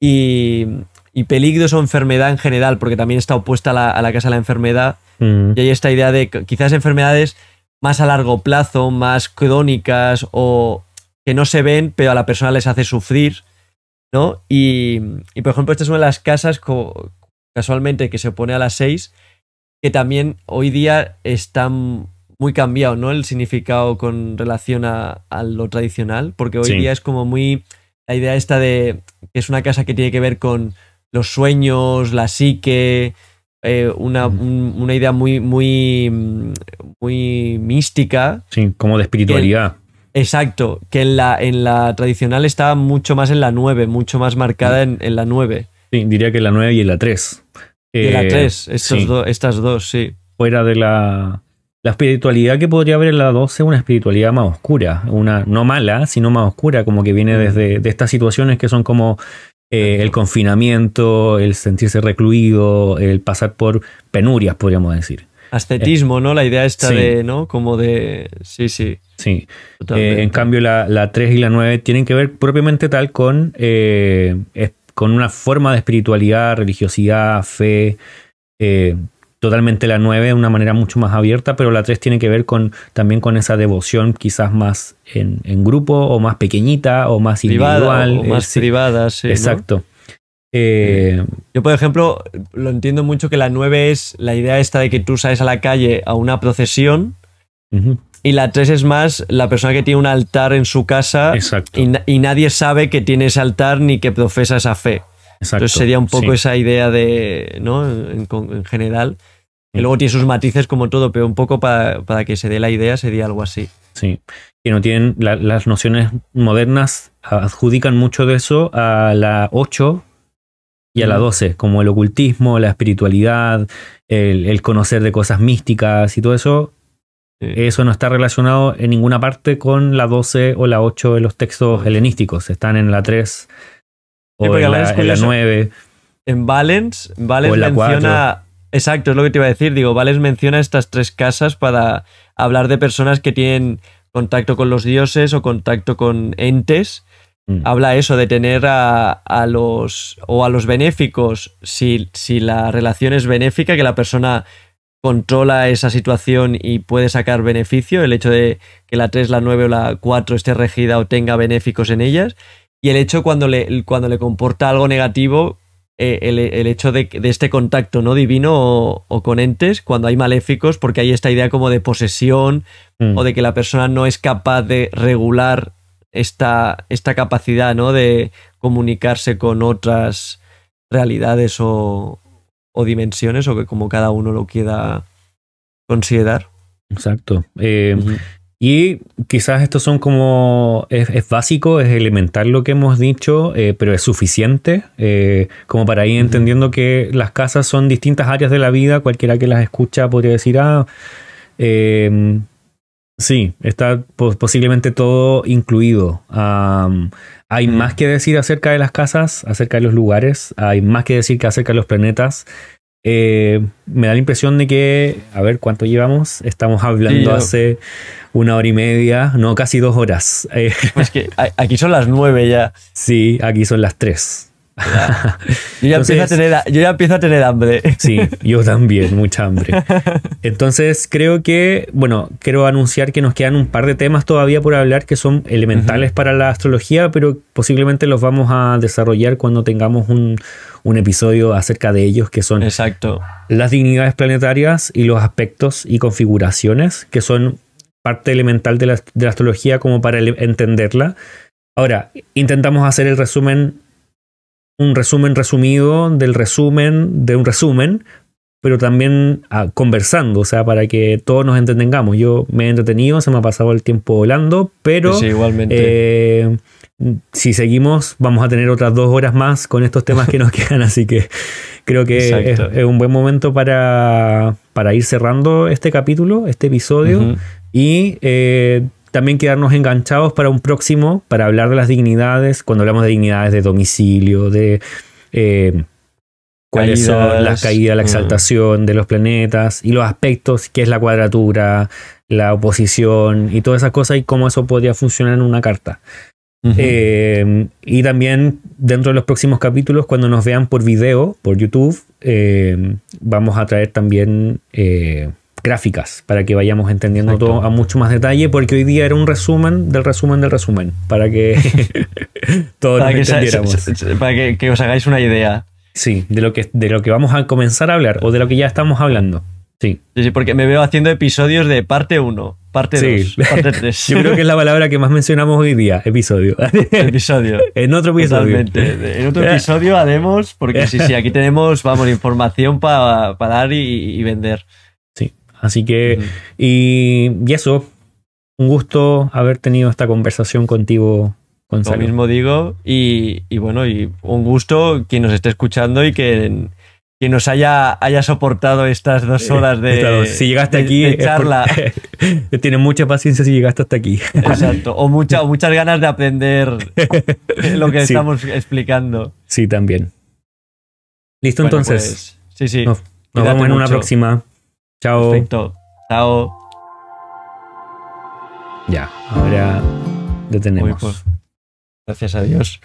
Y, y peligros o enfermedad en general, porque también está opuesta a la, casa de la enfermedad. Mm. Y hay esta idea de quizás enfermedades más a largo plazo, más crónicas o que no se ven, pero a la persona les hace sufrir, ¿no? Y, por ejemplo, esta es una de las casas casualmente que se opone a las seis, que también hoy día están muy cambiado, ¿no? El significado con relación a, lo tradicional, porque hoy día es como muy la idea esta de que es una casa que tiene que ver con los sueños, la psique, eh, una, una, idea muy, muy, muy mística. Sí, como de espiritualidad. exacto, que en la, en la tradicional está mucho más en la 9, mucho más marcada en, en la 9. Sí, diría que en la 9 y en la 3. Y en la 3, eh, estas dos, sí. Fuera de la, la espiritualidad que podría haber en la 12 es una espiritualidad más oscura, una no mala, sino más oscura, como que viene desde de estas situaciones que son como eh, el confinamiento, el sentirse recluido, el pasar por penurias, podríamos decir. Ascetismo, ¿no? La idea esta de, ¿no? Como de... Sí, sí. Sí. Eh, en cambio, la, la, 3 y la 9 tienen que ver propiamente tal con, eh, con una forma de espiritualidad, religiosidad, fe. Eh, totalmente la 9 de una manera mucho más abierta, pero la 3 tiene que ver con también con esa devoción quizás más en, grupo o más pequeñita o más individual. O más privada, sí. Exacto. Eh, Yo, por ejemplo, lo entiendo mucho que la 9 es la idea esta de que tú sales a la calle a una procesión y la 3 es más la persona que tiene un altar en su casa y, nadie sabe que tiene ese altar ni que profesa esa fe. Entonces sería un poco esa idea de, ¿no? En, general. Y luego tiene sus matices como todo, pero un poco para, que se dé la idea sería algo así. Sí. Que no tienen las nociones modernas adjudican mucho de eso a la 8 y a la 12, como el ocultismo, la espiritualidad, el, conocer de cosas místicas y todo eso. Eso no está relacionado en ninguna parte con la 12 o la 8 de los textos helenísticos. Están en la 3 o en, la, 9. En Valens, Valens menciona. Exacto, es lo que te iba a decir. Digo, Valens menciona estas tres casas para hablar de personas que tienen contacto con los dioses o contacto con entes. Mm. Habla eso de tener a, los. o a los benéficos. Si, si la relación es benéfica, que la persona controla esa situación y puede sacar beneficio, el hecho de que la 3, la 9 o la 4 esté regida o tenga benéficos en ellas, y el hecho cuando le, cuando le comporta algo negativo, eh, el, hecho de, este contacto no divino o, con entes, cuando hay maléficos, porque hay esta idea como de posesión mm. o de que la persona no es capaz de regular esta, esta capacidad ¿no? de comunicarse con otras realidades o, dimensiones o que como cada uno lo quiera considerar. Exacto. Eh, y quizás estos son como, es, básico, es elemental lo que hemos dicho, eh, pero es suficiente eh, como para ir entendiendo que las casas son distintas áreas de la vida, cualquiera que las escucha podría decir, ah, em, sí, está posiblemente todo incluido. hay más que decir acerca de las casas, acerca de los lugares, hay más que decir que acerca de los planetas. Eh, me da la impresión de que, a ver cuánto llevamos, estamos hablando hace una hora y media, no, casi dos horas. Pues que aquí son las nueve ya. Sí, aquí son las tres. Yo, ya empiezo a tener, yo ya empiezo a tener hambre. Sí, yo también, mucha hambre. [laughs] Entonces creo que, bueno, quiero anunciar que nos quedan un par de temas todavía por hablar que son elementales para la astrología, pero posiblemente los vamos a desarrollar cuando tengamos un, un episodio acerca de ellos, que son Exacto. las dignidades planetarias y los aspectos y configuraciones, que son parte elemental de la, astrología como para entenderla. Ahora, intentamos hacer el resumen, un resumen resumido del resumen de un resumen, pero también ah, conversando, o sea, para que todos nos entendamos. Yo me he entretenido, se me ha pasado el tiempo volando, pero sí, igualmente. Eh, si seguimos, vamos a tener otras dos horas más con estos temas que nos [laughs] quedan, así que creo que es, un buen momento para, para, ir cerrando este capítulo, este episodio, y eh, también quedarnos enganchados para un próximo, para hablar de las dignidades, cuando hablamos de dignidades de domicilio, de eh, cuáles son las caídas, la exaltación de los planetas y los aspectos, qué es la cuadratura, la oposición y todas esas cosas y cómo eso podría funcionar en una carta. Eh, y también dentro de los próximos capítulos, cuando nos vean por video, por YouTube, eh, vamos a traer también eh, gráficas para que vayamos entendiendo todo a mucho más detalle, porque hoy día era un resumen del resumen del resumen, para que [laughs] todos para entendiéramos. para que, os hagáis una idea. Sí, de lo, que, de lo que vamos a comenzar a hablar o de lo que ya estamos hablando. Sí. Sí, porque me veo haciendo episodios de parte 1, parte 2, parte [laughs] 3. Yo creo que es la [laughs] palabra que más mencionamos hoy día, episodio. Episodio. en otro episodio. Totalmente. En otro episodio haremos, porque sí, sí, aquí tenemos, vamos, información para dar y, vender. Sí, así que, y, eso, un gusto haber tenido esta conversación contigo. Gonzalo. Lo mismo digo, y, y bueno, y un gusto quien nos esté escuchando y que que nos haya, haya soportado estas dos horas de, si llegaste aquí, charla. [laughs] Tienes mucha paciencia si llegaste hasta aquí. Exacto. O, mucha, muchas ganas de aprender lo que [laughs] estamos explicando. Sí, también. Listo, entonces. Pues, sí, sí. Nos, vemos en una próxima. Chao. Perfecto. Chao. Ya, ahora lo tenemos. Por... Gracias a Dios.